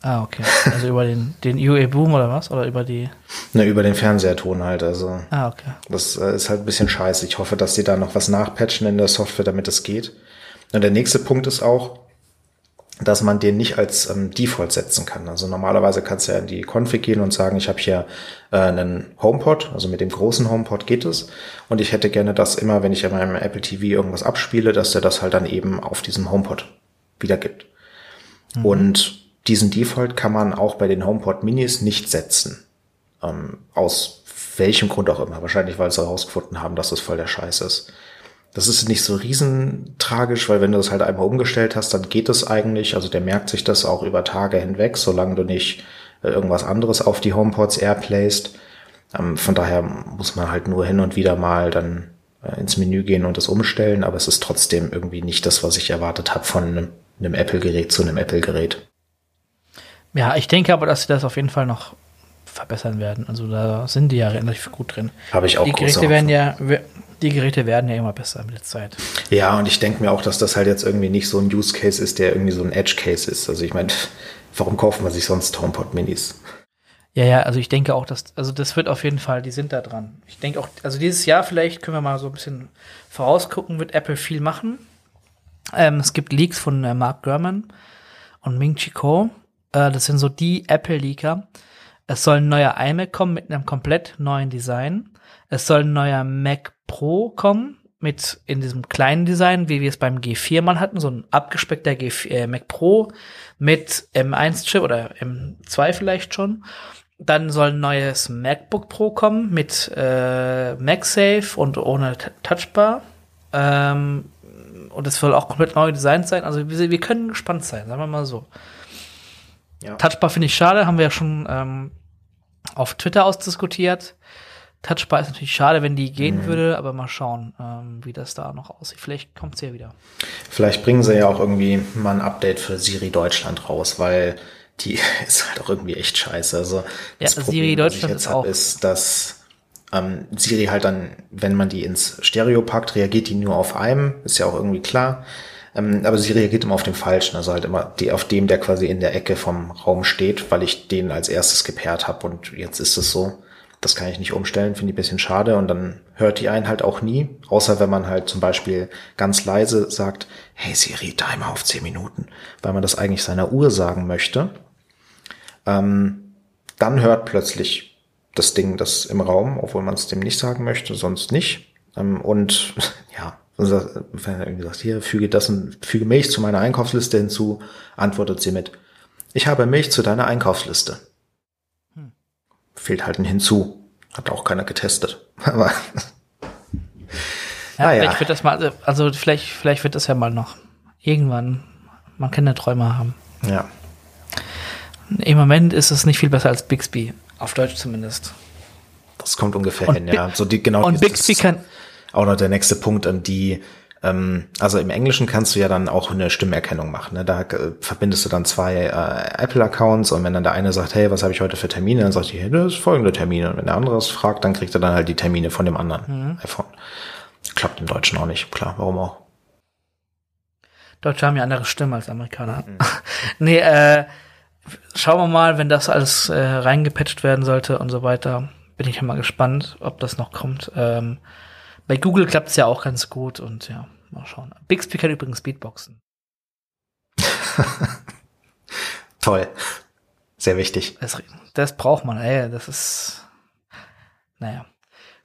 Ah, okay. Also über den, den UA Boom oder was? Oder über die. Ne, über den Fernseherton halt. Also. Ah, okay. Das äh, ist halt ein bisschen scheiße. Ich hoffe, dass die da noch was nachpatchen in der Software, damit es geht. Und der nächste Punkt ist auch, dass man den nicht als ähm, Default setzen kann. Also normalerweise kannst du ja in die Config gehen und sagen, ich habe hier äh, einen HomePod, also mit dem großen HomePod geht es. Und ich hätte gerne, dass immer, wenn ich in meinem Apple TV irgendwas abspiele, dass der das halt dann eben auf diesem HomePod wiedergibt. Mhm. Und diesen Default kann man auch bei den HomePod Minis nicht setzen. Ähm, aus welchem Grund auch immer. Wahrscheinlich, weil sie herausgefunden haben, dass das voll der Scheiß ist. Das ist nicht so riesentragisch, weil wenn du das halt einmal umgestellt hast, dann geht es eigentlich. Also der merkt sich das auch über Tage hinweg, solange du nicht äh, irgendwas anderes auf die HomePods airplayst. Ähm, von daher muss man halt nur hin und wieder mal dann äh, ins Menü gehen und das umstellen, aber es ist trotzdem irgendwie nicht das, was ich erwartet habe von einem, einem Apple-Gerät zu einem Apple-Gerät. Ja, ich denke aber, dass sie das auf jeden Fall noch verbessern werden. Also da sind die ja relativ gut drin. Habe ich auch Die Geräte werden ja, die Geräte werden ja immer besser mit der Zeit. Ja, und ich denke mir auch, dass das halt jetzt irgendwie nicht so ein Use Case ist, der irgendwie so ein Edge Case ist. Also ich meine, [LAUGHS] warum kauft man sich sonst HomePod Minis? Ja, ja, also ich denke auch, dass, also das wird auf jeden Fall, die sind da dran. Ich denke auch, also dieses Jahr vielleicht können wir mal so ein bisschen vorausgucken, wird Apple viel machen. Ähm, es gibt Leaks von äh, Mark Gurman und Ming Chi Kuo äh, das sind so die Apple-Leaker. Es soll ein neuer iMac kommen mit einem komplett neuen Design. Es soll ein neuer Mac Pro kommen mit in diesem kleinen Design, wie wir es beim G4 mal hatten, so ein abgespeckter G4, äh, Mac Pro mit M1-Chip oder M2 vielleicht schon. Dann soll ein neues MacBook Pro kommen mit äh, MagSafe und ohne T Touchbar. Ähm, und es soll auch komplett neu designt sein. Also wir, wir können gespannt sein, sagen wir mal so. Ja. Touchbar finde ich schade, haben wir ja schon ähm, auf Twitter ausdiskutiert. Touchbar ist natürlich schade, wenn die gehen mhm. würde, aber mal schauen, ähm, wie das da noch aussieht. Vielleicht kommt sie ja wieder. Vielleicht bringen sie ja auch irgendwie mal ein Update für Siri Deutschland raus, weil die [LAUGHS] ist halt auch irgendwie echt scheiße. Also das ja, Problem, Siri Deutschland was ich jetzt ist ist, dass ähm, Siri halt dann, wenn man die ins Stereo packt, reagiert die nur auf einem, ist ja auch irgendwie klar. Ähm, aber sie reagiert immer auf den falschen, also halt immer die, auf dem, der quasi in der Ecke vom Raum steht, weil ich den als erstes gepaart habe und jetzt ist es so. Das kann ich nicht umstellen, finde ich ein bisschen schade und dann hört die einen halt auch nie, außer wenn man halt zum Beispiel ganz leise sagt, hey Siri, Timer auf 10 Minuten, weil man das eigentlich seiner Uhr sagen möchte. Ähm, dann hört plötzlich das Ding das im Raum, obwohl man es dem nicht sagen möchte, sonst nicht. Ähm, und [LAUGHS] ja, wenn er irgendwie sagt, hier, füge das füge Milch zu meiner Einkaufsliste hinzu, antwortet sie mit, ich habe Milch zu deiner Einkaufsliste. Fehlt halt ein Hinzu. Hat auch keiner getestet. [LAUGHS] Aber ja, naja. vielleicht wird das mal, also vielleicht, vielleicht wird das ja mal noch. Irgendwann. Man kann ja Träume haben. Ja. Im Moment ist es nicht viel besser als Bixby. Auf Deutsch zumindest. Das kommt ungefähr und hin, ja. So die, genau und Bixby kann, auch noch der nächste Punkt, ähm, die also im Englischen kannst du ja dann auch eine Stimmerkennung machen. Ne? Da äh, verbindest du dann zwei äh, Apple-Accounts und wenn dann der eine sagt, hey, was habe ich heute für Termine, dann sagt die, hey, das ist folgende Termine. Und wenn der andere es fragt, dann kriegt er dann halt die Termine von dem anderen mhm. iPhone. Klappt im Deutschen auch nicht, klar, warum auch? Deutsche haben ja andere Stimmen als Amerikaner. Mhm. [LAUGHS] nee, äh, schauen wir mal, wenn das alles äh, reingepatcht werden sollte und so weiter. Bin ich ja mal gespannt, ob das noch kommt. Ähm, bei Google klappt es ja auch ganz gut und ja, mal schauen. Bixby kann übrigens Beatboxen. [LAUGHS] Toll. Sehr wichtig. Das, das, braucht man, ey. Das ist. Naja.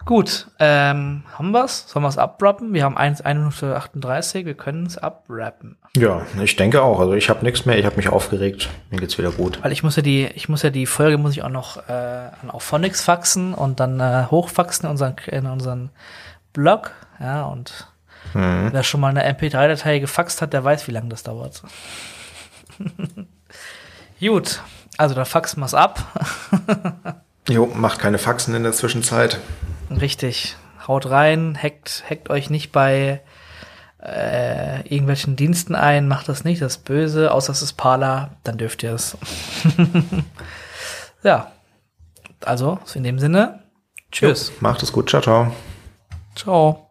Gut, ähm, haben wir's? Sollen wir es abrappen? Wir haben 1, 1 Minute 38, wir können es abrappen. Ja, ich denke auch. Also ich habe nichts mehr, ich habe mich aufgeregt. Mir geht's wieder gut. Weil ich muss ja die, ich muss ja die Folge muss ich auch noch äh, an Auphonics faxen und dann äh, hochfaxen in unseren, in unseren Blog, ja, und mhm. wer schon mal eine MP3-Datei gefaxt hat, der weiß, wie lange das dauert. [LAUGHS] Gut, Also da faxen wir's ab. [LAUGHS] jo, macht keine Faxen in der Zwischenzeit. Richtig. Haut rein, hackt, hackt euch nicht bei äh, irgendwelchen Diensten ein, macht das nicht, das ist böse, außer es ist Parler, dann dürft ihr es. [LAUGHS] ja. Also, in dem Sinne, tschüss. Jo, macht es gut, ciao, ciao. Ciao.